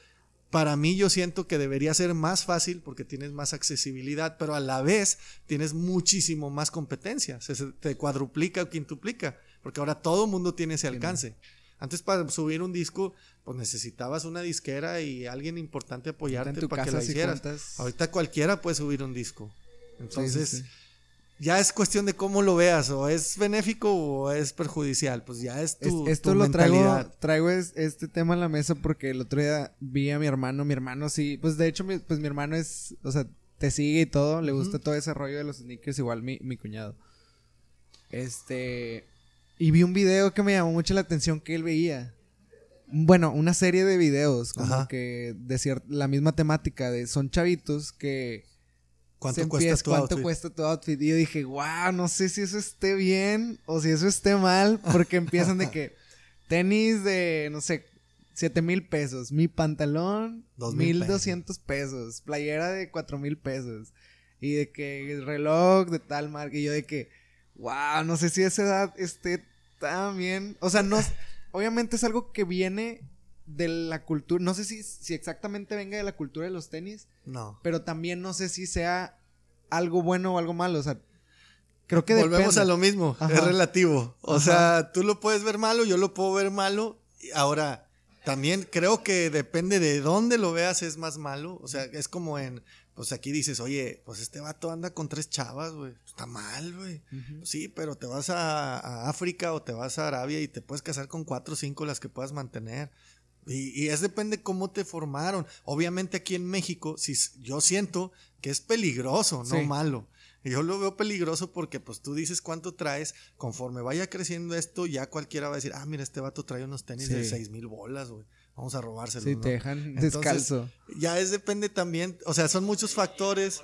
para mí yo siento que debería ser más fácil porque tienes más accesibilidad, pero a la vez tienes muchísimo más competencia, se, te cuadruplica o quintuplica, porque ahora todo el mundo tiene ese alcance. Antes para subir un disco, pues necesitabas una disquera y alguien importante apoyarte para que la hicieras. Ahorita cualquiera puede subir un disco. Entonces, ya es cuestión de cómo lo veas, o es benéfico o es perjudicial, pues ya es tu,
Esto lo traigo, traigo este tema a la mesa porque el otro día vi a mi hermano, mi hermano sí, pues de hecho, mi, pues mi hermano es, o sea, te sigue y todo, le gusta todo ese rollo de los sneakers, igual mi, mi cuñado. Este, y vi un video que me llamó mucho la atención que él veía. Bueno, una serie de videos, como que de la misma temática de son chavitos que
¿Cuánto, cuesta, tu
¿cuánto cuesta tu outfit? Y yo dije, wow, no sé si eso esté bien o si eso esté mal, porque empiezan de que tenis de, no sé, siete mil pesos, mi pantalón, mil doscientos pesos, playera de cuatro mil pesos, y de que el reloj de tal marca, y yo de que, wow, no sé si esa edad esté tan bien. O sea, no. obviamente es algo que viene de la cultura. No sé si, si exactamente venga de la cultura de los tenis.
No.
Pero también no sé si sea algo bueno o algo malo. O sea, creo que
Volvemos a lo mismo. Es relativo. O sea, tú lo puedes ver malo, yo lo puedo ver malo. Ahora. También creo que depende de dónde lo veas es más malo. O sea, es como en pues aquí dices, oye, pues este vato anda con tres chavas, güey. Está mal, güey. Sí, pero te vas a, África o te vas a Arabia y te puedes casar con cuatro o cinco las que puedas mantener. Y, y es depende cómo te formaron. Obviamente aquí en México, si, yo siento que es peligroso, no malo. Yo lo veo peligroso porque pues tú dices cuánto traes, conforme vaya creciendo esto, ya cualquiera va a decir, ah, mira, este vato trae unos tenis de seis mil bolas, güey vamos a robárselo.
Sí,
¿no?
te dejan
Entonces,
descalzo.
Ya es depende también, o sea, son muchos factores.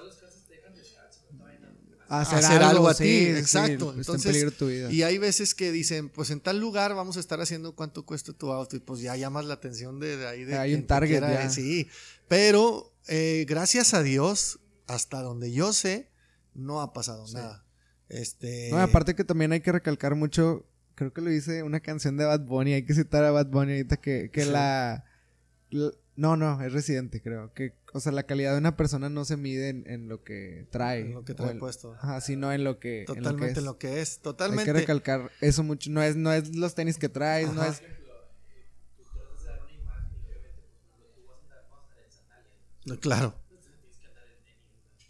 Hacer, algo,
a ti,
sí, sí,
exacto.
está
Entonces,
en peligro tu vida.
Y hay veces que dicen, pues en tal lugar vamos a estar haciendo cuánto cuesta tu auto y pues ya llamas la atención de, de ahí. De
Hay un target
quiera,
ya.
Sí, pero eh, gracias a Dios, hasta donde yo sé, no ha pasado nada. Este,
No, aparte que también hay que recalcar mucho, creo que lo dice una canción de Bad Bunny, hay que citar a Bad Bunny ahorita que, que
Sí.
la, la- No, no, es residente, creo. Que, o sea, la calidad de una persona no se mide en, en lo que trae.
En lo que trae
el-
puesto.
Ajá, sino en lo que. en lo que
totalmente
es.
en lo que es,
Hay
totalmente.
que recalcar eso mucho. No es, no es los tenis que traes, no es.
No, Claro.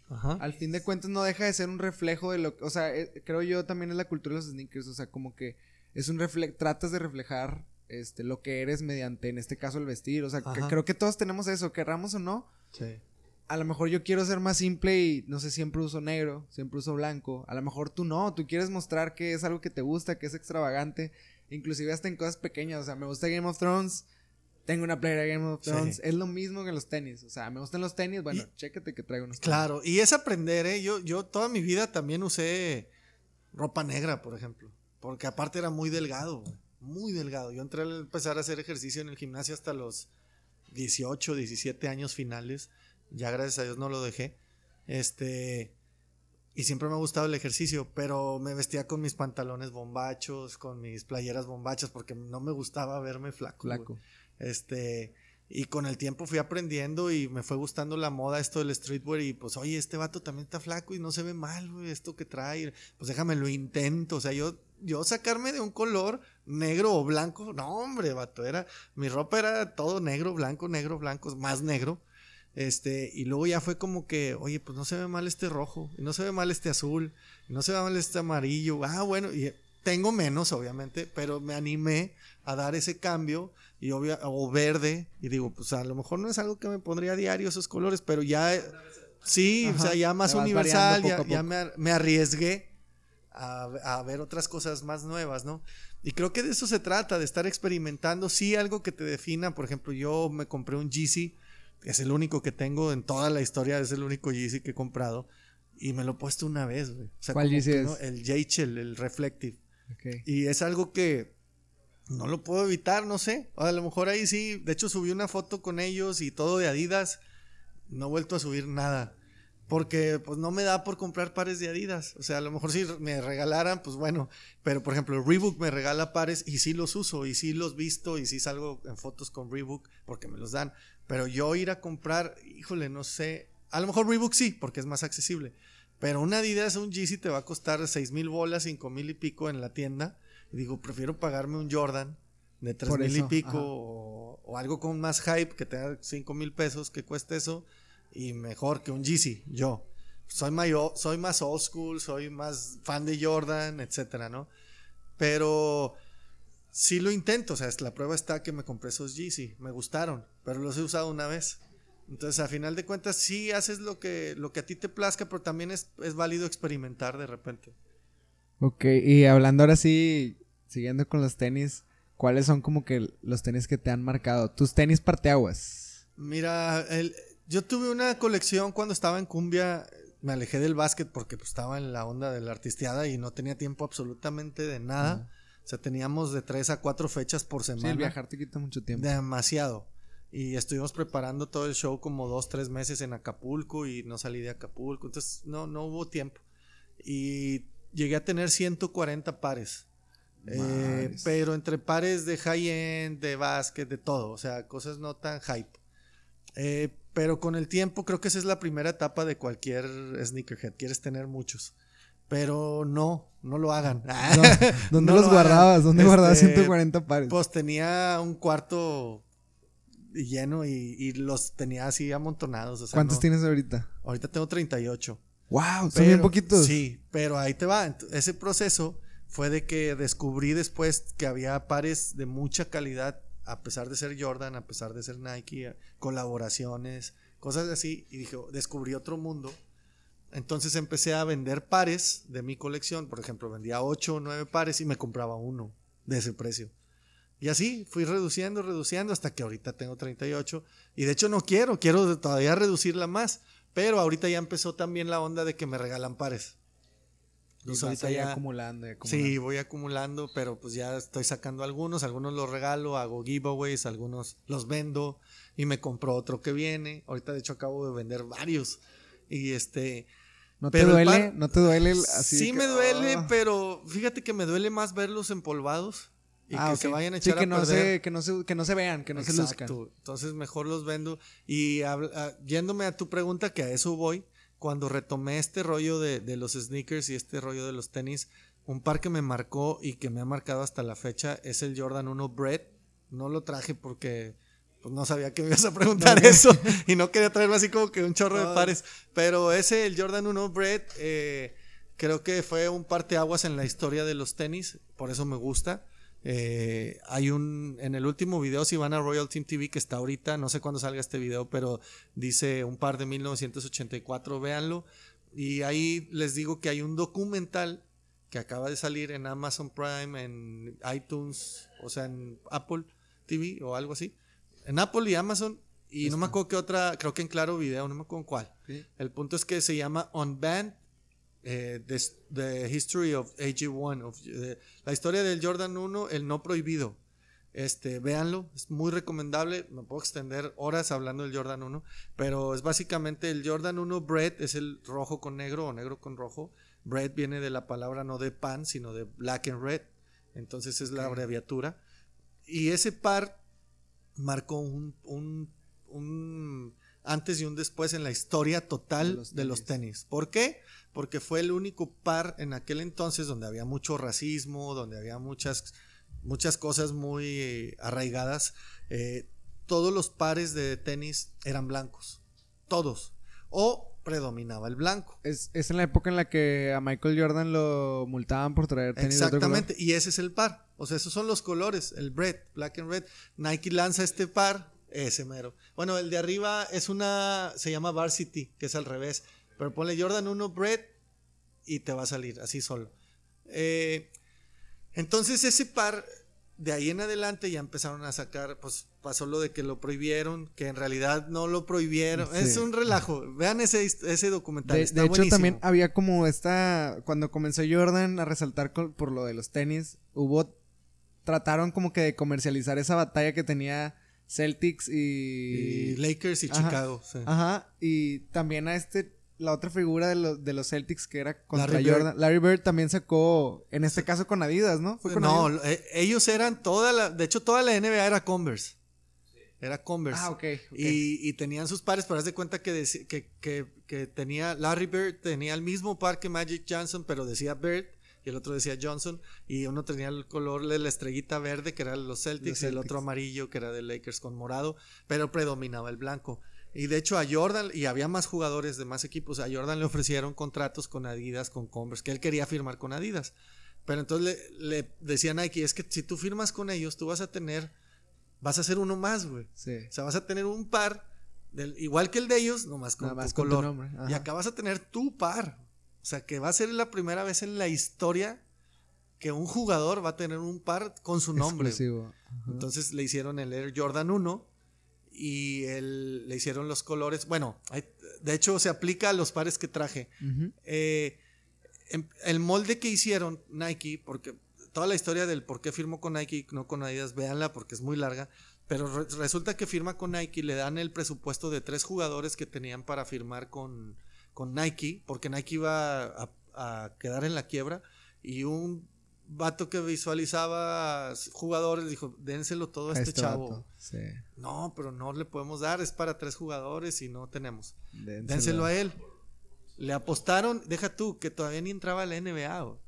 Ajá.
Al fin de cuentas no deja de ser un reflejo de lo que, o sea, eh, creo yo también es la cultura de los sneakers, o sea, como que es un reflejo, tratas de reflejar este lo que eres mediante, en este caso, el vestir, o sea, que creo que todos tenemos eso, querramos o no,
Sí.
a lo mejor yo quiero ser más simple y no sé, siempre uso negro, siempre uso blanco, a lo mejor tú no, tú quieres mostrar que es algo que te gusta, que es extravagante, inclusive hasta en cosas pequeñas, o sea, me gusta Game of Thrones, tengo una playera de Game of
Sí.
Thrones, es lo mismo que los tenis, o sea, me gustan los tenis, bueno,
Y-
chécate que traigo unos tenis.
Claro, y es aprender, ¿eh? Yo, yo toda mi vida también usé ropa negra, por ejemplo. Porque aparte era muy delgado, güey, muy delgado. Yo entré a empezar a hacer ejercicio en el gimnasio hasta los 18, 17 años finales. Ya gracias a Dios no lo dejé. Este. Y siempre me ha gustado el ejercicio, pero me vestía con mis pantalones bombachos, con mis playeras bombachas, porque no me gustaba verme flaco.
Flaco.
Este, y con el tiempo fui aprendiendo y me fue gustando la moda, esto del streetwear. Y pues, oye, este vato también está flaco y no se ve mal, güey, esto que trae. Pues déjame, lo intento. O sea, yo, yo sacarme de un color negro o blanco, no, hombre, vato, era, mi ropa era todo negro, blanco, negro, blanco, más negro. Este, y luego ya fue como que, oye, pues no se ve mal este rojo, y no se ve mal este azul, y no se ve mal este amarillo. Ah, bueno, y tengo menos, obviamente, pero me animé a dar ese cambio y obvia, o verde y digo pues a lo mejor no es algo que me pondría a diario esos colores pero ya sí
Ajá,
o sea ya más universal ya, me, me arriesgué a, a ver otras cosas más nuevas no y creo que de eso se trata de estar experimentando sí algo que te defina por ejemplo yo me compré un Yeezy es el único que tengo en toda la historia es el único Yeezy que he comprado y me lo he puesto una vez güey. o sea,
¿Cuál Yeezy
que,
es?
¿no? el Jachel el Reflective
Ok.
y es algo que no lo puedo evitar, no sé. A lo mejor ahí sí. De hecho, subí una foto con ellos y todo de Adidas. No he vuelto a subir nada. Porque pues no me da por comprar pares de Adidas. O sea, a lo mejor si me regalaran, pues bueno. Pero por ejemplo, Reebok me regala pares y sí los uso. Y sí los visto. Y sí salgo en fotos con Reebok porque me los dan. Pero yo ir a comprar, híjole, no sé. A lo mejor Reebok sí, porque es más accesible. Pero una Adidas, un Yeezy te va a costar seis mil bolas, cinco mil y pico en la tienda. Y digo, prefiero pagarme un Jordan de tres
Por
mil y pico o, o algo con más hype que te da cinco mil pesos que cueste eso y mejor que un Yeezy, yo. Soy, mayo- soy más old school, soy más fan de Jordan, etcétera, ¿no? Pero sí lo intento, o sea, es- la prueba está que me compré esos Yeezy, me gustaron, pero los he usado una vez. Entonces, a final de cuentas, sí haces lo que, lo que a ti te plazca, pero también es, es válido experimentar de repente.
Ok, y hablando ahora sí, siguiendo con los tenis, ¿cuáles son como que los tenis que te han marcado? Tus tenis parteaguas.
Mira, el- yo tuve una colección cuando estaba en Cumbia. Me alejé del básquet porque pues, estaba en la onda de la artisteada y no tenía tiempo absolutamente de nada. O sea, teníamos de tres a cuatro fechas por
Sí,
semana.
el viajar te quita mucho tiempo.
Demasiado. Y estuvimos preparando todo el show como dos, tres meses en Acapulco y no salí de Acapulco. Entonces no, no hubo tiempo. Y llegué a tener 140 pares. Eh, pero entre pares de high-end, de básquet, de todo. O sea, cosas no tan hype. Eh, pero con el tiempo creo que esa es la primera etapa de cualquier sneakerhead. Quieres tener muchos. Pero no, no lo hagan.
No, ¿Dónde
No
los
lo
guardabas? ¿Dónde guardabas
Este,
140 pares?
Pues tenía un cuarto lleno y, y los tenía así amontonados. o sea,
¿Cuántos
no-
tienes ahorita?
Ahorita tengo 38.
¡Wow! Son bien poquitos.
Sí, pero ahí te va. Ese proceso fue de que descubrí después que había pares de mucha calidad, a pesar de ser Jordan, a pesar de ser Nike, eh, colaboraciones, cosas así. Y dije, descubrí otro mundo. Entonces empecé a vender pares de mi colección. Por ejemplo, vendía 8 o 9 pares y me compraba uno de ese precio. Y así fui reduciendo, reduciendo hasta que ahorita tengo 38. Y de hecho no quiero, quiero todavía reducirla más. Pero ahorita ya empezó también la onda de que me regalan pares.
Entonces ahorita ya acumulando,
acumulando, Sí, voy acumulando, pero pues ya estoy sacando algunos, algunos los regalo, hago giveaways, algunos los vendo y me compro otro que viene. Ahorita de hecho acabo de vender varios. Y este...
¿No te duele? ¿No te duele
así? Sí me duele, ah. pero fíjate que me duele más verlos empolvados y ah, que se vayan a echar
que no Se, que, no se, que no se vean, que no se luzcan.
Entonces mejor los vendo. Y yéndome a tu pregunta, que a eso voy, cuando retomé este rollo de, de, los sneakers y este rollo de los tenis, un par que me marcó y que me ha marcado hasta la fecha es el Jordan 1 Bread. No lo traje porque pues no sabía que me ibas a preguntar eso y no quería traerme así como que un chorro de pares. Pero ese, el Jordan 1 Bread, eh, creo que fue un parteaguas en la historia de los tenis, por eso me gusta. Eh, hay un, en el último video, si van a Royal Team TV, que está ahorita, no sé cuándo salga este video, pero dice un par de 1984, véanlo. Y ahí les digo que hay un documental que acaba de salir en Amazon Prime, en iTunes, o sea, en Apple TV o algo así, en Apple y Amazon. Y no me acuerdo qué otra, creo que en Claro Video, no me acuerdo cuál. El punto es que se llama On Band, eh, the, History of AG1, la historia del Jordan 1, el no prohibido. Este, véanlo, es muy recomendable. Me puedo extender horas hablando del Jordan 1, pero es básicamente el Jordan 1 Bread, es el rojo con negro o negro con rojo. Bread viene de la palabra no de pan, sino de black and red. Entonces es la abreviatura. Y ese par marcó un, un, antes y un después en la historia total de los, tenis. ¿Por qué? Porque fue el único par en aquel entonces donde había mucho racismo, donde había muchas, muchas cosas muy arraigadas. Eh, todos los pares de tenis eran blancos. Todos. O predominaba el blanco.
Es, en la época en la que a Michael Jordan lo multaban por traer tenis
Exactamente, y ese es el par. O sea, esos son los colores, el red, black and red. Nike lanza este par, ese mero. Bueno, el de arriba es una, se llama Varsity, que es al revés. Pero ponle Jordan 1 Bread y te va a salir así solo. Eh, entonces ese par, de ahí en adelante ya empezaron a sacar, pues pasó lo de que lo prohibieron, que en realidad no lo prohibieron. Es un relajo. Vean ese, ese documental.
De, de hecho, también había como esta, cuando comenzó Jordan a resaltar por lo de los tenis, hubo trataron como que de comercializar esa batalla que tenía Celtics y...
Lakers y Chicago.
Ajá, y también a este, la otra figura de, los de los Celtics que era contra Jordan. Larry Bird también sacó, en este caso con Adidas, ¿no?
no, eh, ellos eran toda la, de hecho toda la NBA era Converse. Era Converse.
Ah, ok.
Y, tenían sus pares, pero haz de cuenta que, que, que, que, tenía Larry Bird, tenía el mismo par que Magic Johnson, pero decía Bird y el otro decía Johnson, y uno tenía el color de la estrellita verde, que era de los Celtics, y el otro amarillo, que era de Lakers con morado, pero predominaba el blanco. Y de hecho a Jordan, y había más jugadores de más equipos, a Jordan le ofrecieron contratos con Adidas, con Converse, que él quería firmar con Adidas. Pero entonces le, le decía Nike, es que si tú firmas con ellos, tú vas a tener, vas a ser uno más, güey. O sea, vas a tener un par, del, igual que el de ellos, nomás con, tu color. y acá vas a tener tu par. O sea, que va a ser la primera vez en la historia que un jugador va a tener un par con su nombre. Entonces le hicieron el Air Jordan 1 y le hicieron los colores. Bueno, de hecho se aplica a los pares que traje. Eh, em, el molde que hicieron Nike, porque toda la historia del por qué firmó con Nike y no con Adidas, véanla porque es muy larga. Pero resulta que firma con Nike, le dan el presupuesto de tres jugadores que tenían para firmar con, con Nike, porque Nike iba a, quedar en la quiebra, y un vato que visualizaba jugadores dijo, dénselo todo a este, este chavo. No, pero no le podemos dar, es para tres jugadores y no tenemos. Dénselo, a él. Le apostaron, deja tú, que todavía ni entraba a la NBA. O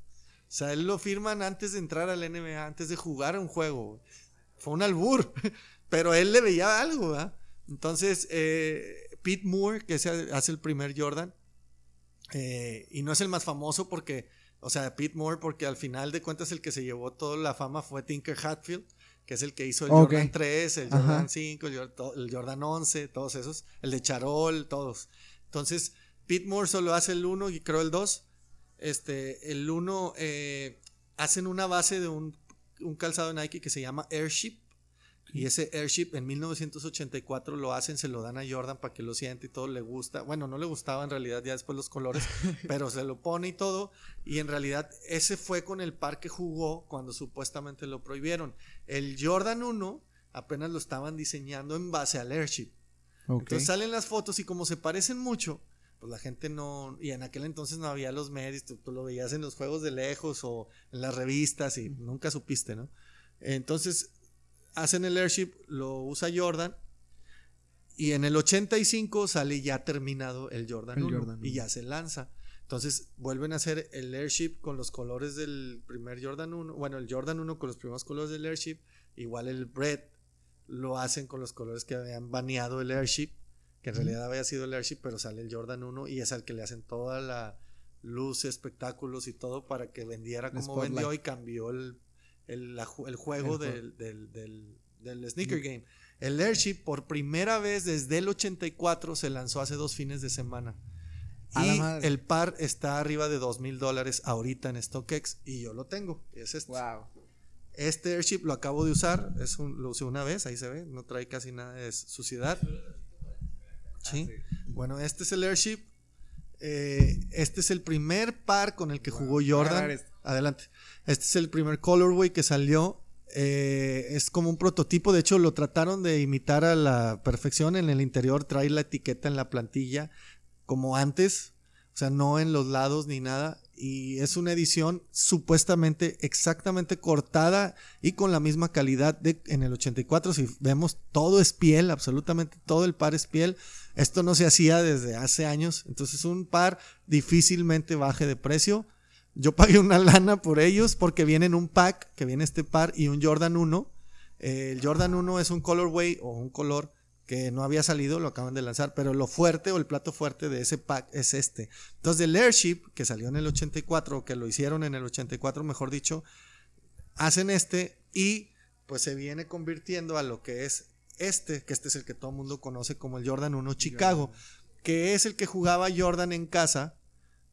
sea, él lo firman antes de entrar a la NBA, antes de jugar un juego. Fue un albur, pero él le veía algo. Entonces, eh, Pete Moore, que hace el primer Jordan, eh, y no es el más famoso porque, o sea, Pete Moore, porque al final de cuentas el que se llevó toda la fama fue Tinker Hatfield, que es el que hizo el Jordan 3, el Jordan 5, el, Jordan 11, todos esos, el de Charol, todos. Entonces, Pete Moore solo hace el 1 y creo el 2. Este, el 1 eh, hacen una base de un un calzado de Nike que se llama Airship. Y ese Airship en 1984 lo hacen, se lo dan a Jordan para que lo siente y todo le gusta. Bueno, no le gustaba en realidad ya después los colores, pero se lo pone y todo. Y en realidad ese fue con el par que jugó cuando supuestamente lo prohibieron. El Jordan 1 apenas lo estaban diseñando en base al Airship. Entonces salen las fotos y como se parecen mucho, pues la gente no, y en aquel entonces no había los medios, tú, lo veías en los juegos de lejos o en las revistas y nunca supiste, ¿no? Entonces hacen el airship, lo usa Jordan y en el 85 sale ya terminado el Jordan, y ya se lanza. Entonces vuelven a hacer el airship con los colores del primer Jordan 1, bueno, el Jordan 1 con los primeros colores del airship, igual el Bread lo hacen con los colores que habían baneado el airship, que en realidad había sido el airship, pero sale el Jordan 1 y es al que le hacen toda la luz, espectáculos y todo para que vendiera como vendió y cambió el, el, juego del, del, sneaker game. El Airship por primera vez desde el 84 se lanzó hace dos fines de semana. y el par está arriba de dos mil dólares ahorita en StockX y yo lo tengo. Es este. Este Airship lo acabo de usar, es un, lo usé una vez, ahí se ve, no trae casi nada de suciedad. ¿Sí? Bueno, este es el Airship. Eh, este es el primer par con el que jugó Jordan. Adelante. Este es el primer colorway que salió. Eh, es como un prototipo. De hecho, lo trataron de imitar a la perfección. En el interior trae la etiqueta en la plantilla como antes. O sea, no en los lados ni nada. Y es una edición supuestamente exactamente cortada y con la misma calidad de en el 84. Si vemos, todo es piel, absolutamente todo el par es piel. Esto no se hacía desde hace años. Entonces, un par difícilmente baje de precio. Yo pagué una lana por ellos porque viene en un pack, que viene este par y un Jordan 1. el Jordan 1 es un colorway o un color que no había salido, lo acaban de lanzar, pero lo fuerte o el plato fuerte de ese pack es este. Entonces, el Airship, que salió en el 84, o que lo hicieron en el 84, mejor dicho, hacen este y pues se viene convirtiendo a lo que es este, que este es el que todo el mundo conoce como el Jordan 1 Chicago, que es el que jugaba Jordan en casa,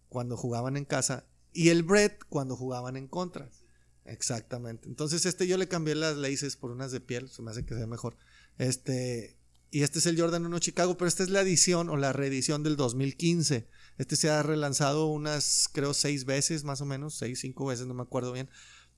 cuando jugaban en casa, y el Brett cuando jugaban en contra. Exactamente. Entonces, este yo le cambié las laces por unas de piel, se me hace que sea mejor. Este, y este es el Jordan 1 Chicago, pero esta es la edición o la reedición del 2015. Este se ha relanzado unas, creo, seis veces más o menos, seis, cinco veces, no me acuerdo bien.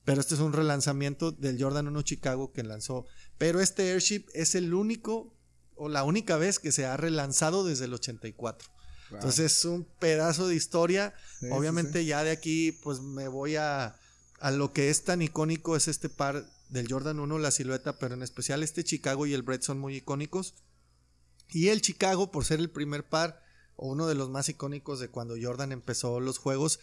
Pero este es un relanzamiento del Jordan 1 Chicago que lanzó. Pero este Airship es el único o la única vez que se ha relanzado desde el 84. Entonces es un pedazo de historia. Obviamente ya de aquí pues me voy a, a lo que es tan icónico es este par del Jordan 1, la silueta, pero en especial este Chicago y el Brett son muy icónicos. Y el Chicago, por ser el primer par, o uno de los más icónicos de cuando Jordan empezó los juegos,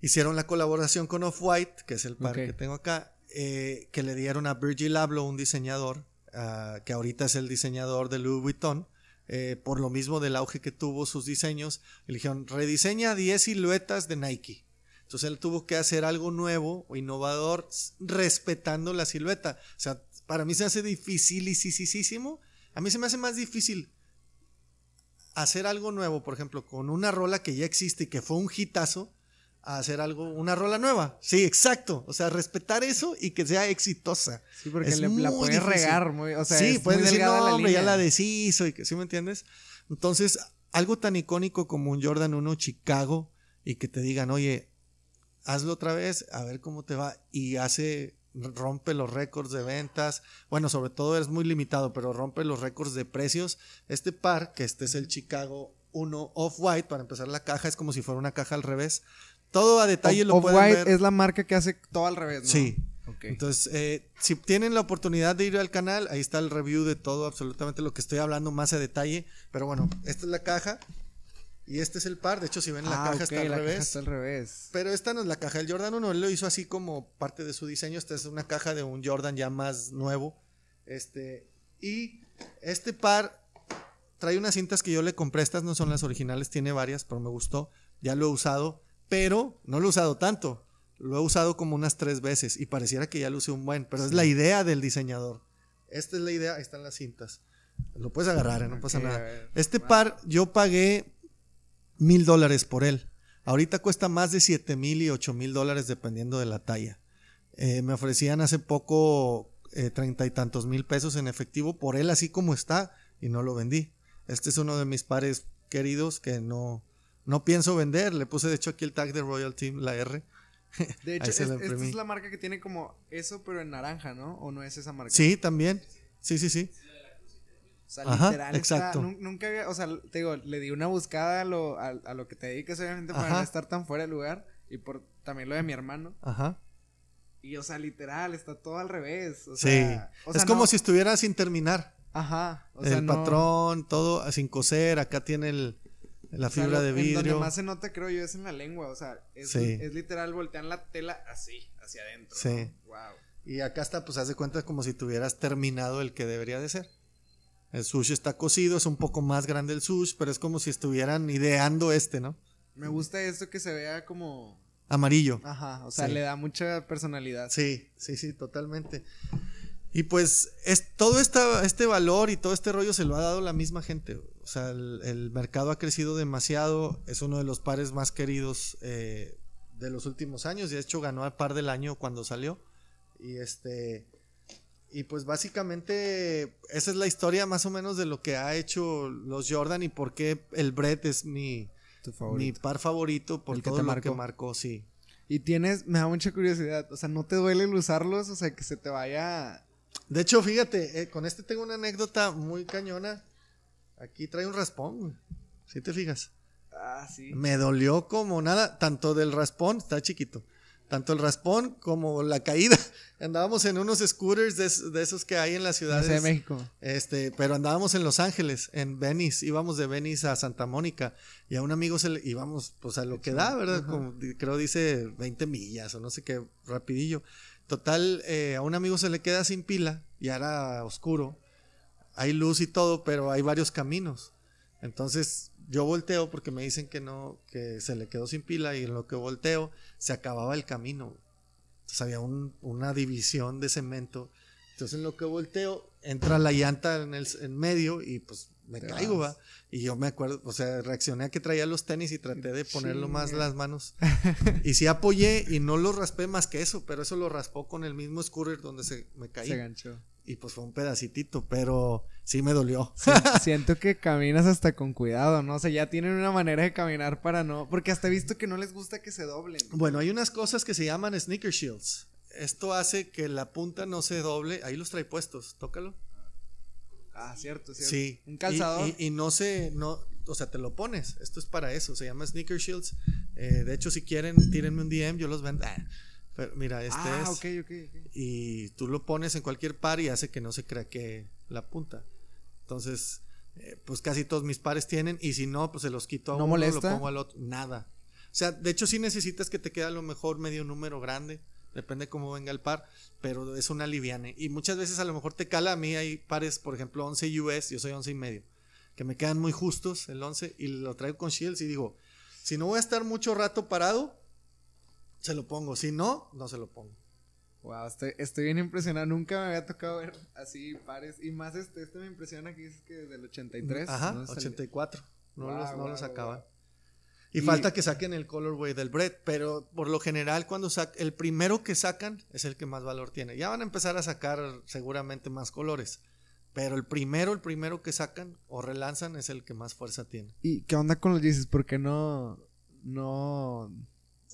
hicieron la colaboración con Off-White, que es el par que tengo acá, eh, que le dieron a Virgil Abloh, un diseñador, ah, que ahorita es el diseñador de Louis Vuitton, eh, por lo mismo del auge que tuvo sus diseños, le dijeron, rediseña 10 siluetas de Nike. Entonces él tuvo que hacer algo nuevo o innovador respetando la silueta. O sea, para mí se hace dificilísimo. A mí se me hace más difícil hacer algo nuevo, por ejemplo, con una rola que ya existe y que fue un hitazo, a hacer algo, una rola nueva. Sí, exacto. O sea, respetar eso y que sea exitosa.
Sí, porque la puedes regar muy, o sea,
sí, puedes decir, no, hombre, ya la deshizo y que, ¿sí me entiendes? Entonces, algo tan icónico como un Jordan 1 Chicago y que te digan, oye, hazlo otra vez, a ver cómo te va. Y hace, rompe los récords de ventas. Bueno, sobre todo es muy limitado, pero rompe los récords de precios. Este par, que este es el Chicago 1 Off-White, para empezar la caja, es como si fuera una caja al revés. Todo a detalle lo pueden ver.
es la marca que hace todo al revés, ¿no?
Sí. Entonces, eh, si tienen la oportunidad de ir al canal, ahí está el review de todo, absolutamente lo que estoy hablando más a detalle. Pero bueno, esta es la caja. Y este es el par. De hecho, si ven la ah, caja está al revés.
está al revés.
Pero esta no es la caja del Jordan 1. Él lo hizo así como parte de su diseño. Esta es una caja de un Jordan ya más nuevo. Este. Y este par trae unas cintas que yo le compré. Estas no son las originales, tiene varias, pero me gustó. Ya lo he usado pero no lo he usado tanto. Lo he usado como unas tres veces y pareciera que ya lo usé un buen, pero es la idea del diseñador. Esta es la idea, ahí están las cintas. Lo puedes agarrar, ¿eh? no pasa nada. Este par yo pagué mil dólares por él. Ahorita cuesta más de siete mil y ocho mil dólares dependiendo de la talla. Eh, me ofrecían hace poco eh, treinta y tantos mil pesos en efectivo por él así como está y no lo vendí. Este es uno de mis pares queridos que no, no pienso vender. Le puse de hecho aquí el tag de Royal Team, la R.
De hecho, esta es la marca que tiene como eso, pero en naranja, ¿no? ¿O no es esa marca?
Sí, también. Sí, sí, sí.
O sea, literal, exacto. nunca había, o sea, te digo, le di una buscada a lo, a, lo que te dedicas, obviamente, para no estar tan fuera de lugar. Y por también lo de mi hermano. Ajá. Y, o sea, literal, está todo al revés. O sea,
es como si estuviera sin terminar. Ajá. O sea, el patrón, todo sin coser. Acá tiene el, la fibra de vidrio. donde
más se nota, creo yo, es en la lengua. O sea, es, es literal, voltean la tela así, hacia adentro. Sí. Wow.
Y acá está, pues, haz de cuenta como si tuvieras terminado el que debería de ser. El sushi está cocido, es un poco más grande el sushi, pero es como si estuvieran ideando este, ¿no?
Me gusta esto que se vea como...
Amarillo.
Ajá, o sea, le da mucha personalidad.
Sí, sí, sí, totalmente. Y pues es, todo esta, este valor y todo este rollo se lo ha dado la misma gente. O sea, el, mercado ha crecido demasiado, es uno de los pares más queridos eh, de los últimos años. De hecho, ganó al par del año cuando salió. Y este y pues básicamente esa es la historia más o menos de lo que ha hecho los Jordan y por qué el Brett es mi, mi par favorito por todo lo que marcó, sí.
Y tienes, me da mucha curiosidad, o sea, ¿no te duele el usarlos? O sea, que se te vaya...
De hecho, fíjate, eh, con este tengo una anécdota muy cañona. Aquí trae un raspón, si te fijas.
Ah, sí.
Me dolió como nada, tanto del raspón, está chiquito tanto el raspón como la caída. Andábamos en unos scooters de, esos que hay en las ciudades.
de México.
Este, pero andábamos en Los Ángeles, en Venice. Íbamos de Venice a Santa Mónica. Y a un amigo se le íbamos, pues a lo que da, ¿verdad? Como, creo dice 20 millas o no sé qué, rapidillo. Total, eh, a un amigo se le queda sin pila, ya era oscuro. Hay luz y todo, pero hay varios caminos. Entonces yo volteo porque me dicen que no, que se le quedó sin pila y en lo que volteo se acababa el camino. Entonces había una división de cemento. Entonces en lo que volteo entra la llanta en el en medio y pues me caigo, va. Y yo me acuerdo, o sea, reaccioné a que traía los tenis y traté de ponerlo más las manos. y sí apoyé y no lo raspé más que eso, pero eso lo raspó con el mismo scooter donde se me caí.
Se ganchó
y pues fue un pedacitito, pero sí me dolió.
siento que caminas hasta con cuidado, ¿no? O sea, ya tienen una manera de caminar para no, porque hasta he visto que no les gusta que se doblen.
Bueno, hay unas cosas que se llaman sneaker shields. Esto hace que la punta no se doble, ahí los trae puestos, tócalo.
Ah, cierto, cierto.
Sí.
Un calzador.
Y, no se, no, o sea, te lo pones. Esto es para eso, se llama sneaker shields. Eh, de hecho, si quieren, tírenme un DM, yo los vendo. Ah, mira, este
ah,
es.
Okay, okay,
Y tú lo pones en cualquier par y hace que no se craque la punta. Entonces, eh, pues casi todos mis pares tienen. Y si no, pues se los quito a uno, lo pongo al otro. Nada. O sea, de hecho, sí necesitas que te quede a lo mejor medio número grande. Depende cómo venga el par. Pero es una liviane. Y muchas veces a lo mejor te cala. A mí hay pares, por ejemplo, 11 US. Yo soy 11 y medio. Que me quedan muy justos el 11. Y lo traigo con shields y digo, si no voy a estar mucho rato parado se lo pongo. Si no, no se lo pongo.
Wow, estoy, bien impresionado. Nunca me había tocado ver así pares. Y más este, este me impresiona que es que desde el 83.
Ajá, 84. No los, no los acaban. Y, falta que saquen el colorway del bread, pero por lo general cuando sacan, el primero que sacan es el que más valor tiene. Ya van a empezar a sacar seguramente más colores, pero el primero, el primero que sacan o relanzan es el que más fuerza tiene.
¿Y qué onda con los Jesus? ¿Por qué no, no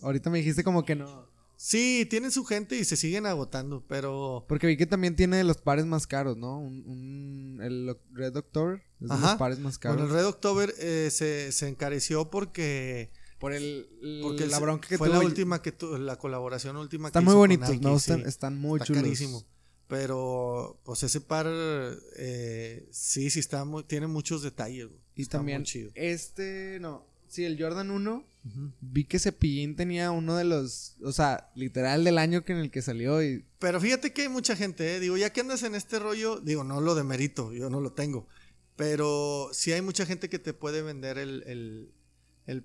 Ahorita me dijiste como que no.
Sí, tienen su gente y se siguen agotando, pero...
Porque vi que también tiene los pares más caros, ¿no? Un, el Red October es de los pares más caros.
Bueno, el Red October eh, se, se, encareció porque...
Por el,
porque la bronca que fue la última que tu, la colaboración última
están muy bonitos, ¿no? Están, están muy está chulos. carísimo.
Pero, pues ese par, eh, sí, sí está muy, tiene muchos detalles.
Y también, este, no, sí, el Jordan 1 Vi que Cepillín tenía uno de los, o sea, literal del año que en el que salió y...
Pero fíjate que hay mucha gente, ¿eh? digo, ya que andas en este rollo, digo, no lo demerito, yo no lo tengo, pero sí hay mucha gente que te puede vender el,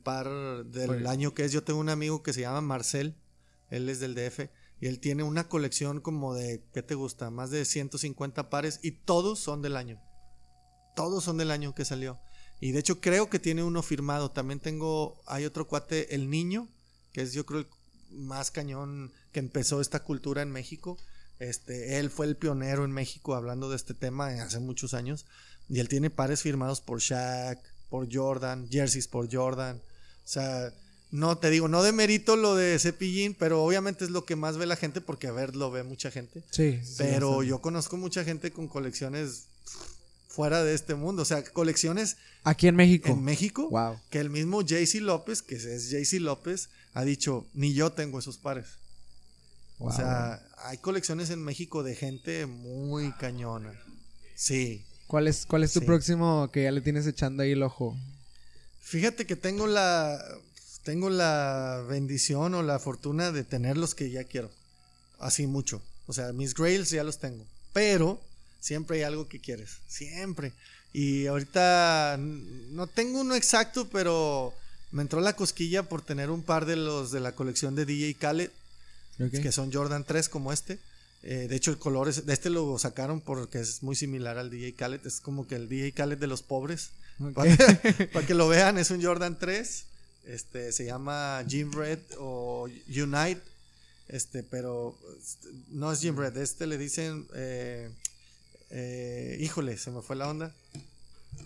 par del año que es. Yo tengo un amigo que se llama Marcel, él es del DF, y él tiene una colección como de, ¿qué te gusta? Más de 150 pares y todos son del año. Todos son del año que salió. Y de hecho creo que tiene uno firmado. También tengo, hay otro cuate, el niño, que es yo creo más cañón que empezó esta cultura en México. Este, él fue el pionero en México hablando de este tema hace muchos años. Y él tiene pares firmados por Shaq, por Jordan, jerseys por Jordan. O sea, no te digo, no de mérito lo de Cepillín, pero obviamente es lo que más ve la gente porque a ver lo ve mucha gente.
Sí.
pero yo conozco mucha gente con colecciones fuera de este mundo, o sea, colecciones
aquí en México.
En México,
wow.
que el mismo JC López, que es JC López, ha dicho, ni yo tengo esos pares. O sea, hay colecciones en México de gente muy cañona. Sí.
¿Cuál es, cuál es tu próximo que ya le tienes echando ahí el ojo?
Fíjate que tengo la tengo la bendición o la fortuna de tener los que ya quiero. Así mucho. O sea, mis grails ya los tengo. Pero siempre hay algo que quieres. Siempre. Y ahorita no tengo uno exacto, pero me entró la cosquilla por tener un par de los de la colección de DJ Khaled que son Jordan 3 como este. Eh, de hecho, el color es, de este lo sacaron porque es muy similar al DJ Khaled. Es como que el DJ Khaled de los pobres. Para, que lo vean, es un Jordan 3. Este, se llama Jim Red o Unite. Este, pero este, no es Jim Red. Este le dicen. Eh, eh, híjole, se me fue la onda.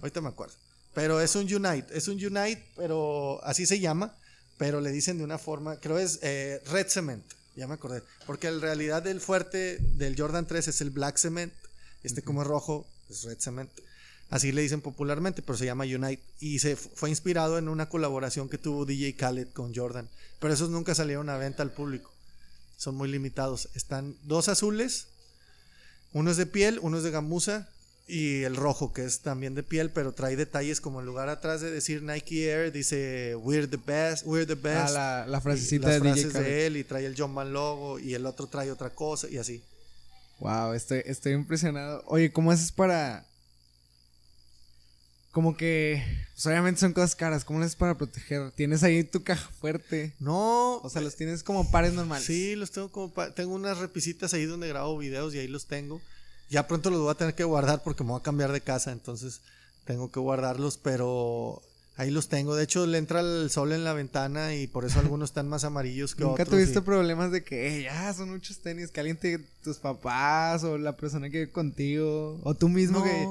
Ahorita me acuerdo. Pero es un Unite. Es un Unite, pero así se llama. Pero le dicen de una forma. Creo es Red Cement. Ya me acordé. Porque en realidad el fuerte del Jordan 3 es el Black Cement. Este como es rojo es Red Cement. Así le dicen popularmente, pero se llama Unite. Y se fue inspirado en una colaboración que tuvo DJ Khaled con Jordan. Pero esos nunca salieron a venta al público. Son muy limitados. Están dos azules. Uno es de piel, uno es de gamuza y el rojo, que es también de piel, pero trae detalles como en lugar atrás de decir Nike Air, dice We're the best, we're the best.
Ah, la, la frasecita
de frases de él y trae el John Man logo y el otro trae otra cosa y así.
Wow, estoy, estoy impresionado. Oye, ¿cómo haces para. Como que. Pues obviamente son cosas caras. ¿Cómo haces para proteger? ¿Tienes ahí tu caja fuerte?
No.
O sea, los tienes como pares normales.
Sí, los tengo como Tengo unas repisitas ahí donde grabo videos y ahí los tengo. Ya pronto los voy a tener que guardar porque me voy a cambiar de casa, entonces tengo que guardarlos, pero ahí los tengo. De hecho, le entra el sol en la ventana y por eso algunos están más amarillos que
¿Nunca
otros.
¿Nunca tuviste problemas de que ya son muchos tenis, que alguien te, tus papás o la persona que vive contigo o tú mismo que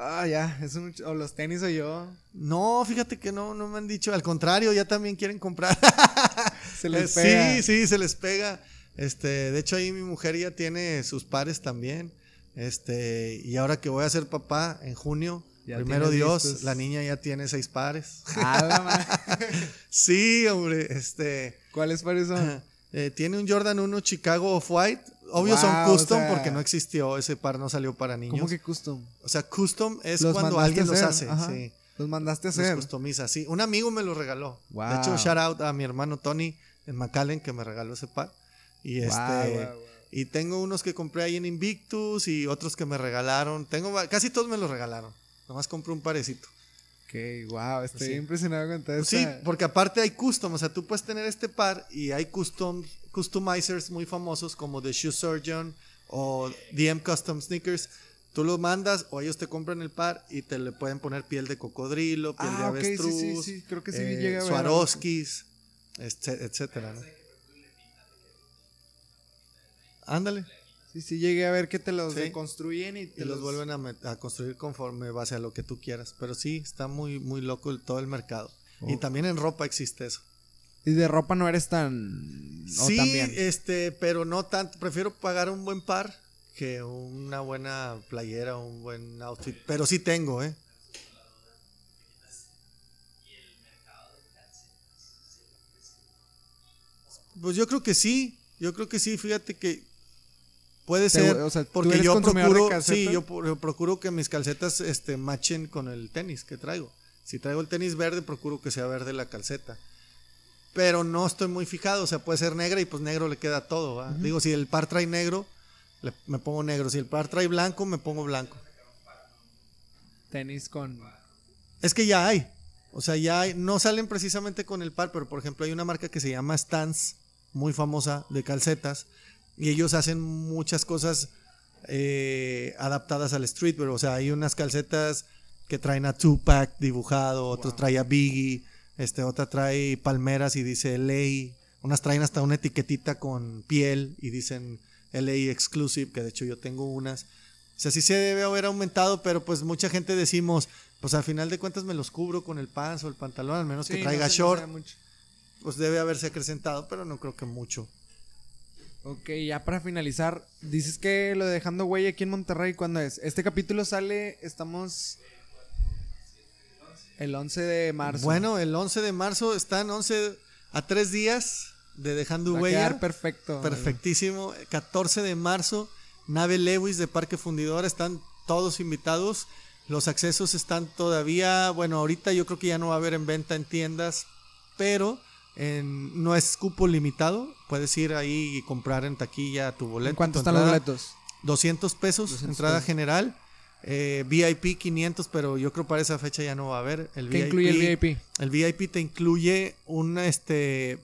ah ya, es o los tenis o yo?
No, fíjate que no no me han dicho, al contrario, ya también quieren comprar.
se les eh, pega.
Sí, sí, se les pega. Este, de hecho ahí mi mujer ya tiene sus pares también. Este, y ahora que voy a ser papá en junio, primero Dios, la niña ya tiene seis pares. sí, hombre, este.
¿Cuáles pares son?
Eh, tiene un Jordan 1 Chicago Off-White. Obvio son custom porque no existió, ese par no salió para niños.
¿Cómo que custom?
O sea, custom es cuando alguien los hace. Sí.
Los mandaste a hacer.
Los customiza, sí. Un amigo me los regaló. De hecho, shout out a mi hermano Tony en McAllen que me regaló ese par. Y este. Y tengo unos que compré ahí en Invictus y otros que me regalaron. Tengo casi todos me los regalaron. Nomás compré un parecito.
Ok, wow, estoy impresionado con todo
Sí, porque aparte hay custom, o sea, tú puedes tener este par y hay custom, customizers muy famosos como The Shoe Surgeon o DM Custom Sneakers. Tú los mandas o ellos te compran el par y te le pueden poner piel de cocodrilo, piel de ah, avestruz, sí, sí, sí,
creo que sí eh, llega a
Swarovskis, etcétera, ¿no? Ándale.
Sí, sí, llegué a ver que te los reconstruyen y
te los, vuelven a, construir conforme base a lo que tú quieras. Pero sí, está muy, muy loco todo el mercado. Y también en ropa existe eso.
Y de ropa no eres tan.
Sí, este, pero no tanto. Prefiero pagar un buen par que una buena playera, un buen outfit. Pero sí tengo, ¿eh? Pues yo creo que sí. Yo creo que sí. Fíjate que Puede ser, porque yo procuro, sí, yo, procuro que mis calcetas este, machen con el tenis que traigo. Si traigo el tenis verde, procuro que sea verde la calceta. Pero no estoy muy fijado, o sea, puede ser negra y pues negro le queda todo. Digo, si el par trae negro, me pongo negro. Si el par trae blanco, me pongo blanco.
Tenis con...
Es que ya hay. O sea, ya hay. No salen precisamente con el par, pero por ejemplo hay una marca que se llama Stance, muy famosa de calcetas y ellos hacen muchas cosas eh, adaptadas al streetwear. O sea, hay unas calcetas que traen a Tupac dibujado, otros trae a Biggie, este, otra trae palmeras y dice Ley. Unas traen hasta una etiquetita con piel y dicen LA Exclusive, que de hecho yo tengo unas. O sea, sí se debe haber aumentado, pero pues mucha gente decimos, pues al final de cuentas me los cubro con el pants o el pantalón, al menos que traiga
no
short. Pues debe haberse acrecentado, pero no creo que mucho.
Ok, ya para finalizar, dices que lo de dejando huella aquí en Monterrey, ¿cuándo es? Este capítulo sale, estamos el 11 de marzo.
Bueno, el 11 de marzo están 11 a 3 días de dejando
Va
huella.
quedar perfecto.
Perfectísimo. 14 de marzo, nave Lewis de Parque Fundidor, están todos invitados. Los accesos están todavía, bueno, ahorita yo creo que ya no va a haber en venta en tiendas, pero en- no es cupo limitado. Puedes ir ahí y comprar en taquilla tu boleto.
¿En cuánto están los boletos?
200 pesos,
200
entrada
pesos.
general. Eh, VIP 500, pero yo creo para esa fecha ya no va a haber. El
¿Qué incluye el VIP?
el VIP te incluye un este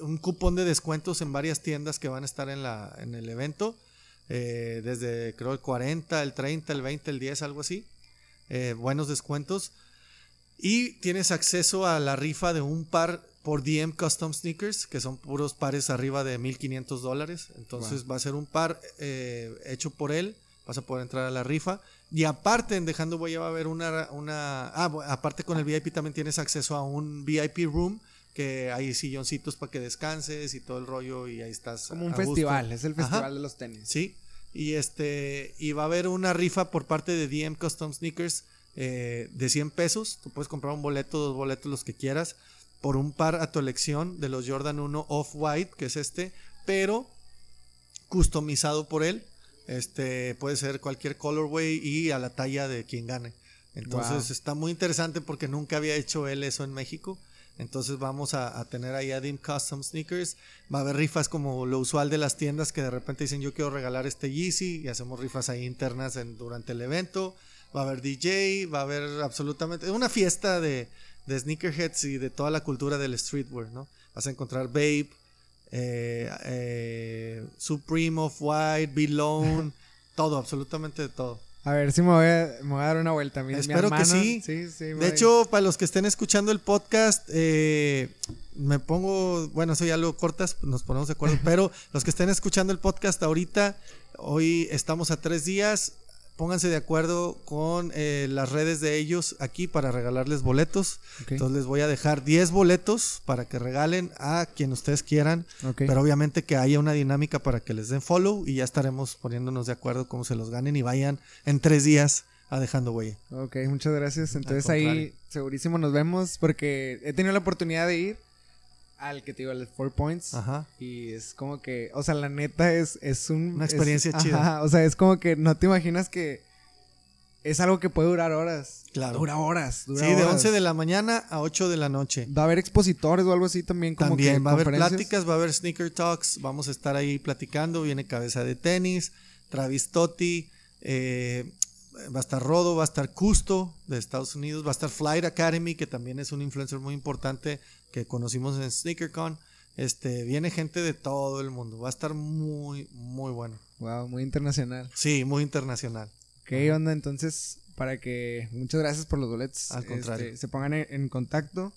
un cupón de descuentos en varias tiendas que van a estar en la en el evento. eh, desde creo el 40, el 30, el 20, el 10, algo así. Eh, buenos descuentos. Y tienes acceso a la rifa de un par por DM Custom Sneakers, que son puros pares arriba de 1500 dólares. Entonces va a ser un par eh, hecho por él. Vas a poder entrar a la rifa. Y aparte, en Dejando Huella va a haber una. una ah, aparte con el VIP también tienes acceso a un VIP room. Que hay silloncitos para que descanses y todo el rollo. Y ahí estás.
Como un
a gusto.
festival, es el
Ajá.
festival de los tenis.
Sí, y este y va a haber una rifa por parte de DM Custom Sneakers eh, de 100 pesos. Tú puedes comprar un boleto, dos boletos, los que quieras, por un par a tu elección de los Jordan 1 Off-White, que es este, pero customizado por él. Este puede ser cualquier colorway y a la talla de quien gane. Entonces
Wow.
está muy interesante porque nunca había hecho él eso en México. Entonces vamos a, a tener ahí a Dim Custom Sneakers. Va a haber rifas como lo usual de las tiendas que de repente dicen yo quiero regalar este Yeezy y hacemos rifas ahí internas en- durante el evento. Va a haber DJ, va a haber absolutamente una fiesta de, de sneakerheads y de toda la cultura del streetwear, ¿no? Vas a encontrar Babe, eh, eh, Supreme of White, Belone, todo, absolutamente de todo.
A ver si me voy a, me voy a dar una vuelta. Mi, mi
Espero que
hermano-
sí.
Sí, sí.
De
voy.
hecho, para los que estén escuchando el podcast, eh, me pongo, bueno, eso ya lo cortas, nos ponemos de acuerdo, pero los que estén escuchando el podcast ahorita, hoy estamos a tres días, pónganse de acuerdo con eh, las redes de ellos aquí para regalarles boletos. Entonces les voy a dejar 10 boletos para que regalen a quien ustedes quieran,
Ok.
pero obviamente que haya una dinámica para que les den follow y ya estaremos poniéndonos de acuerdo cómo se los ganen y vayan en tres días a dejando huella.
Ok, muchas gracias. Entonces ahí segurísimo nos vemos porque he tenido la oportunidad de ir al que te digo, al Four Points.
Ajá.
Y es como que, o sea, la neta es, es un...
Una
es-
experiencia chida.
Ajá, o sea, es como que no te imaginas que es algo que puede durar horas.
Claro.
Dura horas. Dura
Sí, de
horas.
11 de la mañana a 8 de la noche.
Va a haber expositores o algo así también. Como
También
que
va a haber pláticas, va a haber sneaker talks, vamos a estar ahí platicando, viene Cabeza de Tenis, Travis Totti, eh, va a estar Rodo, va a estar Custo de Estados Unidos, va a estar Flight Academy, que también es un influencer muy importante que conocimos en SneakerCon. Este, viene gente de todo el mundo, va a estar muy, muy bueno.
Wow, muy internacional.
Sí, muy internacional.
¿Qué onda? Entonces, para que muchas gracias por los boletos.
Al contrario.
Este, se pongan en, en contacto.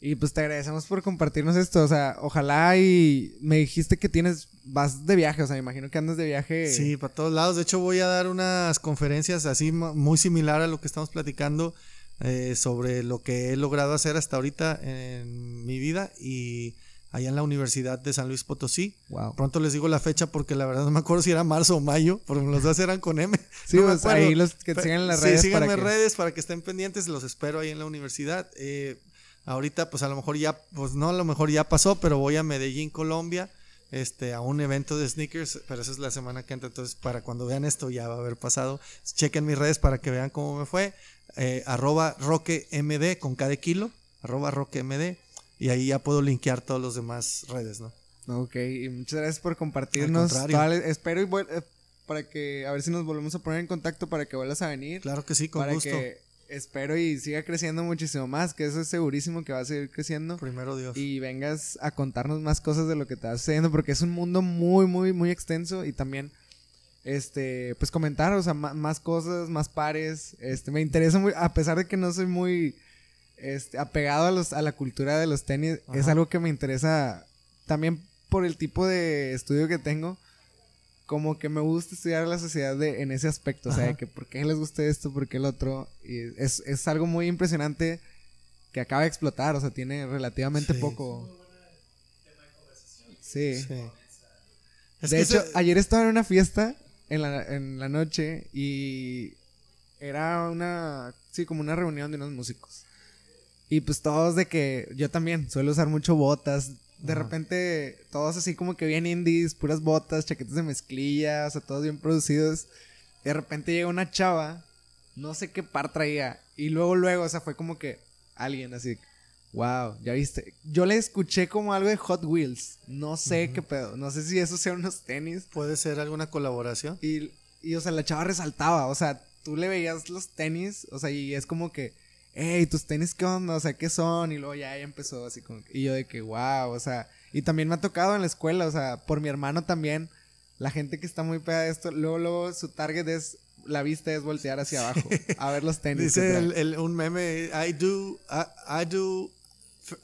Y pues te agradecemos por compartirnos esto. O sea, ojalá y me dijiste que tienes, vas de viaje. O sea, me imagino que andas de viaje.
Sí, para todos lados. De hecho, voy a dar unas conferencias así mu- muy similar a lo que estamos platicando eh, sobre lo que he logrado hacer hasta ahorita en mi vida y allá en la Universidad de San Luis Potosí.
Wow.
Pronto les digo la fecha porque la verdad no me acuerdo si era marzo o mayo, porque los dos eran con M.
Sí,
No
pues ahí los que sigan en las
sí,
redes.
síganme
para que-
redes para que estén pendientes, los espero ahí en la universidad. Eh, ahorita, pues a lo mejor ya, pues no, a lo mejor ya pasó, pero voy a Medellín, Colombia, este, a un evento de sneakers, pero esa es la semana que entra, entonces para cuando vean esto ya va a haber pasado. Chequen mis redes para que vean cómo me fue. Eh, arroba roquemd con cada kilo, arroba roquemd, y ahí ya puedo linkear todas las demás redes, ¿no?
Ok, y muchas gracias por compartirnos. toda espero y eh, para que, a ver si nos volvemos a poner en contacto para que vuelvas a venir.
Claro que sí, con
para
gusto.
que espero y siga creciendo muchísimo más, que eso es segurísimo que va a seguir creciendo.
Primero Dios.
Y vengas a contarnos más cosas de lo que te está sucediendo, porque es un mundo muy, muy, muy extenso y también, este, pues comentar, o sea, más cosas, más pares, este, me interesa muy, a pesar de que no soy muy, este, apegado a los, a la cultura de los tenis, es algo que me interesa también por el tipo de estudio que tengo, como que me gusta estudiar la sociedad de, en ese aspecto. O sea, de que por qué les gusta esto, por qué el otro. Y es, es algo muy impresionante que acaba de explotar. O sea, tiene relativamente
Sí.
poco. Sí.
Sí. Es
de hecho,
se-
ayer estaba en una fiesta en la, en la noche y era una, sí, como una reunión de unos músicos. Y pues todos de que yo también suelo usar mucho botas. De
Ajá.
repente, todos así como que bien indies, puras botas, chaquetas de mezclilla, o sea, todos bien producidos. De repente llega una chava, no sé qué par traía. Y luego, luego, o sea, fue como que alguien así, wow, ya viste. Yo le escuché como algo de Hot Wheels. No sé qué pedo. No sé si eso sea unos tenis.
puede ser alguna colaboración.
Y, y, o sea, la chava resaltaba. O sea, tú le veías los tenis. O sea, y es como que, hey, tus tenis, ¿qué onda? O sea, ¿qué son? Y luego ya, ya empezó así como. Y yo de que, wow, o sea. Y también me ha tocado en la escuela, o sea, por mi hermano también. La gente que está muy pegada de esto, luego, luego su target es. La vista es voltear hacia abajo a ver los tenis.
Dice el, el- un meme, I do, I, I do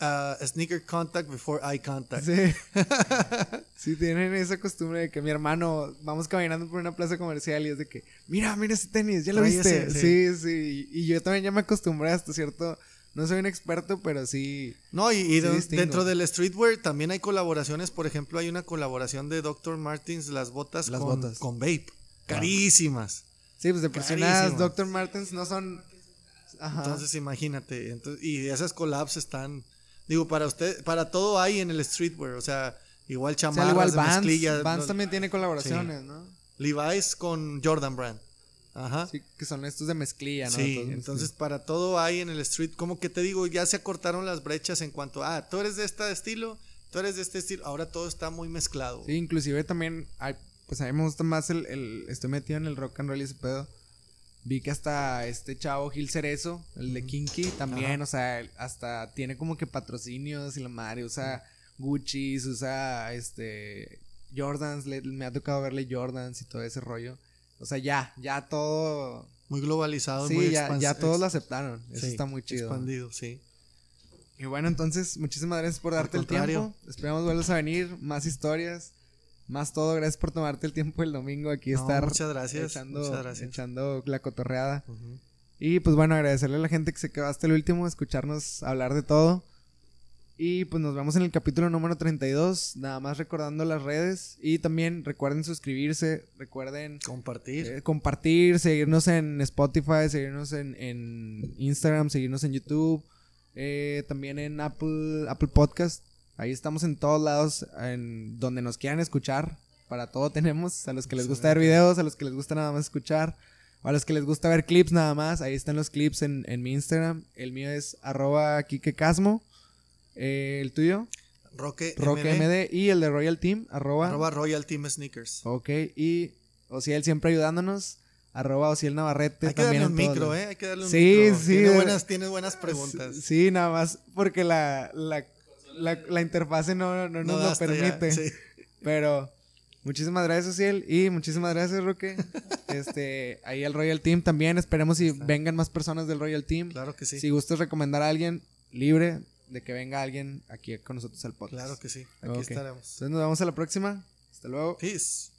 uh, sneaker contact before eye contact.
Sí. sí, tienen esa costumbre de que mi hermano, vamos caminando por una plaza comercial y es de que, mira, mira ese tenis, ¿ya lo
Trae
viste?
ese,
sí, sí. Y yo también ya me acostumbré hasta cierto. No soy un experto, pero sí.
No, y, dentro del streetwear también hay colaboraciones. Por ejemplo, hay una colaboración de Dr. Martins, las botas,
Las
con,
botas.
con vape. Carísimas.
Sí, pues de
Carísimas.
Dr. Martens no son. Ajá.
Entonces imagínate. Entonces, y esas collabs están. Digo, para usted, para todo hay en el streetwear. O sea, igual
o sea,
chamarras
igual Vans,
mezclilla.
Vans
no-
también tiene colaboraciones, ¿no?
Levi's con Jordan Brand. Ajá.
Sí, que son estos de mezclilla, ¿no?
Sí,
Todos
entonces
mezclilla.
para todo hay en el street, como que te digo, ya se acortaron las brechas en cuanto a, ah, tú eres de este estilo, tú eres de este estilo, ahora todo está muy mezclado.
Sí, inclusive también hay, pues a mí me gusta más el, el- estoy metido en el rock and roll y ese pedo. Vi que hasta este chavo Gil Cerezo, el de Kinky, también,
Ajá.
o sea, hasta tiene como que patrocinios y la madre, usa Gucci, usa este Jordans, le- me ha tocado verle Jordans y todo ese rollo. O sea, ya, ya todo,
Muy globalizado,
sí,
muy
ya, ya todos lo aceptaron. Eso
sí,
está muy chido.
Expandido, sí.
Y bueno, entonces, muchísimas gracias por darte el tiempo. Esperamos vuelvas a venir, más historias, más todo. Gracias por tomarte el tiempo el domingo aquí
No,
estar
muchas gracias,
echando,
muchas gracias.
echando la cotorreada. Y pues bueno, agradecerle a la gente que se quedó hasta el último, escucharnos hablar de todo. Y pues nos vemos en el capítulo número 32, nada más recordando las redes. Y también recuerden suscribirse, recuerden
Compartir.
eh, compartir, seguirnos en Spotify, seguirnos en, en Instagram, seguirnos en YouTube, eh, también en Apple, Apple Podcast. Ahí estamos en todos lados, en donde nos quieran escuchar. Para todo tenemos, a los que les gusta ver videos, a los que les gusta nada más escuchar, o a los que les gusta ver clips nada más. Ahí están los clips en, en mi Instagram. El mío es arroba kikecasmo. Eh, el tuyo,
Roque,
Roque
MD,
MD. Y el de Royal Team, arroba
arroba Royal Team Sneakers.
Ok, y Ociel siempre ayudándonos. Arroba Ociel Navarrete.
Hay que
también
darle un micro. ¿eh? Hay que darle un
Sí,
micro.
sí,
Tiene buenas, tiene buenas preguntas.
Sí, nada más porque la, la, la, la interfase no, no nos
No,
lo
ya,
permite.
sí.
Pero muchísimas gracias, Ociel. Y muchísimas gracias, Roque. este, ahí el Royal Team también. Esperemos si vengan más personas del Royal Team.
Claro que sí.
Si gustas recomendar a alguien, libre de que venga alguien aquí con nosotros al podcast.
Claro que sí. Aquí estaremos.
Entonces nos vemos a la próxima. Hasta luego.
Peace.